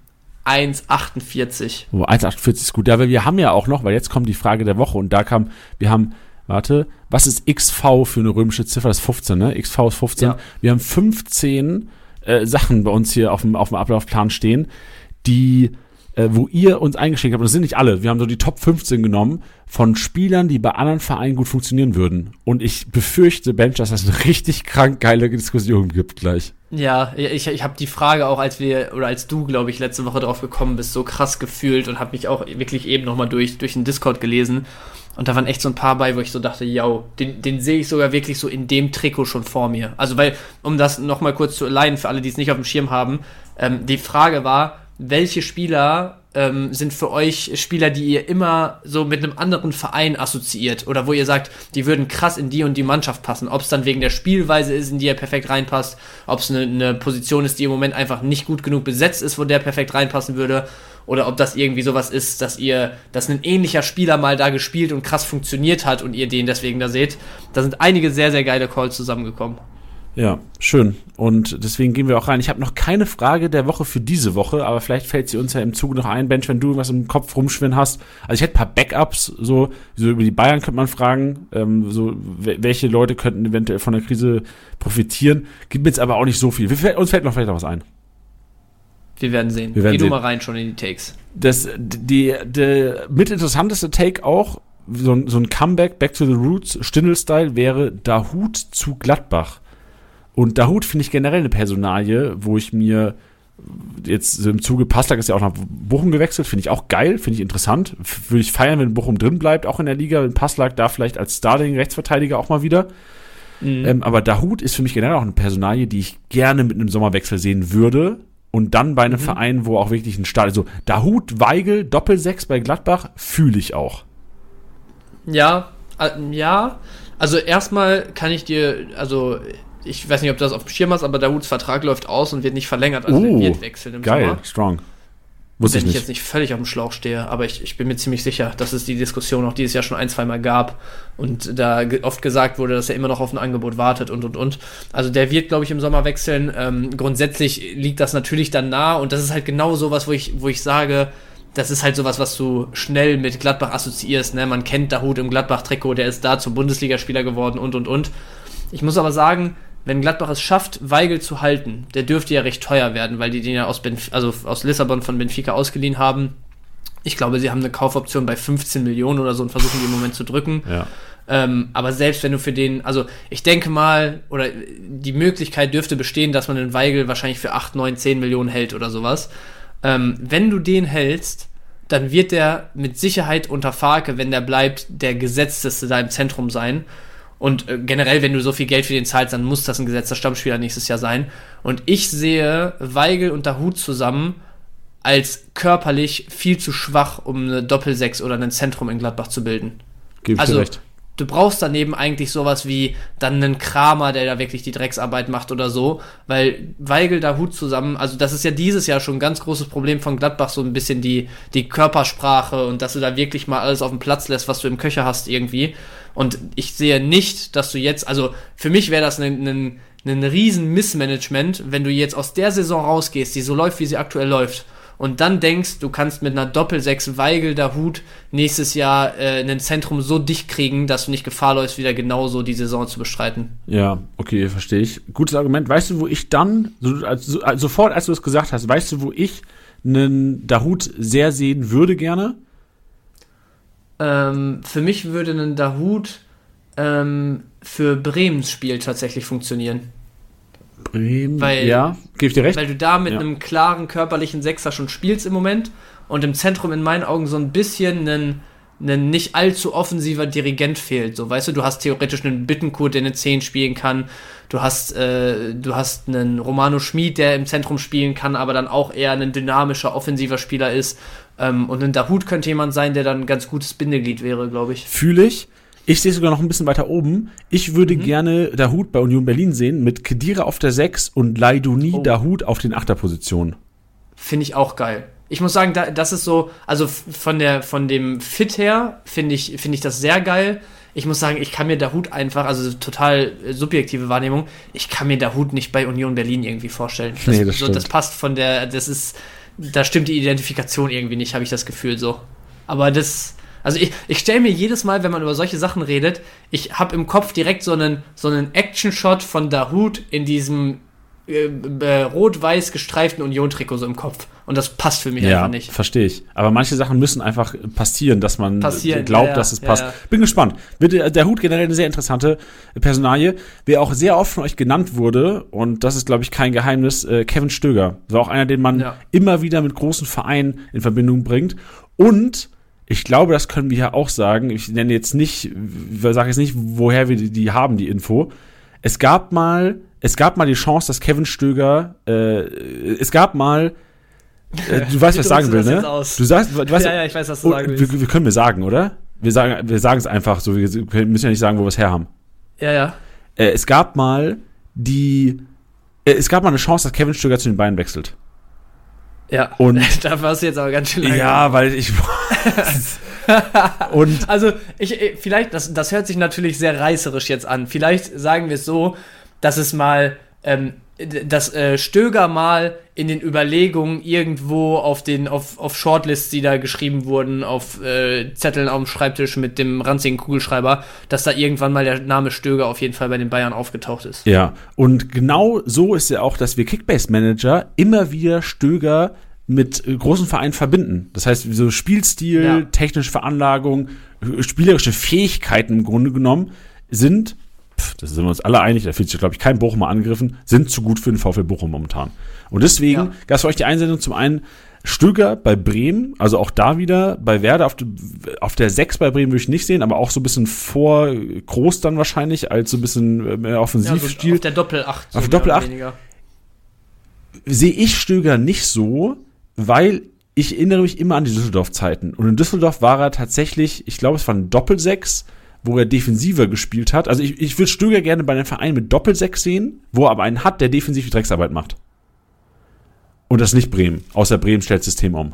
1,48. Oh, 1,48 ist gut. Ja, weil wir haben ja auch noch, weil jetzt kommt die Frage der Woche und da kam, wir haben, warte, was ist XV für eine römische Ziffer? Das ist 15, ne? XV ist 15. Ja. Wir haben 15 äh, Sachen bei uns hier auf dem, auf dem Ablaufplan stehen, die, äh, wo ihr uns eingeschickt habt. Und das sind nicht alle. Wir haben so die Top 15 genommen von Spielern, die bei anderen Vereinen gut funktionieren würden. Und ich befürchte, Bench, dass das eine richtig krank geile Diskussion gibt gleich. Ja, ich, ich habe die Frage auch, als wir, oder als du, glaube ich, letzte Woche drauf gekommen bist, so krass gefühlt und habe mich auch wirklich eben nochmal durch, durch den Discord gelesen. Und da waren echt so ein paar bei, wo ich so dachte, yo, den, den sehe ich sogar wirklich so in dem Trikot schon vor mir. Also, weil, um das nochmal kurz zu allein für alle, die es nicht auf dem Schirm haben, ähm, die Frage war, welche Spieler ähm, sind für euch Spieler, die ihr immer so mit einem anderen Verein assoziiert oder wo ihr sagt, die würden krass in die und die Mannschaft passen. Ob es dann wegen der Spielweise ist, in die er perfekt reinpasst, ob es eine, eine Position ist, die im Moment einfach nicht gut genug besetzt ist, wo der perfekt reinpassen würde, oder ob das irgendwie sowas ist, dass ihr, dass ein ähnlicher Spieler mal da gespielt und krass funktioniert hat und ihr den deswegen da seht. Da sind einige sehr, sehr geile Calls zusammengekommen. Ja, schön. Und deswegen gehen wir auch rein. Ich habe noch keine Frage der Woche für diese Woche, aber vielleicht fällt sie uns ja im Zuge noch ein, Bench, wenn du irgendwas im Kopf rumschwirren hast. Also ich hätte ein paar Backups, so, so über die Bayern könnte man fragen, ähm, so wel- welche Leute könnten eventuell von der Krise profitieren. Gibt mir jetzt aber auch nicht so viel. Wir, uns fällt noch vielleicht noch was ein. Wir werden sehen. Wir werden Geh sehen. du mal rein schon in die Takes. Das, die, der mit interessanteste Take auch, so, ein- so ein Comeback, Back to the Roots, Stindl-Style, wäre Dahut zu Gladbach. Und Dahut finde ich generell eine Personalie, wo ich mir jetzt im Zuge Passlack ist ja auch nach Bochum gewechselt, finde ich auch geil, finde ich interessant. Würde ich feiern, wenn Bochum drin bleibt, auch in der Liga, wenn Passlack da vielleicht als Starting-Rechtsverteidiger auch mal wieder. Mhm. Ähm, aber Dahut ist für mich generell auch eine Personalie, die ich gerne mit einem Sommerwechsel sehen würde. Und dann bei einem Mhm. Verein, wo auch wirklich ein Start, also Dahut, Weigel, Doppelsechs bei Gladbach, fühle ich auch. Ja, äh, ja. Also erstmal kann ich dir, also ich weiß nicht, ob du das auf dem Schirm hast, aber Dahuts Vertrag läuft aus und wird nicht verlängert. Also er wird wechseln im Geil, Sommer. strong. Wusste wenn ich ich, nicht. jetzt nicht völlig auf dem Schlauch stehe, aber ich, ich bin mir ziemlich sicher, dass es die Diskussion auch dieses Jahr schon ein, zwei Mal gab und da oft gesagt wurde, dass er immer noch auf ein Angebot wartet und und und. Also der wird, glaube ich, im Sommer wechseln. Ähm, grundsätzlich liegt das natürlich dann nah und das ist halt genau sowas, wo ich, wo ich sage, das ist halt sowas, was du schnell mit Gladbach assoziierst. Ne? Man kennt Dahut im Gladbach-Trikot, der ist da zum Bundesligaspieler geworden und und und. Ich muss aber sagen, wenn Gladbach es schafft, Weigel zu halten, der dürfte ja recht teuer werden, weil die den ja aus, Benf also aus Lissabon von Benfica ausgeliehen haben. Ich glaube, sie haben eine Kaufoption bei 15 Millionen oder so und versuchen die im Moment zu drücken. Ja. Ähm, aber selbst wenn du für den, also ich denke mal, oder die Möglichkeit dürfte bestehen, dass man den Weigel wahrscheinlich für 8, 9, 10 Millionen hält oder sowas. Ähm, wenn du den hältst, dann wird der mit Sicherheit unter Farke, wenn der bleibt, der gesetzteste da im Zentrum sein. Und äh, generell, wenn du so viel Geld für den zahlst, dann muss das ein gesetzter Stammspieler nächstes Jahr sein. Und ich sehe Weigel und Dahut zusammen als körperlich viel zu schwach, um eine Doppelsechs oder ein Zentrum in Gladbach zu bilden. Gebe ich Also, dir recht. Du brauchst daneben eigentlich sowas wie dann einen Kramer, der da wirklich die Drecksarbeit macht oder so, weil Weigel da Hut zusammen, also das ist ja dieses Jahr schon ein ganz großes Problem von Gladbach, so ein bisschen die, die Körpersprache und dass du da wirklich mal alles auf den Platz lässt, was du im Köcher hast irgendwie. Und ich sehe nicht, dass du jetzt, also für mich wäre das ein, ein, ein riesen Missmanagement, wenn du jetzt aus der Saison rausgehst, die so läuft, wie sie aktuell läuft, und dann denkst, du kannst mit einer Doppelsechs Weigel der Hut nächstes Jahr äh, ein Zentrum so dicht kriegen, dass du nicht Gefahr läufst, wieder genauso die Saison zu bestreiten. Ja, okay, verstehe ich. Gutes Argument. Weißt du, wo ich dann, so, also, sofort als du es gesagt hast, weißt du, wo ich einen Dahut sehr sehen würde gerne? Ähm, für mich würde ein Dahut ähm, für Bremens Spiel tatsächlich funktionieren. Bremen. Weil- ja, gebe ich dir recht. Weil du da mit Ja. einem klaren körperlichen Sechser schon spielst im Moment und im Zentrum in meinen Augen so ein bisschen ein, ein nicht allzu offensiver Dirigent fehlt. So, weißt du, du hast theoretisch einen Bittenkurt, der eine 10 spielen kann. Du hast, äh, du hast einen Romano Schmid, der im Zentrum spielen kann, aber dann auch eher ein dynamischer, offensiver Spieler ist. Ähm, und ein Dahut könnte jemand sein, der dann ein ganz gutes Bindeglied wäre, glaube ich. Fühle ich. Ich sehe sogar noch ein bisschen weiter oben. Ich würde Mhm. gerne Dahut bei Union Berlin sehen mit Kedira auf der 6 und Leidouni Oh. Dahut auf den Achterpositionen. Finde ich auch geil. Ich muss sagen, da, das ist so, also von der von dem Fit her finde ich finde ich das sehr geil. Ich muss sagen, ich kann mir der Hut einfach, also total subjektive Wahrnehmung, ich kann mir der Hut nicht bei Union Berlin irgendwie vorstellen. Das, Nee, das so, stimmt. das passt von der, das ist, da stimmt die Identifikation irgendwie nicht, habe ich das Gefühl so. Aber das, also ich, ich stelle mir jedes Mal, wenn man über solche Sachen redet, ich habe im Kopf direkt so einen, so einen Action-Shot von Dahut in diesem äh, äh, rot-weiß gestreiften Union-Trikot so im Kopf. Und das passt für mich Ja, einfach nicht. verstehe ich. Aber manche Sachen müssen einfach passieren, dass man Passieren, glaubt, ja, dass es passt. ja. Bin gespannt. Wird der, der Hut generell eine sehr interessante Personalie. Wer auch sehr oft von euch genannt wurde, und das ist, glaube ich, kein Geheimnis, äh, Kevin Stöger. War auch einer, den man immer wieder mit großen Vereinen in Verbindung bringt. Und ich glaube, das können wir ja auch sagen. Ich nenne jetzt nicht, ich sage jetzt nicht, woher wir die, die haben, die Info. Es gab mal, es gab mal die Chance, dass Kevin Stöger, äh, es gab mal, äh, du weißt, was ich sagen will, ne? Du sagst, du weißt, ja, ja, ich weiß, was du oh, sagen wir, willst. wir können wir sagen, oder? Wir sagen, wir sagen es einfach so. Wir müssen ja nicht sagen, wo wir es her haben. Ja, ja. Äh, es gab mal die, äh, es gab mal eine Chance, dass Kevin Stöger zu den Bayern wechselt. Ja. Und- <laughs> da warst du jetzt aber ganz schön lange. Ja, weil ich. <laughs> und Also, ich, ich- vielleicht, das, das hört sich natürlich sehr reißerisch jetzt an. Vielleicht sagen wir es so, dass es mal, ähm, dass äh, Stöger mal in den Überlegungen irgendwo auf den, auf, auf Shortlists, die da geschrieben wurden, auf äh, Zetteln auf dem Schreibtisch mit dem ranzigen Kugelschreiber, dass da irgendwann mal der Name Stöger auf jeden Fall bei den Bayern aufgetaucht ist. Ja, und genau so ist ja auch, dass wir Kickbase-Manager immer wieder Stöger mit äh, großen Vereinen verbinden. Das heißt, so Spielstil, Ja. technische Veranlagung, spielerische Fähigkeiten im Grunde genommen sind, pf, das sind wir uns alle einig, da fühlt sich, glaube ich, kein Bochumer angegriffen, sind zu gut für den VfL Bochum momentan. Und deswegen Ja. gab es für euch die Einsendung zum einen Stöger bei Bremen, also auch da wieder bei Werder auf, de, auf der 6 bei Bremen würde ich nicht sehen, aber auch so ein bisschen vor Groß dann wahrscheinlich, als so ein bisschen äh, mehr Ja, so Offensivstil auf der Doppelacht. Auf mehr der Doppelacht? oder weniger. sehe ich Stöger nicht so, weil ich erinnere mich immer an die Düsseldorf-Zeiten. Und in Düsseldorf war er tatsächlich, ich glaube, es war ein Doppelsechs, wo er defensiver gespielt hat. Also ich, ich würde Stöger gerne bei einem Verein mit Doppelsechs sehen, wo er aber einen hat, der defensiv die Drecksarbeit macht. Und das nicht Bremen. Außer Bremen stellt das System um.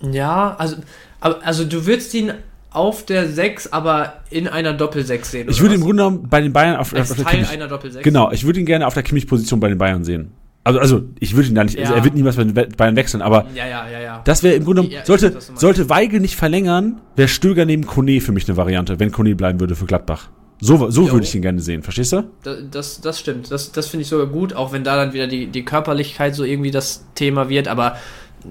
Ja, also, also du würdest ihn auf der 6, aber in einer Doppel-6 sehen. Ich würde im Grunde genommen bei den Bayern auf, auf der Teil Kimmich. einer Doppel-6. Genau, ich würde ihn gerne auf der Kimmich-Position bei den Bayern sehen. Also, also ich würde ihn da nicht, Ja. er wird niemals bei Bayern wechseln, aber Ja, ja, ja, ja. das wäre im Grunde genommen, Ja, sollte, weiß, sollte Weigel nicht verlängern, wäre Stöger neben Kone für mich eine Variante, wenn Kone bleiben würde für Gladbach. So, so würde ich ihn gerne sehen, verstehst du? Da- Das, das stimmt. Das, das finde ich sogar gut, auch wenn da dann wieder die, die Körperlichkeit so irgendwie das Thema wird. Aber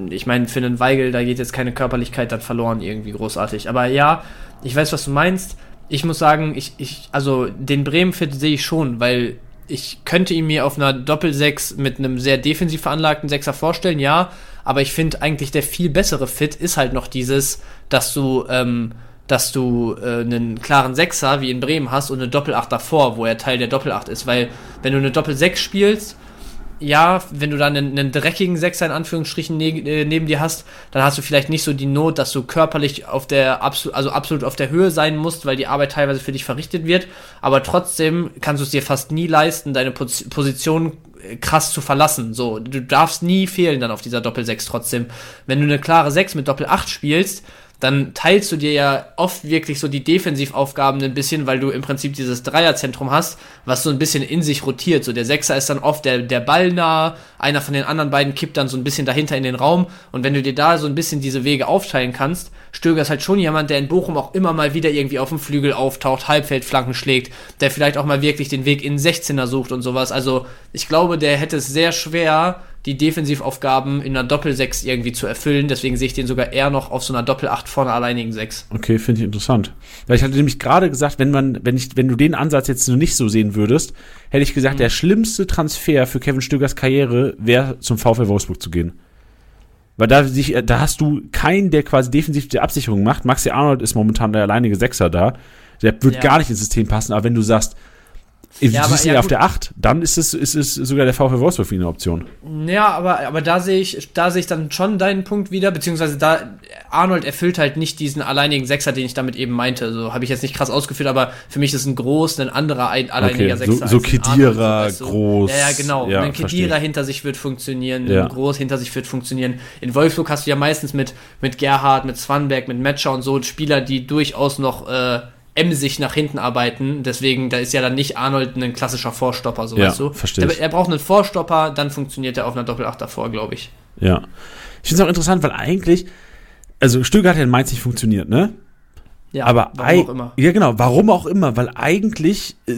ich meine, für einen Weigel, da geht jetzt keine Körperlichkeit dann verloren irgendwie großartig. Aber ja, ich weiß, was du meinst. Ich muss sagen, ich, ich, also den Bremen-Fit sehe ich schon, weil ich könnte ihn mir auf einer Doppel-6 mit einem sehr defensiv veranlagten Sechser vorstellen, ja. Aber ich finde eigentlich der viel bessere Fit ist halt noch dieses, dass du, ähm, dass du äh, einen klaren Sechser wie in Bremen hast und eine Doppelacht davor, wo er Teil der Doppelacht ist. Weil wenn du eine Doppel-6 spielst, ja, wenn du dann einen, einen dreckigen Sechser in Anführungsstrichen ne, äh, neben dir hast, dann hast du vielleicht nicht so die Not, dass du körperlich auf der absolut, also absolut auf der Höhe sein musst, weil die Arbeit teilweise für dich verrichtet wird. Aber trotzdem kannst du es dir fast nie leisten, deine Pos Position äh, krass zu verlassen. So, du darfst nie fehlen dann auf dieser Doppel-6 trotzdem. Wenn du eine klare 6 mit Doppel-8 spielst, dann teilst du dir ja oft wirklich so die Defensivaufgaben ein bisschen, weil du im Prinzip dieses Dreierzentrum hast, was so ein bisschen in sich rotiert. So der Sechser ist dann oft der, der Ball nah, einer von den anderen beiden kippt dann so ein bisschen dahinter in den Raum und wenn du dir da so ein bisschen diese Wege aufteilen kannst, Stöger ist halt schon jemand, der in Bochum auch immer mal wieder irgendwie auf dem Flügel auftaucht, Halbfeldflanken schlägt, der vielleicht auch mal wirklich den Weg in den 16er sucht und sowas. Also ich glaube, der hätte es sehr schwer, die Defensivaufgaben in einer Doppel-6 irgendwie zu erfüllen. Deswegen sehe ich den sogar eher noch auf so einer Doppel-8 vor einer alleinigen 6. Okay, finde ich interessant. Weil ich hatte nämlich gerade gesagt, wenn man, wenn ich, wenn du den Ansatz jetzt nicht so sehen würdest, hätte ich gesagt, der schlimmste Transfer für Kevin Stögers Karriere wäre zum VfL Wolfsburg zu gehen. Weil da, sich, da hast du keinen, der quasi defensiv die Absicherung macht. Maxi Arnold ist momentan der alleinige Sechser da. Der wird Ja. gar nicht ins System passen, aber wenn du sagst, Ja, aber- siehst ihn ja, auf der 8, dann ist es, ist es sogar der VfL Wolfsburg für ihn eine Option. Ja, aber, aber da sehe ich, da sehe ich dann schon deinen Punkt wieder, beziehungsweise da, Arnold erfüllt halt nicht diesen alleinigen Sechser, den ich damit eben meinte. So habe ich jetzt nicht krass ausgeführt, aber für mich ist ein Groß, ein anderer ein, alleiniger Okay, so- Sechser. so ein Kedira, Arnold, du? Groß, Ja, ja, genau. ja, ein Kedira hinter sich wird funktionieren, Ja. ein Groß hinter sich wird funktionieren. In Wolfsburg hast du ja meistens mit, mit Gerhard, mit Swanberg, mit Metscher und so Spieler, die durchaus noch, äh, emsig nach hinten arbeiten. Deswegen, da ist ja dann nicht Arnold ein klassischer Vorstopper, so Ja, weißt du. verstehe Er, er braucht einen Vorstopper, dann funktioniert er auf einer Doppelacht davor, glaube ich. Ja. Ich finde es auch interessant, weil eigentlich, also Stöger hat ja in Mainz nicht funktioniert, ne? Ja, aber warum auch immer. Ja, genau, warum auch immer, weil eigentlich äh,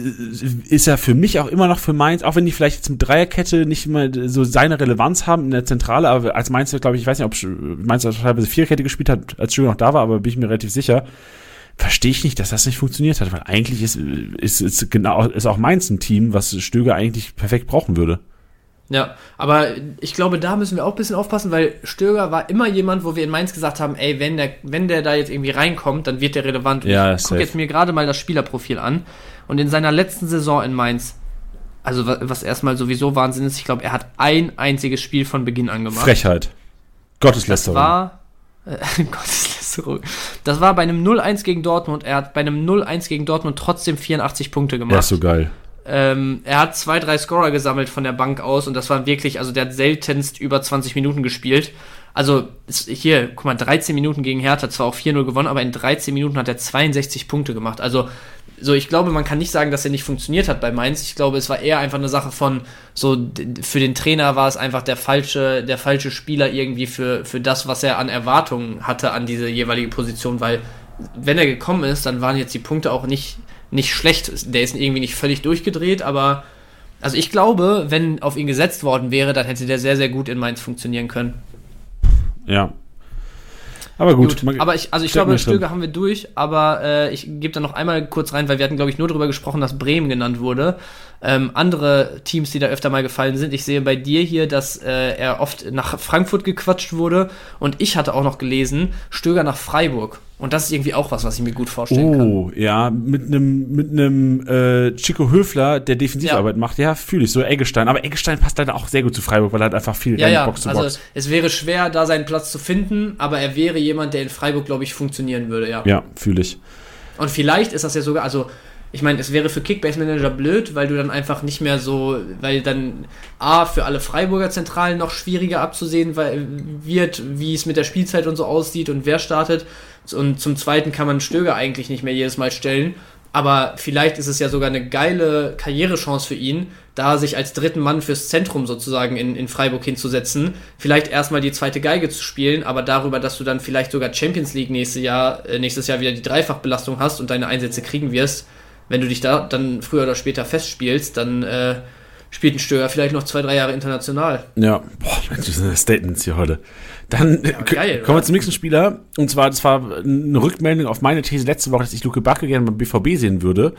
ist er für mich auch immer noch für Mainz, auch wenn die vielleicht jetzt mit Dreierkette nicht immer so seine Relevanz haben in der Zentrale, aber als Mainz, glaube ich, ich weiß nicht, ob Mainz teilweise Viererkette gespielt hat, als Stöger noch da war, aber bin ich mir relativ sicher, verstehe ich nicht, dass das nicht funktioniert hat, weil eigentlich ist, ist, ist, genau, ist auch Mainz ein Team, was Stöger eigentlich perfekt brauchen würde. Ja, aber ich glaube, da müssen wir auch ein bisschen aufpassen, weil Stöger war immer jemand, wo wir in Mainz gesagt haben, ey, wenn der, wenn der da jetzt irgendwie reinkommt, dann wird der relevant. Und Ja, ich gucke jetzt mir gerade mal das Spielerprofil an und in seiner letzten Saison in Mainz, also wa- was erstmal sowieso Wahnsinn ist, ich glaube, er hat ein einziges Spiel von Beginn an gemacht. Frechheit. Das Gotteslästerung. war. <laughs> Gotteslästerung. Das war bei einem 0-1 gegen Dortmund. Er hat bei einem 0-1 gegen Dortmund trotzdem 84 Punkte gemacht. ja, so geil. Ähm, er hat zwei, drei Scorer gesammelt von der Bank aus und das war wirklich, also der hat seltenst über 20 Minuten gespielt. Also hier, guck mal, 13 Minuten gegen Hertha, zwar auch 4-0 gewonnen, aber in 13 Minuten hat er 62 Punkte gemacht. Also so, ich glaube, man kann nicht sagen, dass er nicht funktioniert hat bei Mainz. Ich glaube, es war eher einfach eine Sache von, so, für den Trainer war es einfach der falsche, der falsche Spieler irgendwie für, für das, was er an Erwartungen hatte an diese jeweilige Position, weil wenn er gekommen ist, dann waren jetzt die Punkte auch nicht, nicht schlecht. Der ist irgendwie nicht völlig durchgedreht, aber also ich glaube, wenn auf ihn gesetzt worden wäre, dann hätte der sehr, sehr gut in Mainz funktionieren können. Ja. Aber gut. Gut, aber ich, also ich glaube. Stöger haben wir durch, aber äh, ich gebe da noch einmal kurz rein, weil wir hatten, glaube ich, nur darüber gesprochen, dass Bremen genannt wurde. Ähm, andere Teams, die da öfter mal gefallen sind, ich sehe bei dir hier, dass äh, er oft nach Frankfurt gequatscht wurde und ich hatte auch noch gelesen, Stöger nach Freiburg. Und das ist irgendwie auch was, was ich mir gut vorstellen kann. Oh, ja, mit einem mit einem äh, Chico Höfler, der Defensivarbeit macht, ja, fühle ich so Eggestein. Aber Eggestein passt leider auch sehr gut zu Freiburg, weil er hat einfach viel Ja, ja, Box zu also Box. es wäre schwer, da seinen Platz zu finden, aber er wäre jemand, der in Freiburg, glaube ich, funktionieren würde, ja. Ja, fühle ich. Und vielleicht ist das ja sogar, also ich meine, es wäre für Kickbase Manager blöd, weil du dann einfach nicht mehr so, weil dann A, für alle Freiburger Zentralen noch schwieriger abzusehen weil, wird, wie es mit der Spielzeit und so aussieht und wer startet. Und zum Zweiten kann man Stöger eigentlich nicht mehr jedes Mal stellen. Aber vielleicht ist es ja sogar eine geile Karrierechance für ihn, da sich als dritten Mann fürs Zentrum sozusagen in, in Freiburg hinzusetzen. Vielleicht erstmal die zweite Geige zu spielen, aber darüber, dass du dann vielleicht sogar Champions League nächstes Jahr, äh, nächstes Jahr wieder die Dreifachbelastung hast und deine Einsätze kriegen wirst, wenn du dich da dann früher oder später festspielst, dann äh, spielt ein Stöger vielleicht noch zwei, drei Jahre international. Ja, boah, das sind Statements hier heute. Dann ja, geil, kommen wir zum nächsten Spieler. Und zwar, das war eine Rückmeldung auf meine These letzte Woche, dass ich Luke Bacchio gerne beim BVB sehen würde.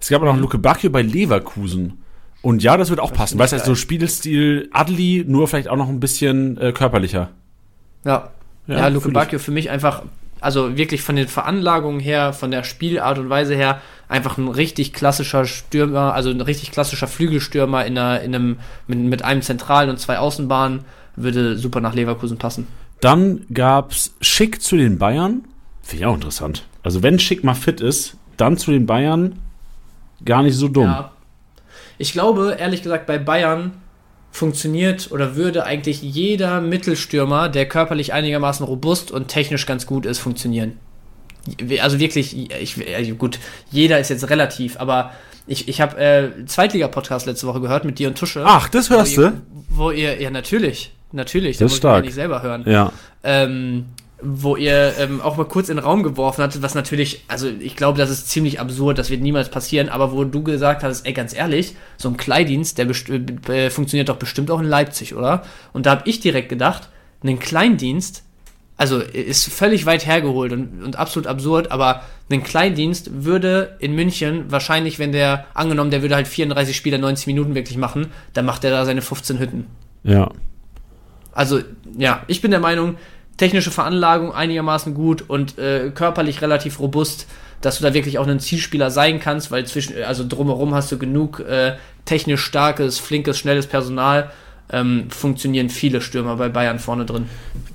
Es gab aber noch mhm. Luke Bacchio bei Leverkusen. Und ja, das wird auch das passen. Weißt du, so Spielstil Adli, nur vielleicht auch noch ein bisschen äh, körperlicher. Ja. Ja, ja Luke Bacchio für mich einfach also wirklich von den Veranlagungen her, von der Spielart und Weise her, einfach ein richtig klassischer Stürmer, also ein richtig klassischer Flügelstürmer in, einer, in einem, mit, mit einem zentralen und zwei Außenbahnen, würde super nach Leverkusen passen. Dann gab's Schick zu den Bayern. Finde ich auch interessant. Also wenn Schick mal fit ist, dann zu den Bayern gar nicht so dumm. Ja. Ich glaube, ehrlich gesagt, bei Bayern funktioniert oder würde eigentlich jeder Mittelstürmer, der körperlich einigermaßen robust und technisch ganz gut ist, funktionieren. Also wirklich, ich, gut, jeder ist jetzt relativ, aber ich, ich habe äh, Zweitliga-Podcast letzte Woche gehört mit dir und Tusche. Ach, das hörst wo du? Ihr, wo ihr, ja natürlich, natürlich, das ist stark. Ich nicht selber hören. Ja. Ähm, wo ihr ähm, auch mal kurz in den Raum geworfen hattet, was natürlich, also ich glaube, das ist ziemlich absurd, das wird niemals passieren, aber wo du gesagt hast, ey, ganz ehrlich, so ein Kleindienst, der äh, funktioniert doch bestimmt auch in Leipzig, oder? Und da habe ich direkt gedacht, einen Kleindienst, also ist völlig weit hergeholt und, und absolut absurd, aber ein Kleindienst würde in München wahrscheinlich, wenn der, angenommen, der würde halt 34 Spieler 90 Minuten wirklich machen, dann macht er da seine 15 Hütten. Ja. Also, ja, ich bin der Meinung, technische Veranlagung einigermaßen gut und äh, körperlich relativ robust, dass du da wirklich auch ein Zielspieler sein kannst, weil zwischen, also drumherum hast du genug äh, technisch starkes, flinkes, schnelles Personal. Ähm, funktionieren viele Stürmer bei Bayern vorne drin.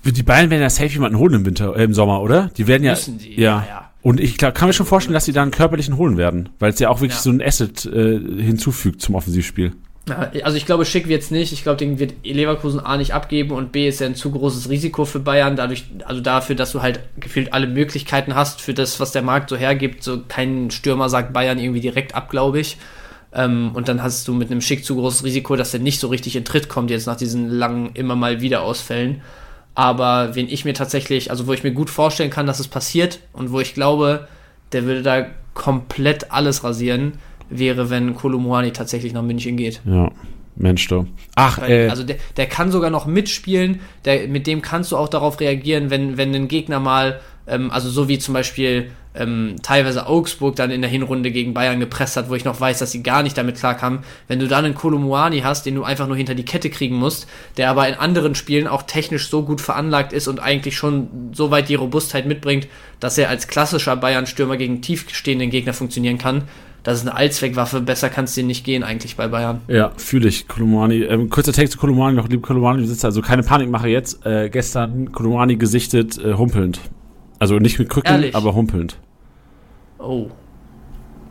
Die Bayern werden ja safe jemanden holen im Winter, äh, im Sommer, oder? Die werden ja. Müssen die, ja. ja, ja. Und ich kann mir schon vorstellen, dass sie da einen körperlichen holen werden, weil es ja auch wirklich ja. so ein Asset äh, hinzufügt zum Offensivspiel. Also ich glaube, Schick wird es nicht. Ich glaube, den wird Leverkusen A nicht abgeben und B ist ja ein zu großes Risiko für Bayern, dadurch, also dafür, dass du halt gefühlt alle Möglichkeiten hast für das, was der Markt so hergibt. So kein Stürmer sagt Bayern irgendwie direkt ab, glaube ich. Ähm, und dann hast du mit einem Schick zu großes Risiko, dass der nicht so richtig in Tritt kommt, jetzt nach diesen langen, immer mal wieder Ausfällen. Aber wen ich mir tatsächlich, also wo ich mir gut vorstellen kann, dass es passiert und wo ich glaube, der würde da komplett alles rasieren, wäre, wenn Kolomuani tatsächlich nach München geht. Ja. Mensch, du. Ach, Weil, äh. Also der, der kann sogar noch mitspielen, der, mit dem kannst du auch darauf reagieren, wenn, wenn ein Gegner mal, ähm, also so wie zum Beispiel ähm, teilweise Augsburg dann in der Hinrunde gegen Bayern gepresst hat, wo ich noch weiß, dass sie gar nicht damit klarkamen. Wenn du dann einen Kolomuani hast, den du einfach nur hinter die Kette kriegen musst, der aber in anderen Spielen auch technisch so gut veranlagt ist und eigentlich schon so weit die Robustheit mitbringt, dass er als klassischer Bayern-Stürmer gegen tiefstehenden Gegner funktionieren kann, das ist eine Allzweckwaffe, besser kann es dir nicht gehen eigentlich bei Bayern. Ja, fühle ich, Kolumani. Ähm, kurzer Text zu Kolumani noch, liebe Kolumani, besitzer also keine Panikmache jetzt. Äh, gestern Kolumani gesichtet, äh, humpelnd. Also nicht mit Krücken, Ehrlich? aber humpelnd. Oh.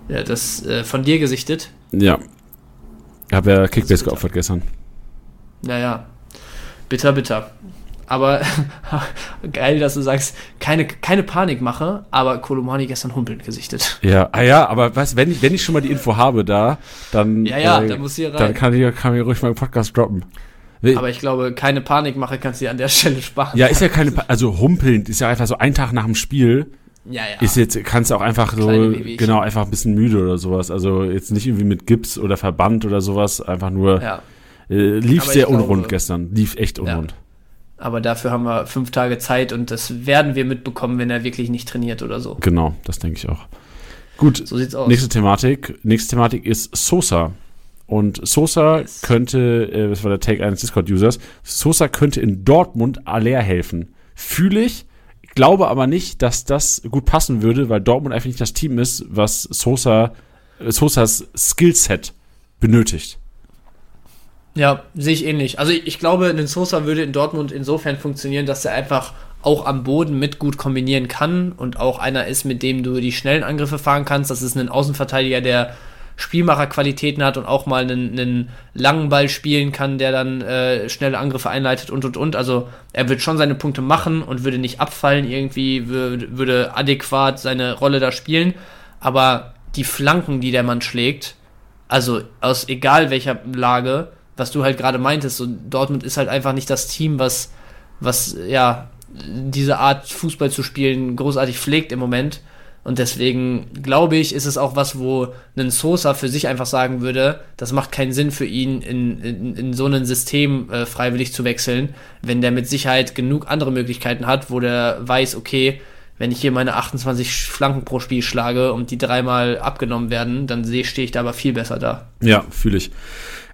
Ja, das äh, von dir gesichtet? Ja. Ich habe ja Kickbase geopfert gestern. Naja. Bitter, bitter. Aber <laughs> geil, dass du sagst, keine, keine Panikmache, aber Kolomani gestern humpelnd gesichtet. Ja, ah ja, aber was, wenn ich, wenn ich schon mal die Info habe da, dann, ja, ja, äh, dann, muss hier rein. dann kann ich, kann ich ruhig mal Podcast droppen. Aber ich glaube, keine Panikmache kannst du dir an der <laughs> Stelle sparen. Ja, ist ja keine, pa also humpelnd ist ja einfach so ein Tag nach dem Spiel. Ja, ja. Ist jetzt, kannst du auch einfach so, genau, einfach ein bisschen müde oder sowas. Also jetzt nicht irgendwie mit Gips oder Verband oder sowas, einfach nur, ja. äh, lief Aber sehr unrund glaube, gestern, lief echt unrund. Ja. Aber dafür haben wir fünf Tage Zeit und das werden wir mitbekommen, wenn er wirklich nicht trainiert oder so. Genau, das denke ich auch. Gut, so sieht's aus. Nächste Thematik. Nächste Thematik ist Sosa. Und Sosa yes. könnte, äh, das war der Take eines Discord-Users, Sosa könnte in Dortmund Aller helfen. Fühle ich, glaube aber nicht, dass das gut passen würde, weil Dortmund einfach nicht das Team ist, was Sosa, äh, Sosas Skillset benötigt. Ja, sehe ich ähnlich. Also ich, glaube, ein Sosa würde in Dortmund insofern funktionieren, dass er einfach auch am Boden mit gut kombinieren kann und auch einer ist, mit dem du die schnellen Angriffe fahren kannst. Das ist ein Außenverteidiger, der Spielmacherqualitäten hat und auch mal einen, einen langen Ball spielen kann, der dann äh, schnelle Angriffe einleitet und und und. Also er wird schon seine Punkte machen und würde nicht abfallen, irgendwie würde, würde adäquat seine Rolle da spielen. Aber die Flanken, die der Mann schlägt, also aus egal welcher Lage, was du halt gerade meintest, so Dortmund ist halt einfach nicht das Team, was, was ja diese Art Fußball zu spielen großartig pflegt im Moment. Und deswegen glaube ich, ist es auch was, wo ein Sosa für sich einfach sagen würde, das macht keinen Sinn für ihn, in, in, in so ein System äh, freiwillig zu wechseln, wenn der mit Sicherheit genug andere Möglichkeiten hat, wo der weiß, okay, wenn ich hier meine 28 Flanken pro Spiel schlage und die dreimal abgenommen werden, dann stehe ich da aber viel besser da. Ja, fühle ich.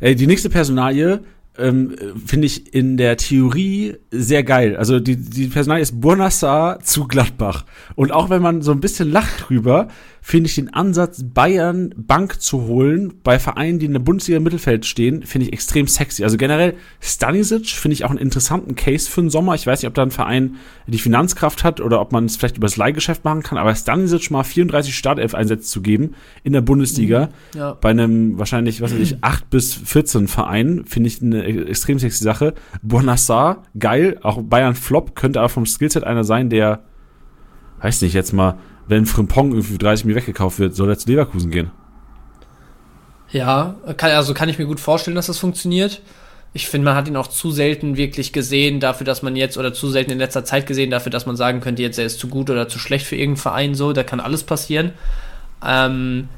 Ey, die nächste Personalie ähm, finde ich in der Theorie sehr geil. Also die, die Personalie ist Burnassar zu Gladbach. Und auch wenn man so ein bisschen lacht drüber, finde ich den Ansatz, Bayern Bank zu holen bei Vereinen, die in der Bundesliga im Mittelfeld stehen, finde ich extrem sexy. Also generell Stanisic finde ich auch einen interessanten Case für den Sommer. Ich weiß nicht, ob da ein Verein die Finanzkraft hat oder ob man es vielleicht über das Leihgeschäft machen kann, aber Stanisic mal 34 Startelf-Einsätze zu geben in der Bundesliga mhm, ja. bei einem wahrscheinlich, was weiß ich, <clears throat> 8 bis 14 Verein, finde ich eine extrem sexy Sache. Bonassar, geil, auch Bayern Flop, könnte aber vom Skillset einer sein, der, weiß nicht, jetzt mal wenn Frimpong irgendwie 30 Millionen weggekauft wird, soll er zu Leverkusen gehen. Ja, kann, also kann ich mir gut vorstellen, dass das funktioniert. Ich finde, man hat ihn auch zu selten wirklich gesehen dafür, dass man jetzt, oder zu selten in letzter Zeit gesehen dafür, dass man sagen könnte, jetzt er ist zu gut oder zu schlecht für irgendeinen Verein so. Da kann alles passieren. Ähm,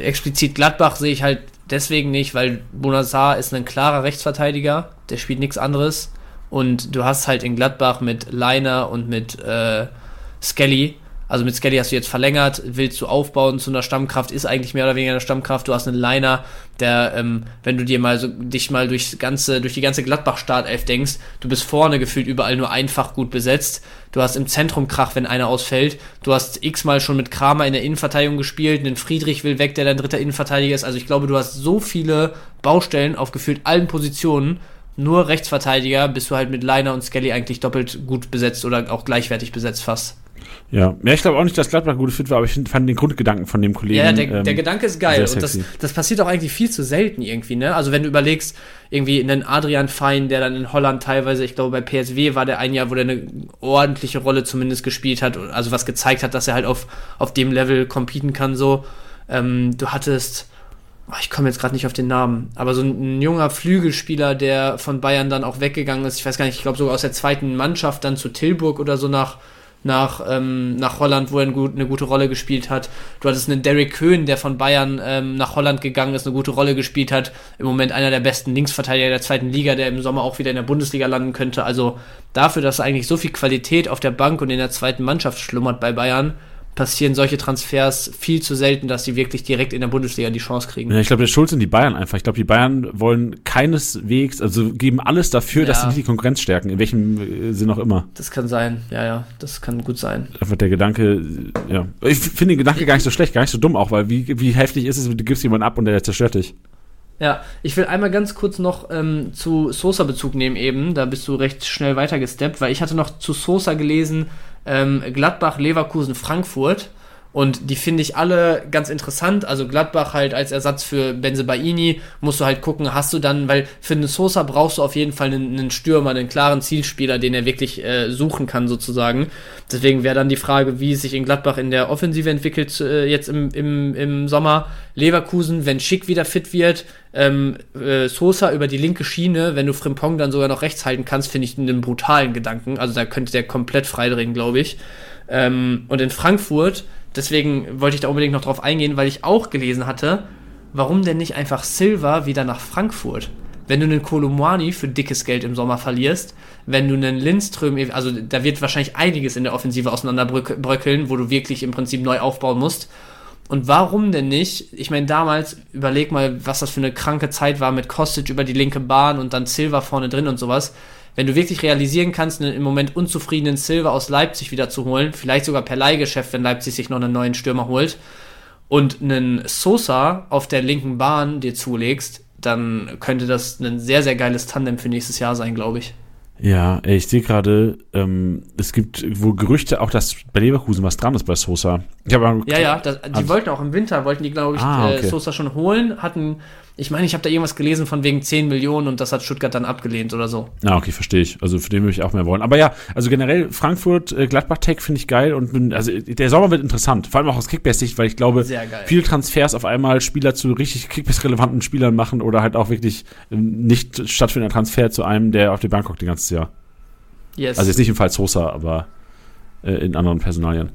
explizit Gladbach sehe ich halt deswegen nicht, weil Bonassar ist ein klarer Rechtsverteidiger, der spielt nichts anderes. Und du hast halt in Gladbach mit Leiner und mit äh, Skelly also mit Skelly hast du jetzt verlängert, willst du aufbauen zu einer Stammkraft, ist eigentlich mehr oder weniger eine Stammkraft. Du hast einen Liner, der, ähm, wenn du dir mal so dich mal durchs ganze, durch die ganze Gladbach-Startelf denkst, du bist vorne gefühlt überall nur einfach gut besetzt. Du hast im Zentrum Krach, wenn einer ausfällt. Du hast x-mal schon mit Kramer in der Innenverteidigung gespielt. Einen Friedrich will weg, der dein dritter Innenverteidiger ist. Also ich glaube, du hast so viele Baustellen auf gefühlt allen Positionen. Nur Rechtsverteidiger bist du halt mit Liner und Skelly eigentlich doppelt gut besetzt oder auch gleichwertig besetzt fast. Ja, ja ich glaube auch nicht, dass Gladbach gut fit war, aber ich fand den Grundgedanken von dem Kollegen. Ja, der, ähm, der Gedanke ist geil und das, das passiert auch eigentlich viel zu selten irgendwie, ne? Also wenn du überlegst, irgendwie einen Adrian Fein, der dann in Holland teilweise, ich glaube bei PSW war der ein Jahr, wo der eine ordentliche Rolle zumindest gespielt hat, also was gezeigt hat, dass er halt auf, auf dem Level competen kann, so. Ähm, du hattest, oh, ich komme jetzt gerade nicht auf den Namen, aber so ein, ein, junger Flügelspieler, der von Bayern dann auch weggegangen ist, ich weiß gar nicht, ich glaube sogar aus der zweiten Mannschaft dann zu Tilburg oder so nach nach, ähm, nach Holland, wo er eine, gut, eine gute Rolle gespielt hat. Du hattest einen Derek Köhn, der von Bayern ähm, nach Holland gegangen ist, eine gute Rolle gespielt hat. Im Moment einer der besten Linksverteidiger der zweiten Liga, der im Sommer auch wieder in der Bundesliga landen könnte. Also dafür, dass eigentlich so viel Qualität auf der Bank und in der zweiten Mannschaft schlummert bei Bayern, passieren solche Transfers viel zu selten, dass sie wirklich direkt in der Bundesliga die Chance kriegen. Ja, ich glaube, der Schuld sind die Bayern einfach. Ich glaube, die Bayern wollen keineswegs, also geben alles dafür, ja. dass sie nicht die Konkurrenz stärken, in welchem äh, Sinn auch immer. Das kann sein, ja, ja, das kann gut sein. Einfach der Gedanke, ja. Ich finde den Gedanke gar nicht so schlecht, gar nicht so dumm auch, weil wie, wie heftig ist es, du gibst jemanden ab und der zerstört dich. Ja, ich will einmal ganz kurz noch ähm, zu Sosa Bezug nehmen eben, da bist du recht schnell weitergesteppt, weil ich hatte noch zu Sosa gelesen, ähm, Gladbach, Leverkusen, Frankfurt. Und die finde ich alle ganz interessant. Also Gladbach halt als Ersatz für Benzebaini musst du halt gucken, hast du dann, weil für einen Sosa brauchst du auf jeden Fall einen, einen Stürmer, einen klaren Zielspieler, den er wirklich äh, suchen kann sozusagen. Deswegen wäre dann die Frage, wie es sich in Gladbach in der Offensive entwickelt äh, jetzt im, im, im Sommer. Leverkusen, wenn Schick wieder fit wird, ähm, äh, Sosa über die linke Schiene, wenn du Frimpong dann sogar noch rechts halten kannst, finde ich einen brutalen Gedanken. Also da könnte der komplett freidrehen, glaube ich. Ähm, und in Frankfurt Deswegen wollte ich da unbedingt noch drauf eingehen, weil ich auch gelesen hatte, warum denn nicht einfach Silva wieder nach Frankfurt? Wenn du einen Kolumwani für dickes Geld im Sommer verlierst, wenn du einen Lindström, also da wird wahrscheinlich einiges in der Offensive auseinanderbröckeln, wo du wirklich im Prinzip neu aufbauen musst. Und warum denn nicht? Ich meine, damals, überleg mal, was das für eine kranke Zeit war mit Kostic über die linke Bahn und dann Silva vorne drin und sowas wenn du wirklich realisieren kannst, einen im Moment unzufriedenen Silva aus Leipzig wieder zu holen, vielleicht sogar per Leihgeschäft, wenn Leipzig sich noch einen neuen Stürmer holt, und einen Sosa auf der linken Bahn dir zulegst, dann könnte das ein sehr, sehr geiles Tandem für nächstes Jahr sein, glaube ich. Ja, ey, ich sehe gerade, ähm, es gibt wohl Gerüchte auch, dass bei Leverkusen was dran ist bei Sosa. Ich hab Ja, ja, das, die Also- wollten auch im Winter, wollten die, glaube ich, Ah, äh, okay. Sosa schon holen, hatten, ich meine, ich habe da irgendwas gelesen von wegen 10 Millionen und das hat Stuttgart dann abgelehnt oder so. Ah, okay, verstehe ich. Also für den würde ich auch mehr wollen. Aber ja, also generell Frankfurt, äh, Gladbach-Tech finde ich geil und bin, also der Sommer wird interessant. Vor allem auch aus Kickbase-Sicht, weil ich glaube, viele Transfers auf einmal Spieler zu richtig Kickbase-relevanten Spielern machen oder halt auch wirklich ähm, nicht stattfindender Transfer zu einem, der auf der Bank hockt die ganze Jahr. Yes. Also jetzt nicht im Fall Sosa, aber äh, in anderen Personalien.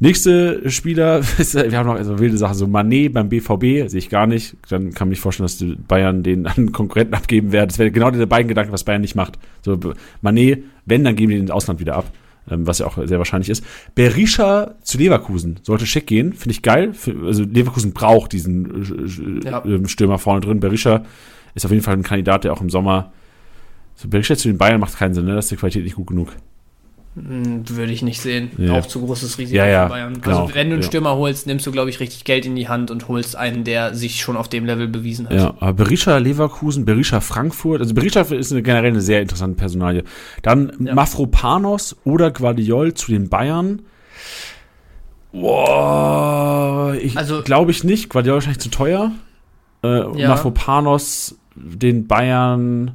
Nächste Spieler, <laughs> wir haben noch also wilde Sachen, so Manet beim BVB, sehe ich gar nicht. Dann kann man nicht vorstellen, dass Bayern den an einen Konkurrenten abgeben werden. Das wäre genau der beiden Gedanken, was Bayern nicht macht. So, Manet, wenn, dann geben die den ins Ausland wieder ab. Ähm, was ja auch sehr wahrscheinlich ist. Berisha zu Leverkusen sollte schick gehen, finde ich geil. Also Leverkusen braucht diesen äh, Ja. äh, Stürmer vorne drin. Berisha ist auf jeden Fall ein Kandidat, der auch im Sommer. So, Berisha zu den Bayern macht keinen Sinn, ne? Da ist die Qualität nicht gut genug. Hm, Würde ich nicht sehen. Ja. Auch zu großes Risiko Ja, ja, für Bayern. genau, also wenn du einen. Stürmer holst, nimmst du, glaube ich, richtig Geld in die Hand und holst einen, der sich schon auf dem Level bewiesen hat. Ja, aber Berisha Leverkusen, Berisha Frankfurt, also Berisha ist eine, generell eine sehr interessante Personalie. Dann. Mafropanos oder Guardiol zu den Bayern. Boah, ich Also- glaube ich nicht. Guardiol wahrscheinlich zu teuer. Äh. Mafropanos den Bayern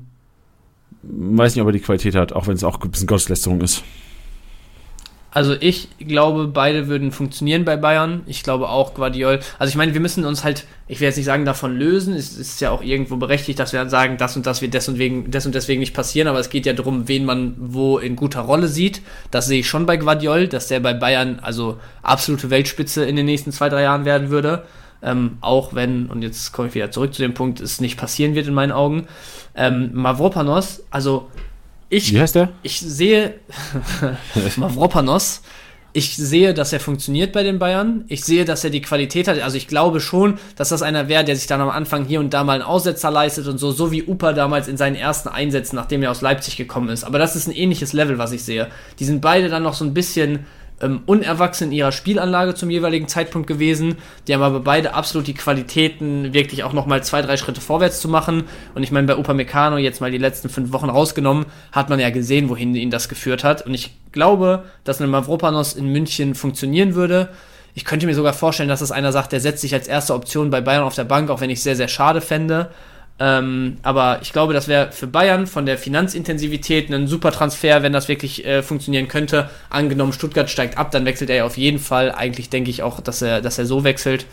weiß nicht, ob er die Qualität hat, auch wenn es auch ein bisschen Gotteslästerung ist. Also ich glaube, beide würden funktionieren bei Bayern. Ich glaube auch Guardiol. Also ich meine, wir müssen uns halt, ich will jetzt nicht sagen, davon lösen. Es ist ja auch irgendwo berechtigt, dass wir dann sagen, das und das wird des und, wegen, des und deswegen nicht passieren. Aber es geht ja darum, wen man wo in guter Rolle sieht. Das sehe ich schon bei Guardiol, dass der bei Bayern also absolute Weltspitze in den nächsten zwei, drei Jahren werden würde. Ähm, auch wenn, und jetzt komme ich wieder zurück zu dem Punkt, es nicht passieren wird in meinen Augen. Ähm, Mavropanos, also ich Wie heißt der? ich sehe <laughs> Mavropanos. Ich sehe, dass er funktioniert bei den Bayern. Ich sehe, dass er die Qualität hat. Also ich glaube schon, dass das einer wäre, der sich dann am Anfang hier und da mal einen Aussetzer leistet und so, so wie Upa damals in seinen ersten Einsätzen, nachdem er aus Leipzig gekommen ist. Aber das ist ein ähnliches Level, was ich sehe. Die sind beide dann noch so ein bisschen ähm, unerwachsen in ihrer Spielanlage zum jeweiligen Zeitpunkt gewesen. Die haben aber beide absolut die Qualitäten, wirklich auch nochmal zwei, drei Schritte vorwärts zu machen. Und ich meine, bei Upamecano jetzt mal die letzten fünf Wochen rausgenommen, hat man ja gesehen, wohin ihn das geführt hat. Und ich glaube, dass ein Mavropanos in München funktionieren würde. Ich könnte mir sogar vorstellen, dass es einer sagt, der setzt sich als erste Option bei Bayern auf der Bank, auch wenn ich es sehr, sehr schade fände. Ähm, aber ich glaube, das wäre für Bayern von der Finanzintensivität ein super Transfer, wenn das wirklich äh, funktionieren könnte. Angenommen, Stuttgart steigt ab, dann wechselt er ja auf jeden Fall. Eigentlich denke ich auch, dass er, dass er so wechselt.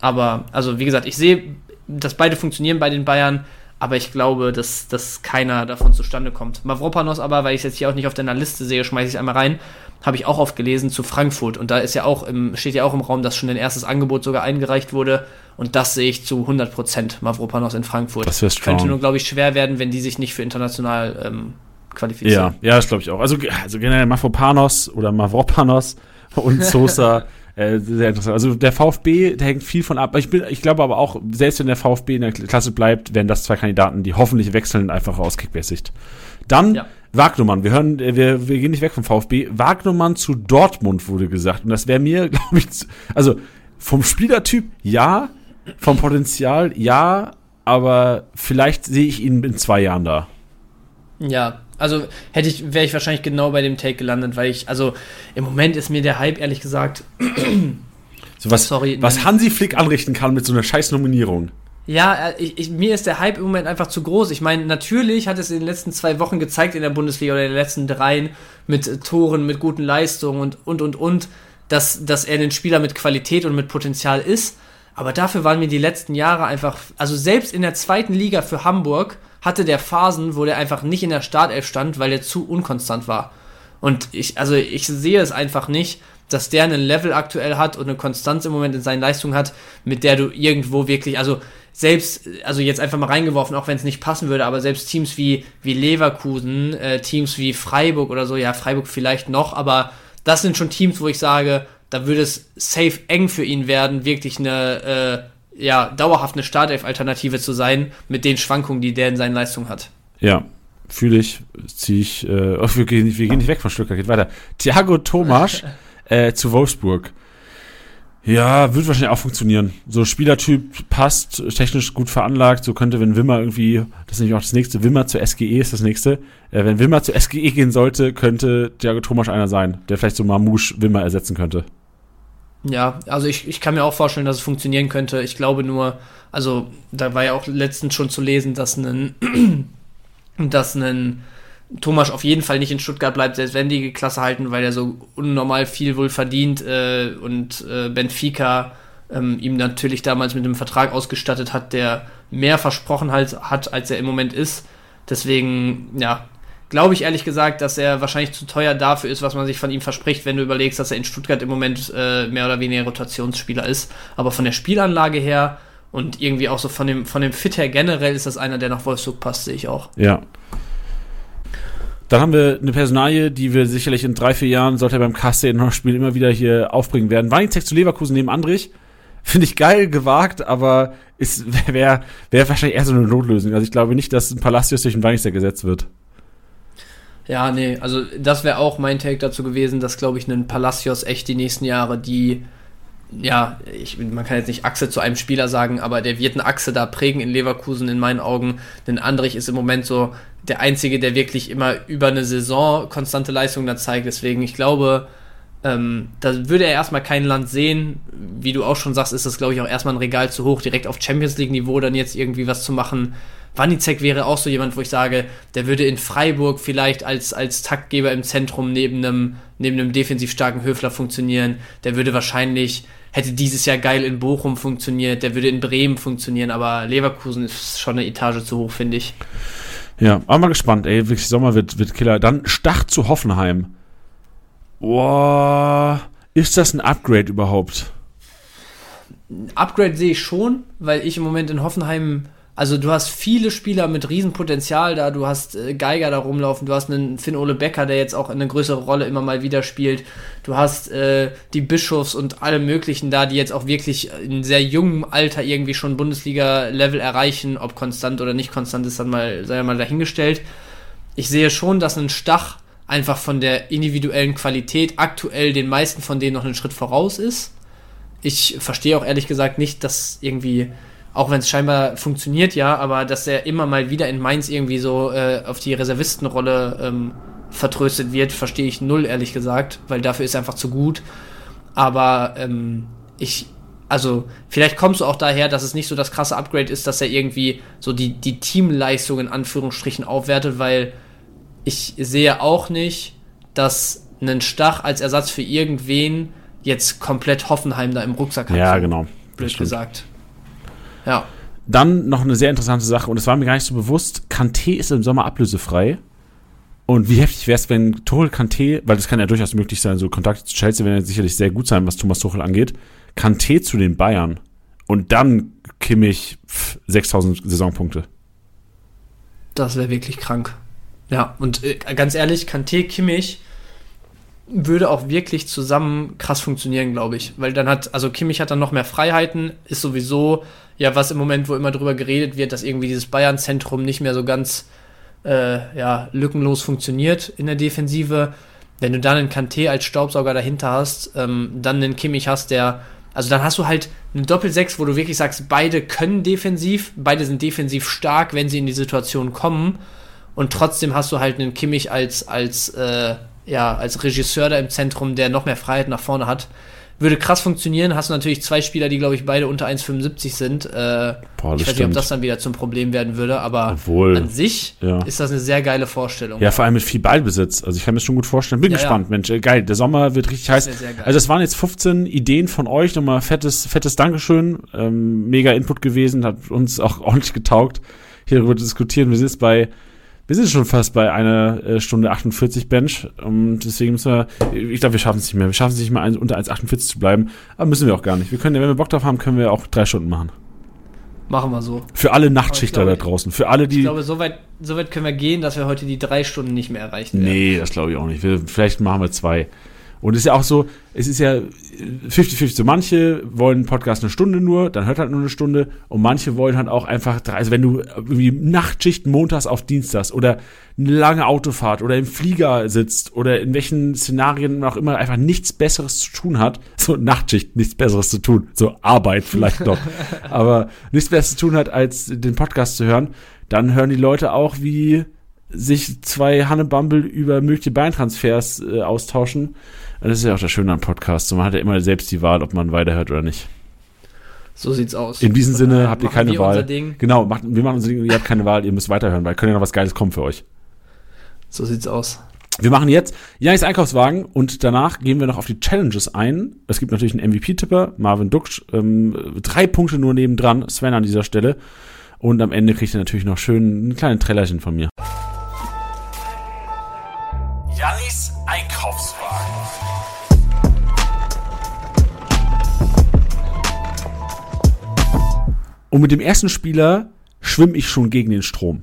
Aber, also wie gesagt, ich sehe, dass beide funktionieren bei den Bayern, aber ich glaube, dass, dass keiner davon zustande kommt. Mavropanos aber, weil ich es jetzt hier auch nicht auf deiner Liste sehe, schmeiße ich es einmal rein, habe ich auch oft gelesen zu Frankfurt. Und da ist ja auch im, steht ja auch im Raum, dass schon ein erstes Angebot sogar eingereicht wurde. Und das sehe ich zu 100% Mavropanos in Frankfurt. Das wäre Könnte nur, glaube ich, schwer werden, wenn die sich nicht für international ähm, qualifizieren. Ja, ja, das glaube ich auch. Also, also generell Mafropanos oder Mavropanos und <laughs> Sosa, äh, sehr interessant. Also der VfB, der hängt viel von ab. Ich, bin, ich glaube aber auch, selbst wenn der VfB in der Klasse bleibt, werden das zwei Kandidaten, die hoffentlich wechseln, einfach aus Kickbase-Sicht. Dann Ja. Wagnumann. Wir hören, äh, wir, wir gehen nicht weg vom VfB. Wagnumann zu Dortmund wurde gesagt. Und das wäre mir, <laughs> glaube ich, also vom Spielertyp ja, vom Potenzial ja, aber vielleicht sehe ich ihn in zwei Jahren da. Ja, also hätte ich, wäre ich wahrscheinlich genau bei dem Take gelandet, weil ich, also im Moment ist mir der Hype, ehrlich gesagt, <clears throat> So was, Sorry, was. Hansi Flick anrichten kann mit so einer scheiß Nominierung. Ja, äh, ich, ich, mir ist der Hype im Moment einfach zu groß. Ich meine, natürlich hat es in den letzten zwei Wochen gezeigt in der Bundesliga oder in den letzten dreien mit äh, Toren, mit guten Leistungen und, und, und, und, dass, dass er ein Spieler mit Qualität und mit Potenzial ist. Aber dafür waren mir die letzten Jahre einfach, also selbst in der zweiten Liga für Hamburg hatte der Phasen, wo der einfach nicht in der Startelf stand, weil er zu unkonstant war. Und ich, also ich sehe es einfach nicht, dass der einen Level aktuell hat und eine Konstanz im Moment in seinen Leistungen hat, mit der du irgendwo wirklich, also selbst, also jetzt einfach mal reingeworfen, auch wenn es nicht passen würde, aber selbst Teams wie, wie Leverkusen, äh, Teams wie Freiburg oder so, ja, Freiburg vielleicht noch, aber das sind schon Teams, wo ich sage, da würde es safe eng für ihn werden, wirklich eine, äh, ja, dauerhaft eine Startelf-Alternative zu sein, mit den Schwankungen, die der in seinen Leistungen hat. Ja, fühle ich, ziehe ich, äh, <laughs> oh, wir, gehen, wir gehen nicht weg von Stuttgart, geht weiter. Thiago Tomasch <laughs> äh, zu Wolfsburg. Ja, wird wahrscheinlich auch funktionieren. So Spielertyp passt, technisch gut veranlagt. So könnte, wenn Wimmer irgendwie, das ist nämlich auch das nächste, Wimmer zur SGE ist das nächste. Äh, wenn Wimmer zur SGE gehen sollte, könnte Thiago Thomas einer sein, der vielleicht so Mamouche Wimmer ersetzen könnte. Ja, also ich, ich kann mir auch vorstellen, dass es funktionieren könnte. Ich glaube nur, also da war ja auch letztens schon zu lesen, dass ein, <clears throat> dass ein Thomas auf jeden Fall nicht in Stuttgart bleibt, selbst wenn die Klasse halten, weil er so unnormal viel wohl verdient äh, und äh, Benfica ähm, ihm natürlich damals mit einem Vertrag ausgestattet hat, der mehr versprochen halt, hat, als er im Moment ist. Deswegen, ja, glaube ich ehrlich gesagt, dass er wahrscheinlich zu teuer dafür ist, was man sich von ihm verspricht, wenn du überlegst, dass er in Stuttgart im Moment äh, mehr oder weniger Rotationsspieler ist. Aber von der Spielanlage her und irgendwie auch so von dem, von dem Fit her generell ist das einer, der nach Wolfsburg passt, sehe ich auch. Ja. Dann haben wir eine Personalie, die wir sicherlich in drei, vier Jahren, sollte er beim spielen, immer wieder hier aufbringen werden. Weinzeck zu Leverkusen neben Andrich. Finde ich geil, gewagt, aber <laughs> wäre wär wahrscheinlich eher so eine Notlösung. Also ich glaube nicht, dass ein Palacios durch einen Weinzeck gesetzt wird. Ja, nee, also das wäre auch mein Take dazu gewesen, dass, glaube ich, ein Palacios echt die nächsten Jahre die ja, ich, man kann jetzt nicht Achse zu einem Spieler sagen, aber der wird eine Achse da prägen in Leverkusen in meinen Augen. Denn Andrich ist im Moment so der Einzige, der wirklich immer über eine Saison konstante Leistungen da zeigt. Deswegen, ich glaube, ähm, da würde er erstmal kein Land sehen. Wie du auch schon sagst, ist das, glaube ich, auch erstmal ein Regal zu hoch, direkt auf Champions League-Niveau dann jetzt irgendwie was zu machen. Wanizek wäre auch so jemand, wo ich sage, der würde in Freiburg vielleicht als, als Taktgeber im Zentrum neben einem, neben einem defensiv starken Höfler funktionieren. Der würde wahrscheinlich, hätte dieses Jahr geil in Bochum funktioniert, der würde in Bremen funktionieren, aber Leverkusen ist schon eine Etage zu hoch, finde ich. Ja, aber mal gespannt, ey, wirklich Sommer wird, wird Killer. Dann Stach zu Hoffenheim. Boah, ist das ein Upgrade überhaupt? Upgrade sehe ich schon, weil ich im Moment in Hoffenheim also du hast viele Spieler mit Riesenpotenzial da, du hast äh, Geiger da rumlaufen, du hast einen Finn Ole Becker, der jetzt auch eine größere Rolle immer mal wieder spielt, du hast äh, die Bischofs und alle möglichen da, die jetzt auch wirklich in sehr jungem Alter irgendwie schon Bundesliga-Level erreichen, ob konstant oder nicht konstant ist, dann mal, sei mal dahingestellt. Ich sehe schon, dass ein Stach einfach von der individuellen Qualität aktuell den meisten von denen noch einen Schritt voraus ist. Ich verstehe auch ehrlich gesagt nicht, dass irgendwie auch wenn es scheinbar funktioniert, ja, aber dass er immer mal wieder in Mainz irgendwie so äh, auf die Reservistenrolle ähm, vertröstet wird, verstehe ich null, ehrlich gesagt, weil dafür ist er einfach zu gut. Aber ähm, ich, also vielleicht kommst du auch daher, dass es nicht so das krasse Upgrade ist, dass er irgendwie so die, die Teamleistung in Anführungsstrichen aufwertet, weil ich sehe auch nicht, dass ein Stach als Ersatz für irgendwen jetzt komplett Hoffenheim da im Rucksack hat. Ja, genau. Blöd gesagt. Ja. Dann noch eine sehr interessante Sache, und es war mir gar nicht so bewusst, Kanté ist im Sommer ablösefrei. Und wie heftig wäre es, wenn Tuchel Kanté, weil das kann ja durchaus möglich sein, so Kontakte zu Chelsea werden ja sicherlich sehr gut sein, was Thomas Tuchel angeht, Kanté zu den Bayern und dann Kimmich 6000 Saisonpunkte. Das wäre wirklich krank. Ja, und äh, ganz ehrlich, Kanté, Kimmich würde auch wirklich zusammen krass funktionieren, glaube ich. Weil dann hat, also Kimmich hat dann noch mehr Freiheiten, ist sowieso ja, was im Moment, wo immer drüber geredet wird, dass irgendwie dieses Bayern-Zentrum nicht mehr so ganz äh, ja, lückenlos funktioniert in der Defensive. Wenn du dann einen Kanté als Staubsauger dahinter hast, ähm, dann einen Kimmich hast, der, also dann hast du halt eine Doppel-6, wo du wirklich sagst, beide können defensiv, beide sind defensiv stark, wenn sie in die Situation kommen. Und trotzdem hast du halt einen Kimmich als, als, äh, ja, als Regisseur da im Zentrum, der noch mehr Freiheit nach vorne hat. Würde krass funktionieren. Hast du natürlich zwei Spieler, die, glaube ich, beide unter 1,75 sind. Äh, Boah, ich weiß stimmt. nicht, ob das dann wieder zum Problem werden würde, aber Obwohl, an sich ja. ist das eine sehr geile Vorstellung. Ja, vor allem mit viel Ballbesitz. Also ich kann mir das schon gut vorstellen. Bin ja, gespannt, ja. Mensch. Äh, geil, der Sommer wird richtig heiß. Also das waren jetzt 15 Ideen von euch. Nochmal fettes, fettes Dankeschön. Ähm, mega Input gewesen, hat uns auch <laughs> ordentlich getaugt, hier darüber diskutieren. Wir sind jetzt bei wir sind schon fast bei einer äh, Stunde 48 Bench. Und deswegen müssen wir, ich glaube, wir schaffen es nicht mehr. Wir schaffen es nicht mehr, unter 1,48 zu bleiben. Aber müssen wir auch gar nicht. Wir können, wenn wir Bock drauf haben, können wir auch drei Stunden machen. Machen wir so. Für alle Nachtschichter da draußen. Für alle, die. Ich glaube, so weit, so weit können wir gehen, dass wir heute die drei Stunden nicht mehr erreichen werden. Nee, das glaube ich auch nicht. Wir, vielleicht machen wir zwei. Und es ist ja auch so, es ist ja 50-50. So manche wollen einen Podcast eine Stunde nur, dann hört halt nur eine Stunde. Und manche wollen halt auch einfach drei, also wenn du irgendwie Nachtschicht montags auf Dienstags oder eine lange Autofahrt oder im Flieger sitzt oder in welchen Szenarien auch immer einfach nichts Besseres zu tun hat, <laughs> so Nachtschicht, nichts Besseres zu tun, so Arbeit vielleicht noch, <laughs> aber nichts Besseres zu tun hat, als den Podcast zu hören, dann hören die Leute auch, wie sich zwei Hanne Bumble über mögliche Beintransfers äh, austauschen. Das ist ja auch das Schöne am Podcast. Man hat ja immer selbst die Wahl, ob man weiterhört oder nicht. So sieht's aus. In diesem Sinne habt ihr keine wir Wahl. unser Ding. Genau, macht, wir machen unser Ding, ihr habt keine Wahl, ihr müsst weiterhören, weil können ja noch was Geiles kommen für euch. So sieht's aus. Wir machen jetzt Janis Einkaufswagen und danach gehen wir noch auf die Challenges ein. Es gibt natürlich einen MVP-Tipper, Marvin Duksch, ähm, drei Punkte nur nebendran, Sven an dieser Stelle. Und am Ende kriegt ihr natürlich noch schön einen kleinen Trailerchen von mir. Und mit dem ersten Spieler schwimme ich schon gegen den Strom.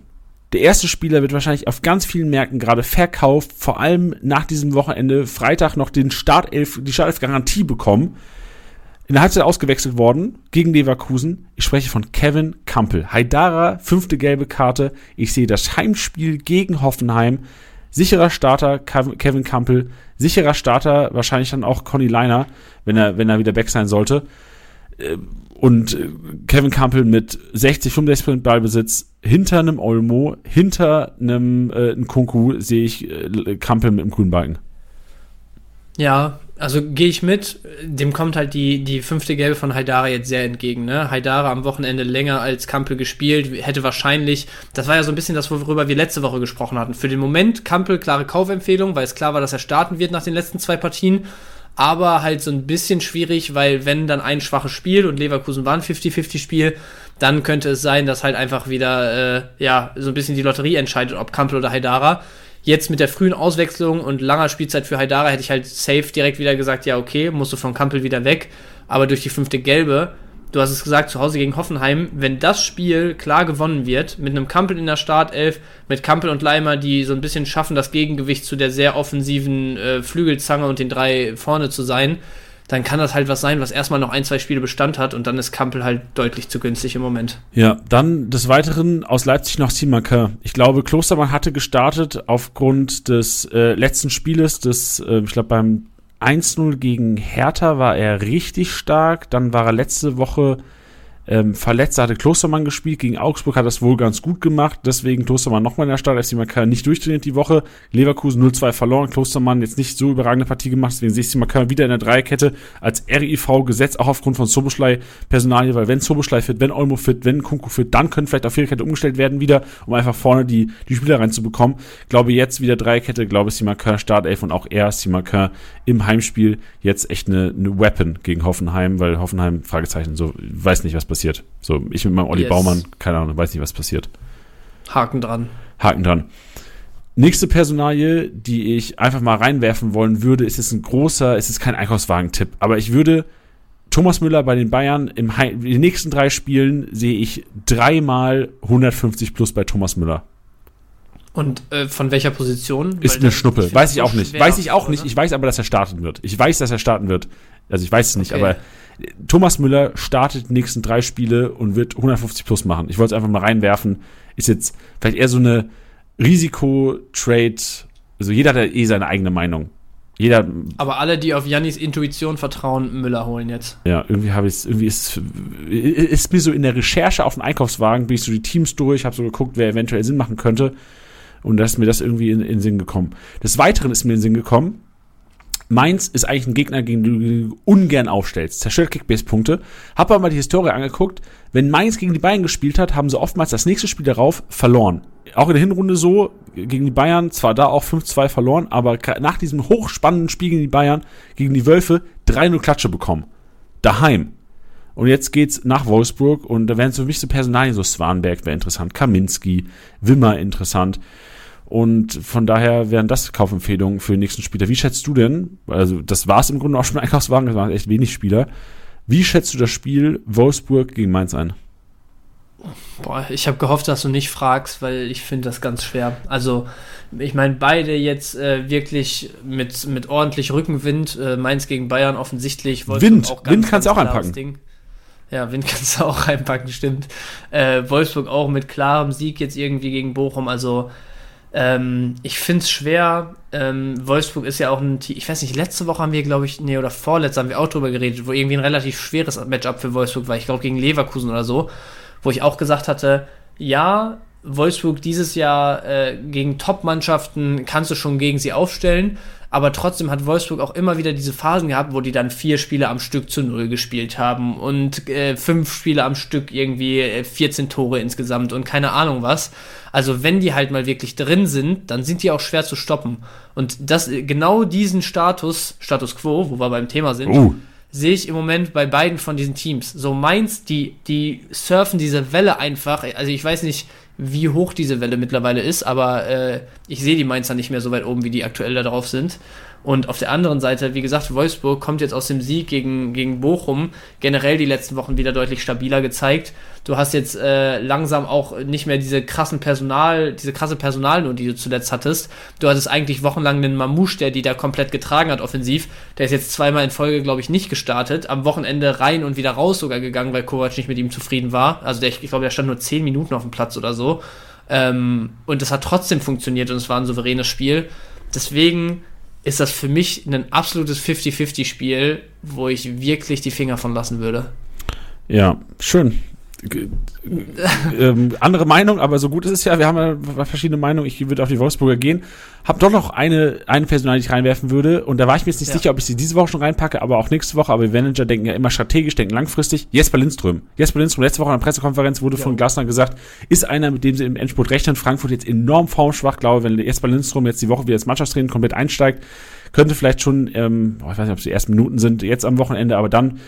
Der erste Spieler wird wahrscheinlich auf ganz vielen Märkten gerade verkauft, vor allem nach diesem Wochenende Freitag noch den Startelf, die Startelf-Garantie bekommen. In der Halbzeit ausgewechselt worden gegen Leverkusen. Ich spreche von Kevin Kampel. Haidara, fünfte gelbe Karte. Ich sehe das Heimspiel gegen Hoffenheim. Sicherer Starter Kev- Kevin Kampel. Sicherer Starter wahrscheinlich dann auch Conny Leiner, wenn er, wenn er wieder back sein sollte. Und äh, Kevin Campbell mit 60, 65% Ballbesitz hinter einem Olmo, hinter einem äh, Nkunku sehe ich äh, Campbell mit dem grünen Balken. Ja, also gehe ich mit. Dem kommt halt die, die fünfte Gelbe von Haidara jetzt sehr entgegen. Ne? Haidara am Wochenende länger als Kampel gespielt, hätte wahrscheinlich, das war ja so ein bisschen das, worüber wir letzte Woche gesprochen hatten. Für den Moment Kampel klare Kaufempfehlung, weil es klar war, dass er starten wird nach den letzten zwei Partien. Aber halt so ein bisschen schwierig, weil wenn dann ein schwaches Spiel und Leverkusen war ein 50-50-Spiel, dann könnte es sein, dass halt einfach wieder, äh, ja, so ein bisschen die Lotterie entscheidet, ob Kampel oder Haidara. Jetzt mit der frühen Auswechslung und langer Spielzeit für Haidara hätte ich halt safe direkt wieder gesagt, ja, okay, musst du von Kampel wieder weg. Aber durch die fünfte Gelbe, du hast es gesagt, zu Hause gegen Hoffenheim, wenn das Spiel klar gewonnen wird, mit einem Kampel in der Startelf, mit Kampel und Leimer, die so ein bisschen schaffen, das Gegengewicht zu der sehr offensiven äh, Flügelzange und den drei vorne zu sein, dann kann das halt was sein, was erstmal noch ein, zwei Spiele Bestand hat und dann ist Kampel halt deutlich zu günstig im Moment. Ja, dann des Weiteren aus Leipzig noch Simaker. Ich glaube, Klostermann hatte gestartet aufgrund des äh, letzten Spieles, des, äh, ich glaube, beim 1-0 gegen Hertha war er richtig stark. Dann war er letzte Woche ähm, verletzt, da hatte Klostermann gespielt. Gegen Augsburg hat er das wohl ganz gut gemacht. Deswegen Klostermann nochmal in der Start. Simaker nicht durchtrainiert die Woche. Leverkusen 0-2 verloren. Klostermann jetzt nicht so überragende Partie gemacht. Deswegen sehe ich Simaker wieder in der Dreierkette als RIV gesetzt, auch aufgrund von Soboschlei Personalie, weil wenn Soboschlei fit, wenn Olmo fit, wenn Kunku fit, dann können vielleicht auf Viererkette umgestellt werden wieder, um einfach vorne die, die Spieler reinzubekommen. Glaube jetzt wieder Dreierkette, glaube Simaker Startelf und auch er, Simaker im Heimspiel jetzt echt eine, eine Weapon gegen Hoffenheim, weil Hoffenheim, Fragezeichen, so, weiß nicht, was passiert. So, ich mit meinem Olli Yes. Baumann, keine Ahnung, weiß nicht, was passiert. Haken dran. Haken dran. Nächste Personalie, die ich einfach mal reinwerfen wollen würde, ist jetzt ein großer, es ist kein Einkaufswagen-Tipp, aber ich würde Thomas Müller bei den Bayern im in den nächsten drei Spielen sehe ich dreimal 150 plus bei Thomas Müller. Und äh, von welcher Position? Ist Weil eine Schnuppe. ich Weiß ich auch nicht. Weiß ich auch nicht. oder? Ich weiß aber, dass er starten wird. Ich weiß, dass er starten wird. Also ich weiß es nicht, Okay. aber Thomas Müller startet die nächsten drei Spiele und wird 150 plus machen. Ich wollte es einfach mal reinwerfen. Ist jetzt vielleicht eher so eine Risiko-Trade. Also jeder hat ja eh seine eigene Meinung. Jeder, Aber alle, die auf Jannis Intuition vertrauen, Müller holen jetzt. ja, irgendwie habe ich es, irgendwie ist, ist mir so in der Recherche auf den Einkaufswagen, bin ich so die Teams durch, habe so geguckt, wer eventuell Sinn machen könnte. Und da ist mir das irgendwie in, in den Sinn gekommen. Des Weiteren ist mir in den Sinn gekommen, Mainz ist eigentlich ein Gegner, gegen den du ungern aufstellst. Zerstört Kickbase-Punkte. Hab aber mal die Historie angeguckt. Wenn Mainz gegen die Bayern gespielt hat, haben sie oftmals das nächste Spiel darauf verloren. Auch in der Hinrunde so, gegen die Bayern, zwar da auch 5-2 verloren, aber nach diesem hochspannenden Spiel gegen die Bayern, gegen die Wölfe, 3-0 Klatsche bekommen. Daheim. Und jetzt geht's nach Wolfsburg und da wären so wichtige Personalien, so Swanberg wäre interessant, Kaminski, Wimmer interessant. Und von daher wären das Kaufempfehlungen für den nächsten Spieler. Wie schätzt du denn, also das war's im Grunde auch schon mit Einkaufswagen, das waren echt wenig Spieler. Wie schätzt du das Spiel Wolfsburg gegen Mainz ein? Boah, ich habe gehofft, dass du nicht fragst, weil ich finde das ganz schwer. Also, ich meine, beide jetzt äh, wirklich mit, mit ordentlich Rückenwind. Äh, Mainz gegen Bayern offensichtlich. Wolfsburg Wind, auch ganz, Wind kannst du auch anpacken. Ding. Ja, Wind <laughs> kannst du auch reinpacken, stimmt. Äh, Wolfsburg auch mit klarem Sieg jetzt irgendwie gegen Bochum. Also, ähm, ich finde es schwer. Ähm, Wolfsburg ist ja auch ein Team. Ich weiß nicht, letzte Woche haben wir, glaube ich, nee, oder vorletzte haben wir auch drüber geredet, wo irgendwie ein relativ schweres Matchup für Wolfsburg war. Ich glaube, gegen Leverkusen oder so. Wo ich auch gesagt hatte, ja, Wolfsburg dieses Jahr äh, gegen Top-Mannschaften kannst du schon gegen sie aufstellen, aber trotzdem hat Wolfsburg auch immer wieder diese Phasen gehabt, wo die dann vier Spiele am Stück zu null gespielt haben und äh, fünf Spiele am Stück irgendwie äh, 14 Tore insgesamt und keine Ahnung was. Also wenn die halt mal wirklich drin sind, dann sind die auch schwer zu stoppen. Und das genau diesen Status, Status quo, wo wir beim Thema sind, uh. sehe ich im Moment bei beiden von diesen Teams. So Mainz, die, die surfen diese Welle einfach. Also ich weiß nicht, wie hoch diese Welle mittlerweile ist, aber äh, ich sehe die Mainzer nicht mehr so weit oben, wie die aktuell da drauf sind. Und auf der anderen Seite, wie gesagt, Wolfsburg kommt jetzt aus dem Sieg gegen, gegen Bochum generell die letzten Wochen wieder deutlich stabiler gezeigt. Du hast jetzt äh, langsam auch nicht mehr diese krassen Personal, diese krasse Personalnot, die du zuletzt hattest. Du hattest eigentlich wochenlang einen Mamouche, der die da komplett getragen hat offensiv. Der ist jetzt zweimal in Folge, glaube ich, nicht gestartet. Am Wochenende rein und wieder raus sogar gegangen, weil Kovac nicht mit ihm zufrieden war. Also der, ich glaube, der stand nur zehn Minuten auf dem Platz oder so. Ähm, und das hat trotzdem funktioniert und es war ein souveränes Spiel. Deswegen ist das für mich ein absolutes 50-50-Spiel, wo ich wirklich die Finger von lassen würde. Ja, schön. Ähm, andere Meinung, aber so gut ist es ja. Wir haben ja verschiedene Meinungen. Ich würde auf die Wolfsburger gehen. Hab doch noch eine, eine Personal, die ich reinwerfen würde. Und da war ich mir jetzt nicht ja. sicher, ob ich sie diese Woche schon reinpacke, aber auch nächste Woche. Aber wir Manager denken ja immer strategisch, denken langfristig. Jesper Lindström. Jesper Lindström, letzte Woche in der Pressekonferenz wurde ja. von Glasner gesagt, ist einer, mit dem sie im Endspurt rechnen. Frankfurt jetzt enorm formschwach. Glaube, wenn Jesper Lindström jetzt die Woche wieder ins Mannschaftstraining komplett einsteigt, könnte vielleicht schon, ähm, ich weiß nicht, ob es die ersten Minuten sind, jetzt am Wochenende, aber dann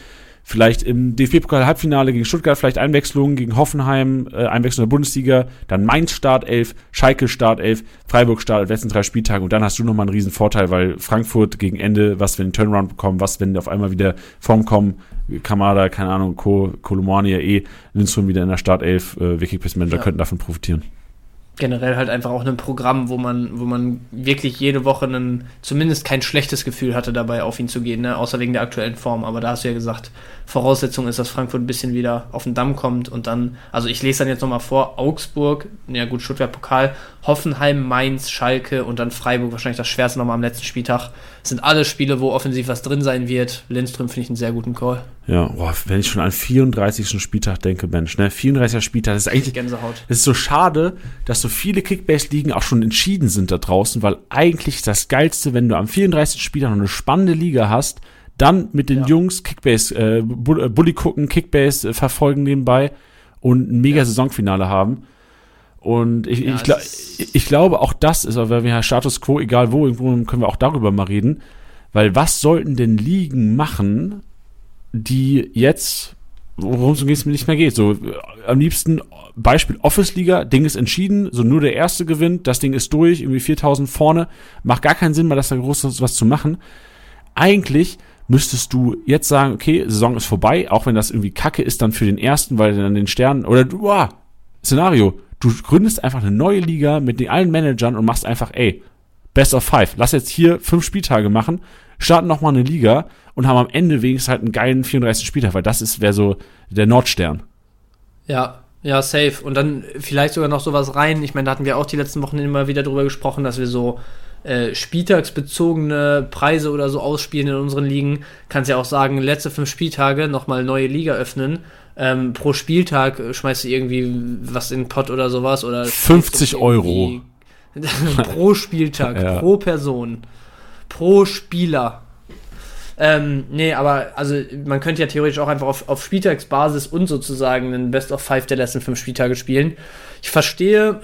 vielleicht im DFB-Pokal-Halbfinale gegen Stuttgart vielleicht Einwechslung, gegen Hoffenheim äh, Einwechslung der Bundesliga, dann Mainz Startelf, Schalke Startelf, Freiburg Startelf, letzten drei Spieltage und dann hast du nochmal einen riesen Vorteil, weil Frankfurt gegen Ende, was wenn Turnaround bekommen, was wenn die auf einmal wieder Form kommen, Kamada, keine Ahnung, Co, Kolomani ja eh, Lindström wieder in der Startelf, äh, Wikipedia-Manager ja. könnten davon profitieren generell halt einfach auch ein Programm, wo man, wo man wirklich jede Woche einen, zumindest kein schlechtes Gefühl hatte, dabei auf ihn zu gehen, ne? außer wegen der aktuellen Form. Aber da hast du ja gesagt, Voraussetzung ist, dass Frankfurt ein bisschen wieder auf den Damm kommt und dann, also ich lese dann jetzt nochmal vor, Augsburg, ja gut, Stuttgart Pokal, Hoffenheim, Mainz, Schalke und dann Freiburg, wahrscheinlich das schwerste nochmal am letzten Spieltag. Das sind alle Spiele, wo offensiv was drin sein wird. Lindström finde ich einen sehr guten Call. Ja, boah, wenn ich schon an 34. Spieltag denke, Mensch, ne, 34. Spieltag, das ist eigentlich, Gänsehaut. Es ist so schade, dass so viele Kickbase-Ligen auch schon entschieden sind da draußen, weil eigentlich das Geilste, wenn du am 34. Spieltag noch eine spannende Liga hast, dann mit den ja. Jungs Kickbase, äh, äh, Bully gucken, Kickbase äh, verfolgen nebenbei und ein mega ja. Saisonfinale haben. Und ich, ja, ich, glaub, ich, ich, glaube, auch das ist, weil wir ja Status Quo, egal wo, irgendwo können wir auch darüber mal reden. Weil was sollten denn Ligen machen, die jetzt, worum es nicht mehr geht? So, äh, am liebsten Beispiel Office-Liga, Ding ist entschieden, so nur der Erste gewinnt, das Ding ist durch, irgendwie 4000 vorne. Macht gar keinen Sinn, mal das da groß was zu machen. Eigentlich müsstest du jetzt sagen, okay, Saison ist vorbei, auch wenn das irgendwie kacke ist dann für den ersten, weil dann den Sternen, oder du, wow, Szenario, du gründest einfach eine neue Liga mit den allen Managern und machst einfach, ey, Best of Five, lass jetzt hier fünf Spieltage machen, starten nochmal eine Liga und haben am Ende wenigstens halt einen geilen 34. Spieltag, weil das ist, wäre so der Nordstern. Ja, ja, safe. Und dann vielleicht sogar noch sowas rein. Ich meine, da hatten wir auch die letzten Wochen immer wieder drüber gesprochen, dass wir so äh, spieltagsbezogene Preise oder so ausspielen in unseren Ligen, kannst ja auch sagen, letzte fünf Spieltage nochmal neue Liga öffnen. Ähm, pro Spieltag schmeißt du irgendwie was in den Pott oder sowas oder 50 Euro <laughs> pro Spieltag, <laughs> ja. pro Person, pro Spieler. Ähm, nee, aber also man könnte ja theoretisch auch einfach auf, auf Spieltagsbasis und sozusagen einen Best of Five der letzten fünf Spieltage spielen. Ich verstehe,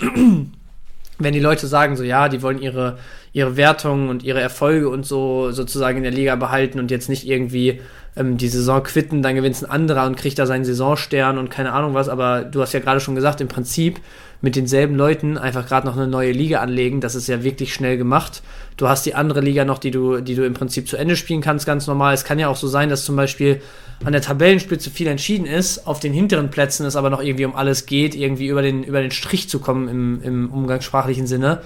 <clears throat> wenn die Leute sagen, so ja, die wollen ihre ihre Wertungen und ihre Erfolge und so sozusagen in der Liga behalten und jetzt nicht irgendwie ähm, die Saison quitten, dann gewinnt ein anderer und kriegt da seinen Saisonstern und keine Ahnung was, aber du hast ja gerade schon gesagt, im Prinzip mit denselben Leuten einfach gerade noch eine neue Liga anlegen, das ist ja wirklich schnell gemacht. Du hast die andere Liga noch, die du, die du im Prinzip zu Ende spielen kannst, ganz normal. Es kann ja auch so sein, dass zum Beispiel an der Tabellenspitze viel entschieden ist, auf den hinteren Plätzen es aber noch irgendwie um alles geht, irgendwie über den, über den Strich zu kommen im, im umgangssprachlichen Sinne.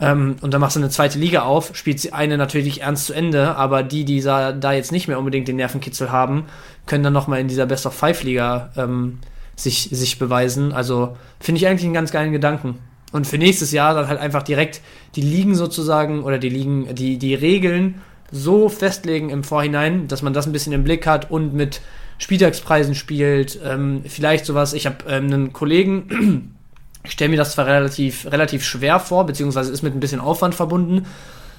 Ähm, und dann machst du eine zweite Liga auf, spielst die eine natürlich ernst zu Ende, aber die, die da jetzt nicht mehr unbedingt den Nervenkitzel haben, können dann nochmal in dieser Best of Five Liga ähm, sich, sich beweisen. Also finde ich eigentlich einen ganz geilen Gedanken. Und für nächstes Jahr dann halt einfach direkt die Ligen sozusagen oder die Ligen, die, die Regeln so festlegen im Vorhinein, dass man das ein bisschen im Blick hat und mit Spieltagspreisen spielt. Ähm, vielleicht sowas, ich habe ähm, einen Kollegen, <clears throat> ich stelle mir das zwar relativ, relativ schwer vor, beziehungsweise ist mit ein bisschen Aufwand verbunden,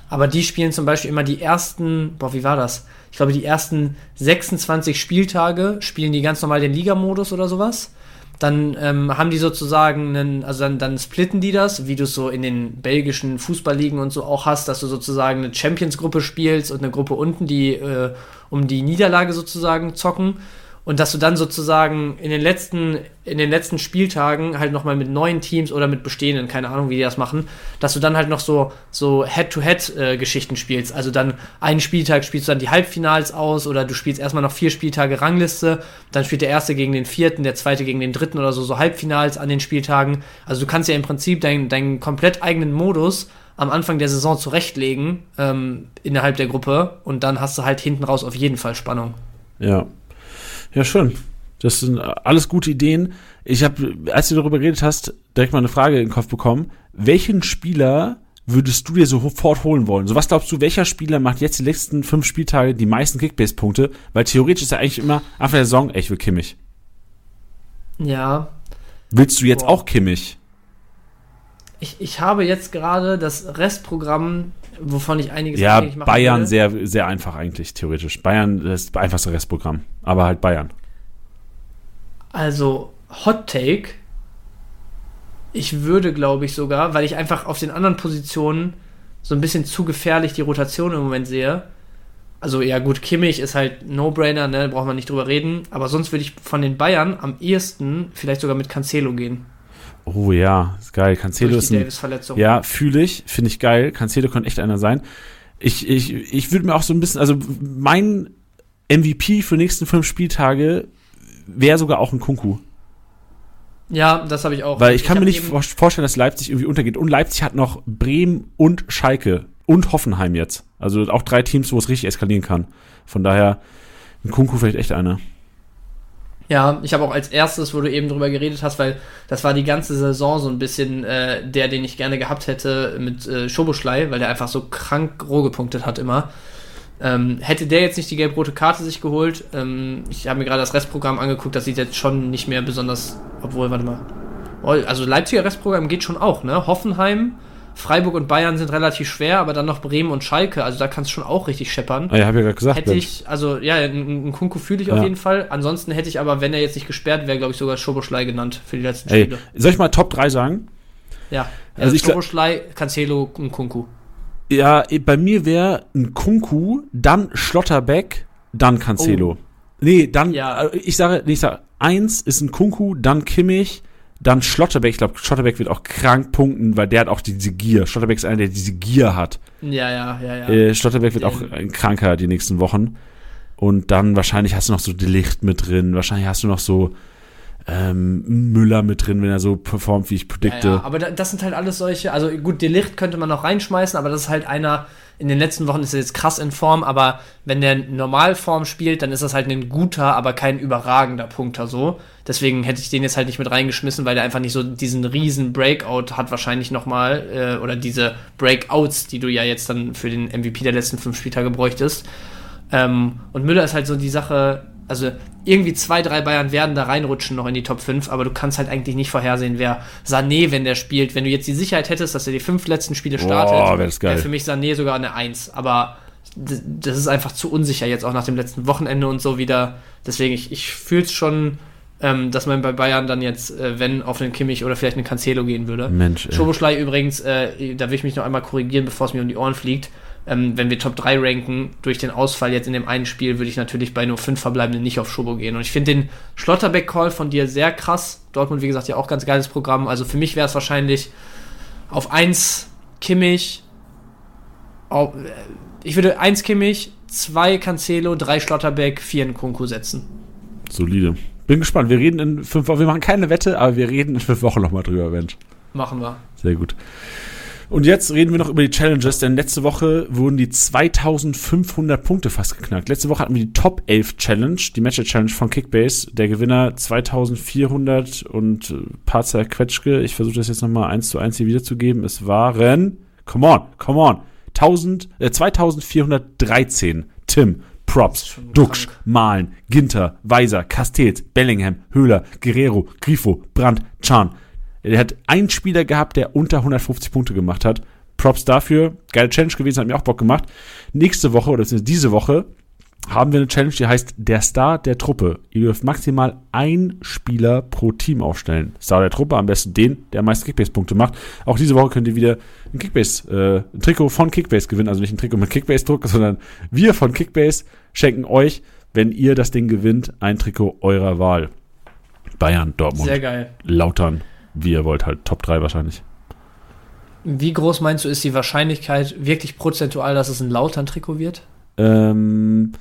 aber die spielen zum Beispiel immer die ersten, boah, wie war das? Ich glaube, die ersten 26 Spieltage spielen die ganz normal den Ligamodus oder sowas. Dann ähm, haben die sozusagen einen, also dann, dann splitten die das, wie du es so in den belgischen Fußballligen und so auch hast, dass du sozusagen eine Champions-Gruppe spielst und eine Gruppe unten, die äh, um die Niederlage sozusagen zocken und dass du dann sozusagen in den letzten, in den letzten Spieltagen halt nochmal mit neuen Teams oder mit bestehenden, keine Ahnung, wie die das machen, dass du dann halt noch so, so Head-to-Head-Geschichten äh, spielst. Also dann einen Spieltag spielst du dann die Halbfinals aus oder du spielst erstmal noch vier Spieltage Rangliste, dann spielt der erste gegen den vierten, der zweite gegen den dritten oder so, so Halbfinals an den Spieltagen. Also du kannst ja im Prinzip deinen, deinen komplett eigenen Modus am Anfang der Saison zurechtlegen ähm, innerhalb der Gruppe und dann hast du halt hinten raus auf jeden Fall Spannung. Ja, ja, schön. Das sind alles gute Ideen. Ich habe, als du darüber geredet hast, direkt mal eine Frage in den Kopf bekommen. Welchen Spieler würdest du dir sofort holen wollen? So, was glaubst du, welcher Spieler macht jetzt die letzten fünf Spieltage die meisten Kickbase-Punkte? Weil theoretisch ist er eigentlich immer Anfang der Saison, ey, ich will Kimmich. Ja. Willst du jetzt Boah. auch Kimmich? Ich, ich habe jetzt gerade das Restprogramm wovon ich einiges ja, machen Bayern will. sehr, sehr einfach eigentlich, theoretisch. Bayern ist das einfachste Restprogramm, aber halt Bayern. Also, Hot Take. Ich würde, glaube ich, sogar, weil ich einfach auf den anderen Positionen so ein bisschen zu gefährlich die Rotation im Moment sehe. Also, ja, gut, Kimmich ist halt No-Brainer, ne, braucht man nicht drüber reden. Aber sonst würde ich von den Bayern am ehesten vielleicht sogar mit Cancelo gehen. Oh ja, ist geil. Cancelo ist ein, Ja, fühle ich, finde ich geil. Cancelo könnte echt einer sein. Ich, ich, ich würde mir auch so ein bisschen, also mein MVP für die nächsten fünf Spieltage wäre sogar auch ein Kunku. Ja, das habe ich auch. Weil ich, ich kann mir nicht vorstellen, dass Leipzig irgendwie untergeht. Und Leipzig hat noch Bremen und Schalke und Hoffenheim jetzt. Also auch drei Teams, wo es richtig eskalieren kann. Von daher, ein Kunku vielleicht echt einer. Ja, ich habe auch als erstes, wo du eben drüber geredet hast, weil das war die ganze Saison so ein bisschen äh, der, den ich gerne gehabt hätte mit äh, Schoboschlei, weil der einfach so krank roh gepunktet hat immer. Ähm, hätte der jetzt nicht die gelb-rote Karte sich geholt, ähm, ich habe mir gerade das Restprogramm angeguckt, das sieht jetzt schon nicht mehr besonders, obwohl, warte mal. Oh, also Leipziger Restprogramm geht schon auch, ne? Hoffenheim, Freiburg und Bayern sind relativ schwer, aber dann noch Bremen und Schalke, also da kannst du schon auch richtig scheppern. Ah, ja, hab ich ja gerade gesagt. Hätte ich, also ja, einen Kunku fühle ich ja. auf jeden Fall. Ansonsten hätte ich aber, wenn er jetzt nicht gesperrt wäre, glaube ich sogar Schoboschlei genannt für die letzten Ey, Spiele. Soll ich mal Top 3 sagen? Ja, also ich Schoboschlei, Cancelo und Kunku. Ja, bei mir wäre ein Kunku, dann Schlotterbeck, dann Cancelo. Oh. Nee, dann, ja. Äh, ich sage, nee, ich sage, eins ist ein Kunku, dann Kimmich, dann Schlotterbeck, ich glaube, Schlotterbeck wird auch krank punkten, weil der hat auch diese Gier. Schlotterbeck ist einer, der diese Gier hat. Ja, ja, ja, ja. Äh, Schlotterbeck wird auch ein Kranker die nächsten Wochen. Und dann wahrscheinlich hast du noch so Delicht mit drin. Wahrscheinlich hast du noch so ähm, Müller mit drin, wenn er so performt, wie ich predikte. Ja, ja, aber das sind halt alles solche. Also gut, Delicht könnte man noch reinschmeißen, aber das ist halt einer, in den letzten Wochen ist er jetzt krass in Form, aber wenn der Normalform spielt, dann ist das halt ein guter, aber kein überragender Punkter so. Deswegen hätte ich den jetzt halt nicht mit reingeschmissen, weil der einfach nicht so diesen riesen Breakout hat wahrscheinlich nochmal, äh, oder diese Breakouts, die du ja jetzt dann für den MVP der letzten fünf Spieltage bräuchtest. Ähm, und Müller ist halt so die Sache, also irgendwie zwei, drei Bayern werden da reinrutschen noch in die Top 5, aber du kannst halt eigentlich nicht vorhersehen, wer Sané, wenn der spielt, wenn du jetzt die Sicherheit hättest, dass er die fünf letzten Spiele startet, wäre wär für mich Sané sogar eine Eins. Aber das ist einfach zu unsicher jetzt auch nach dem letzten Wochenende und so wieder. Deswegen, ich, ich fühle es schon, ähm, dass man bei Bayern dann jetzt, äh, wenn auf einen Kimmich oder vielleicht einen Cancelo gehen würde. Mensch. Schoboschlei übrigens, äh, da will ich mich noch einmal korrigieren, bevor es mir um die Ohren fliegt ähm, wenn wir Top 3 ranken, durch den Ausfall jetzt in dem einen Spiel, würde ich natürlich bei nur fünf Verbleibenden nicht auf Schobo gehen. Und ich finde den Schlotterbeck-Call von dir sehr krass. Dortmund, wie gesagt, ja auch ganz geiles Programm. Also für mich wäre es wahrscheinlich auf 1 Kimmich, auf, äh, ich würde 1 Kimmich, 2 Cancelo, 3 Schlotterbeck, 4 in Kunku setzen. Solide. Bin gespannt. Wir reden in fünf Wochen. Wir machen keine Wette, aber wir reden in fünf Wochen nochmal drüber, Mensch. Machen wir. Sehr gut. Und jetzt reden wir noch über die Challenges, denn letzte Woche wurden die 2500 Punkte fast geknackt. Letzte Woche hatten wir die Top 11 Challenge, die Match Challenge von Kickbase. Der Gewinner 2400 und paar zerquetschke. Ich versuche das jetzt nochmal eins zu eins hier wiederzugeben. Es waren, come on, come on, 1000, äh, 2413. Tim, Props, Duxch, Malen, Ginter, Weiser, Castells, Bellingham, Höhler, Guerrero, Grifo, Brandt, Chan. Er hat einen Spieler gehabt, der unter 150 Punkte gemacht hat. Props dafür. Geile Challenge gewesen, hat mir auch Bock gemacht. Nächste Woche oder diese Woche haben wir eine Challenge, die heißt der Star der Truppe. Ihr dürft maximal ein Spieler pro Team aufstellen. Star der Truppe, am besten den, der am meisten Kickbase-Punkte macht. Auch diese Woche könnt ihr wieder ein Kickbase, äh, ein Trikot von Kickbase gewinnen. Also nicht ein Trikot mit Kickbase-Druck, sondern wir von Kickbase schenken euch, wenn ihr das Ding gewinnt, ein Trikot eurer Wahl. Bayern, Dortmund. Sehr geil. Lautern wie ihr wollt, halt Top 3 wahrscheinlich. Wie groß meinst du, ist die Wahrscheinlichkeit wirklich prozentual, dass es ein Lautern-Trikot wird? Ähm,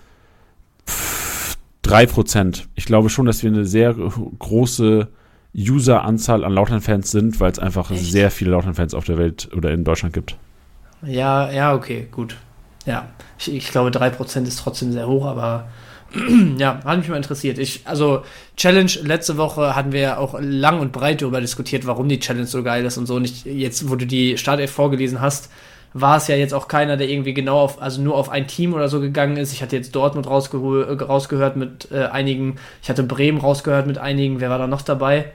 pff, 3%. Ich glaube schon, dass wir eine sehr große User-Anzahl an Lautern-Fans sind, weil es einfach Echt? sehr viele Lautern-Fans auf der Welt oder in Deutschland gibt. Ja, ja, okay, gut. Ja, ich, ich glaube, 3% ist trotzdem sehr hoch, aber ja, hat mich mal interessiert. Ich, also, Challenge, letzte Woche hatten wir ja auch lang und breit darüber diskutiert, warum die Challenge so geil ist und so. Und ich, jetzt, wo du die Startelf vorgelesen hast, war es ja jetzt auch keiner, der irgendwie genau auf, also nur auf ein Team oder so gegangen ist. Ich hatte jetzt Dortmund rausgehö rausgehört mit äh, einigen, ich hatte Bremen rausgehört mit einigen, wer war da noch dabei?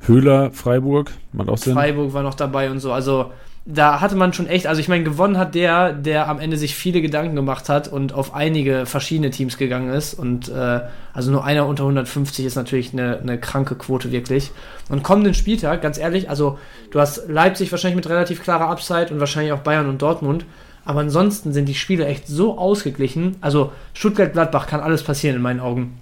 Höhler, Freiburg, macht auch Sinn. Freiburg war noch dabei und so. Also da hatte man schon echt, also ich meine, gewonnen hat der, der am Ende sich viele Gedanken gemacht hat und auf einige verschiedene Teams gegangen ist. Und äh, also nur einer unter 150 ist natürlich eine, eine kranke Quote wirklich. Und kommenden Spieltag, ganz ehrlich, also du hast Leipzig wahrscheinlich mit relativ klarer Upside und wahrscheinlich auch Bayern und Dortmund. Aber ansonsten sind die Spiele echt so ausgeglichen. Also Stuttgart-Gladbach kann alles passieren in meinen Augen.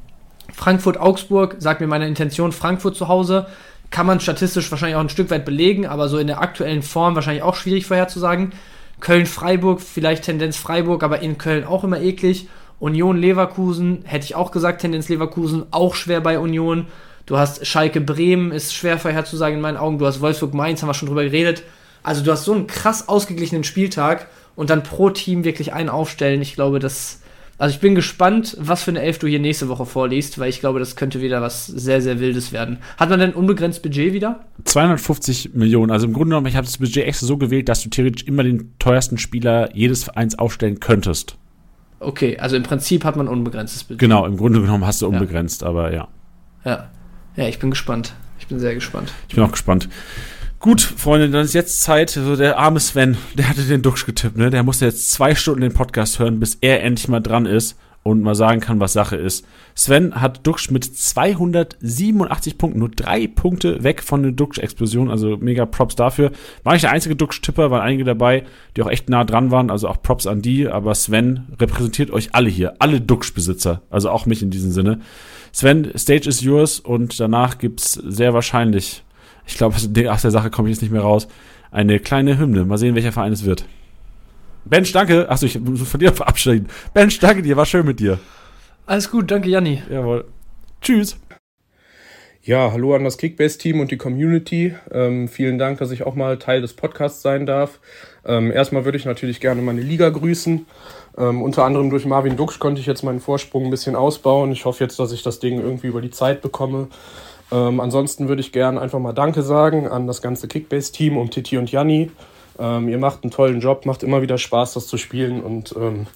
Frankfurt-Augsburg, sagt mir meine Intention, Frankfurt zu Hause kann man statistisch wahrscheinlich auch ein Stück weit belegen, aber so in der aktuellen Form wahrscheinlich auch schwierig vorherzusagen. Köln-Freiburg, vielleicht Tendenz Freiburg, aber in Köln auch immer eklig. Union Leverkusen, hätte ich auch gesagt, Tendenz Leverkusen, auch schwer bei Union. Du hast Schalke Bremen, ist schwer vorherzusagen in meinen Augen. Du hast Wolfsburg Mainz, haben wir schon drüber geredet. Also du hast so einen krass ausgeglichenen Spieltag und dann pro Team wirklich einen aufstellen. Ich glaube, das also ich bin gespannt, was für eine Elf du hier nächste Woche vorliest, weil ich glaube, das könnte wieder was sehr, sehr Wildes werden. Hat man denn unbegrenzt Budget wieder? 250 Millionen. Also im Grunde genommen, ich habe das Budget extra so gewählt, dass du theoretisch immer den teuersten Spieler jedes Vereins aufstellen könntest. Okay, also im Prinzip hat man unbegrenztes Budget. Genau, im Grunde genommen hast du unbegrenzt, ja. aber ja. Ja. Ja, ich bin gespannt. Ich bin sehr gespannt. Ich bin auch gespannt. Gut, Freunde, dann ist jetzt Zeit. So der arme Sven, der hatte den Duxch getippt, ne? Der musste jetzt zwei Stunden den Podcast hören, bis er endlich mal dran ist und mal sagen kann, was Sache ist. Sven hat Duxch mit 287 Punkten, nur drei Punkte weg von der Duxch-Explosion, also mega Props dafür. War nicht der einzige Duxch-Tipper, waren einige dabei, die auch echt nah dran waren, also auch Props an die, aber Sven repräsentiert euch alle hier, alle Duxch-Besitzer, also auch mich in diesem Sinne. Sven, Stage is yours und danach gibt's sehr wahrscheinlich ich glaube, aus der Sache komme ich jetzt nicht mehr raus, eine kleine Hymne. Mal sehen, welcher Verein es wird. Bench, danke. Achso, ich muss von dir <laughs> verabschieden. Bench, danke dir, war schön mit dir. Alles gut, danke Janni. Jawohl. Tschüss. Ja, hallo an das Kickbase-Team und die Community. Ähm, vielen Dank, dass ich auch mal Teil des Podcasts sein darf. Ähm, erstmal würde ich natürlich gerne meine Liga grüßen. Ähm, unter anderem durch Marvin Dux konnte ich jetzt meinen Vorsprung ein bisschen ausbauen. Ich hoffe jetzt, dass ich das Ding irgendwie über die Zeit bekomme. Ähm, ansonsten würde ich gerne einfach mal Danke sagen an das ganze Kickbase-Team um Titi und Janni. Ähm, ihr macht einen tollen Job, macht immer wieder Spaß, das zu spielen und ähm,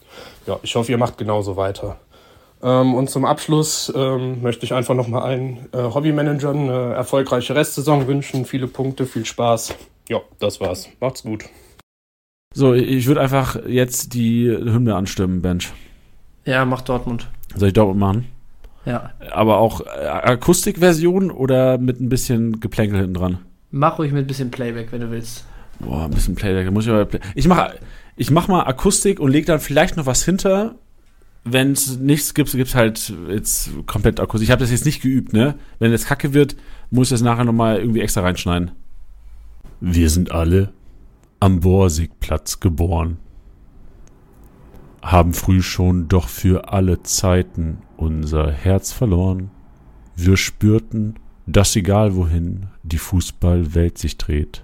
ja, ich hoffe, ihr macht genauso weiter. Ähm, und zum Abschluss ähm, möchte ich einfach nochmal allen äh, Hobbymanagern eine erfolgreiche Restsaison wünschen. Viele Punkte, viel Spaß. Ja, das war's. Macht's gut. So, ich würde einfach jetzt die Hymne anstimmen, Bench. Ja, mach Dortmund. Soll ich Dortmund machen? Ja. Aber auch äh, Akustikversion oder mit ein bisschen Geplänkel hinten dran? Mach ruhig mit ein bisschen Playback, wenn du willst. Boah, ein bisschen Playback. Da muss ich, aber play ich mach, ich mach mal Akustik und leg dann vielleicht noch was hinter. Wenn es nichts gibt, gibt's halt jetzt komplett Akustik. Ich habe das jetzt nicht geübt, ne? Wenn es kacke wird, muss ich das nachher nochmal irgendwie extra reinschneiden. Wir sind alle am Borsigplatz geboren, haben früh schon doch für alle Zeiten unser Herz verloren. Wir spürten, dass egal wohin die Fußballwelt sich dreht,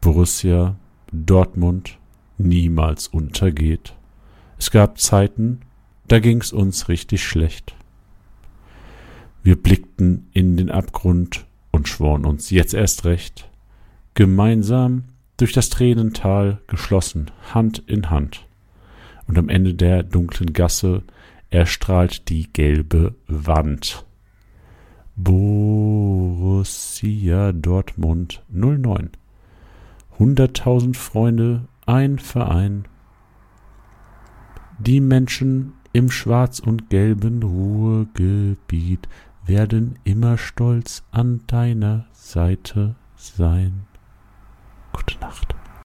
Borussia Dortmund niemals untergeht. Es gab Zeiten, da ging's uns richtig schlecht. Wir blickten in den Abgrund und schworen uns jetzt erst recht, gemeinsam durch das Tränental geschlossen, Hand in Hand. Und am Ende der dunklen Gasse erstrahlt die gelbe Wand. Borussia Dortmund 09. Hunderttausend Freunde, ein Verein. Die Menschen im schwarz und gelben Ruhrgebiet werden immer stolz an deiner Seite sein. Gute Nacht.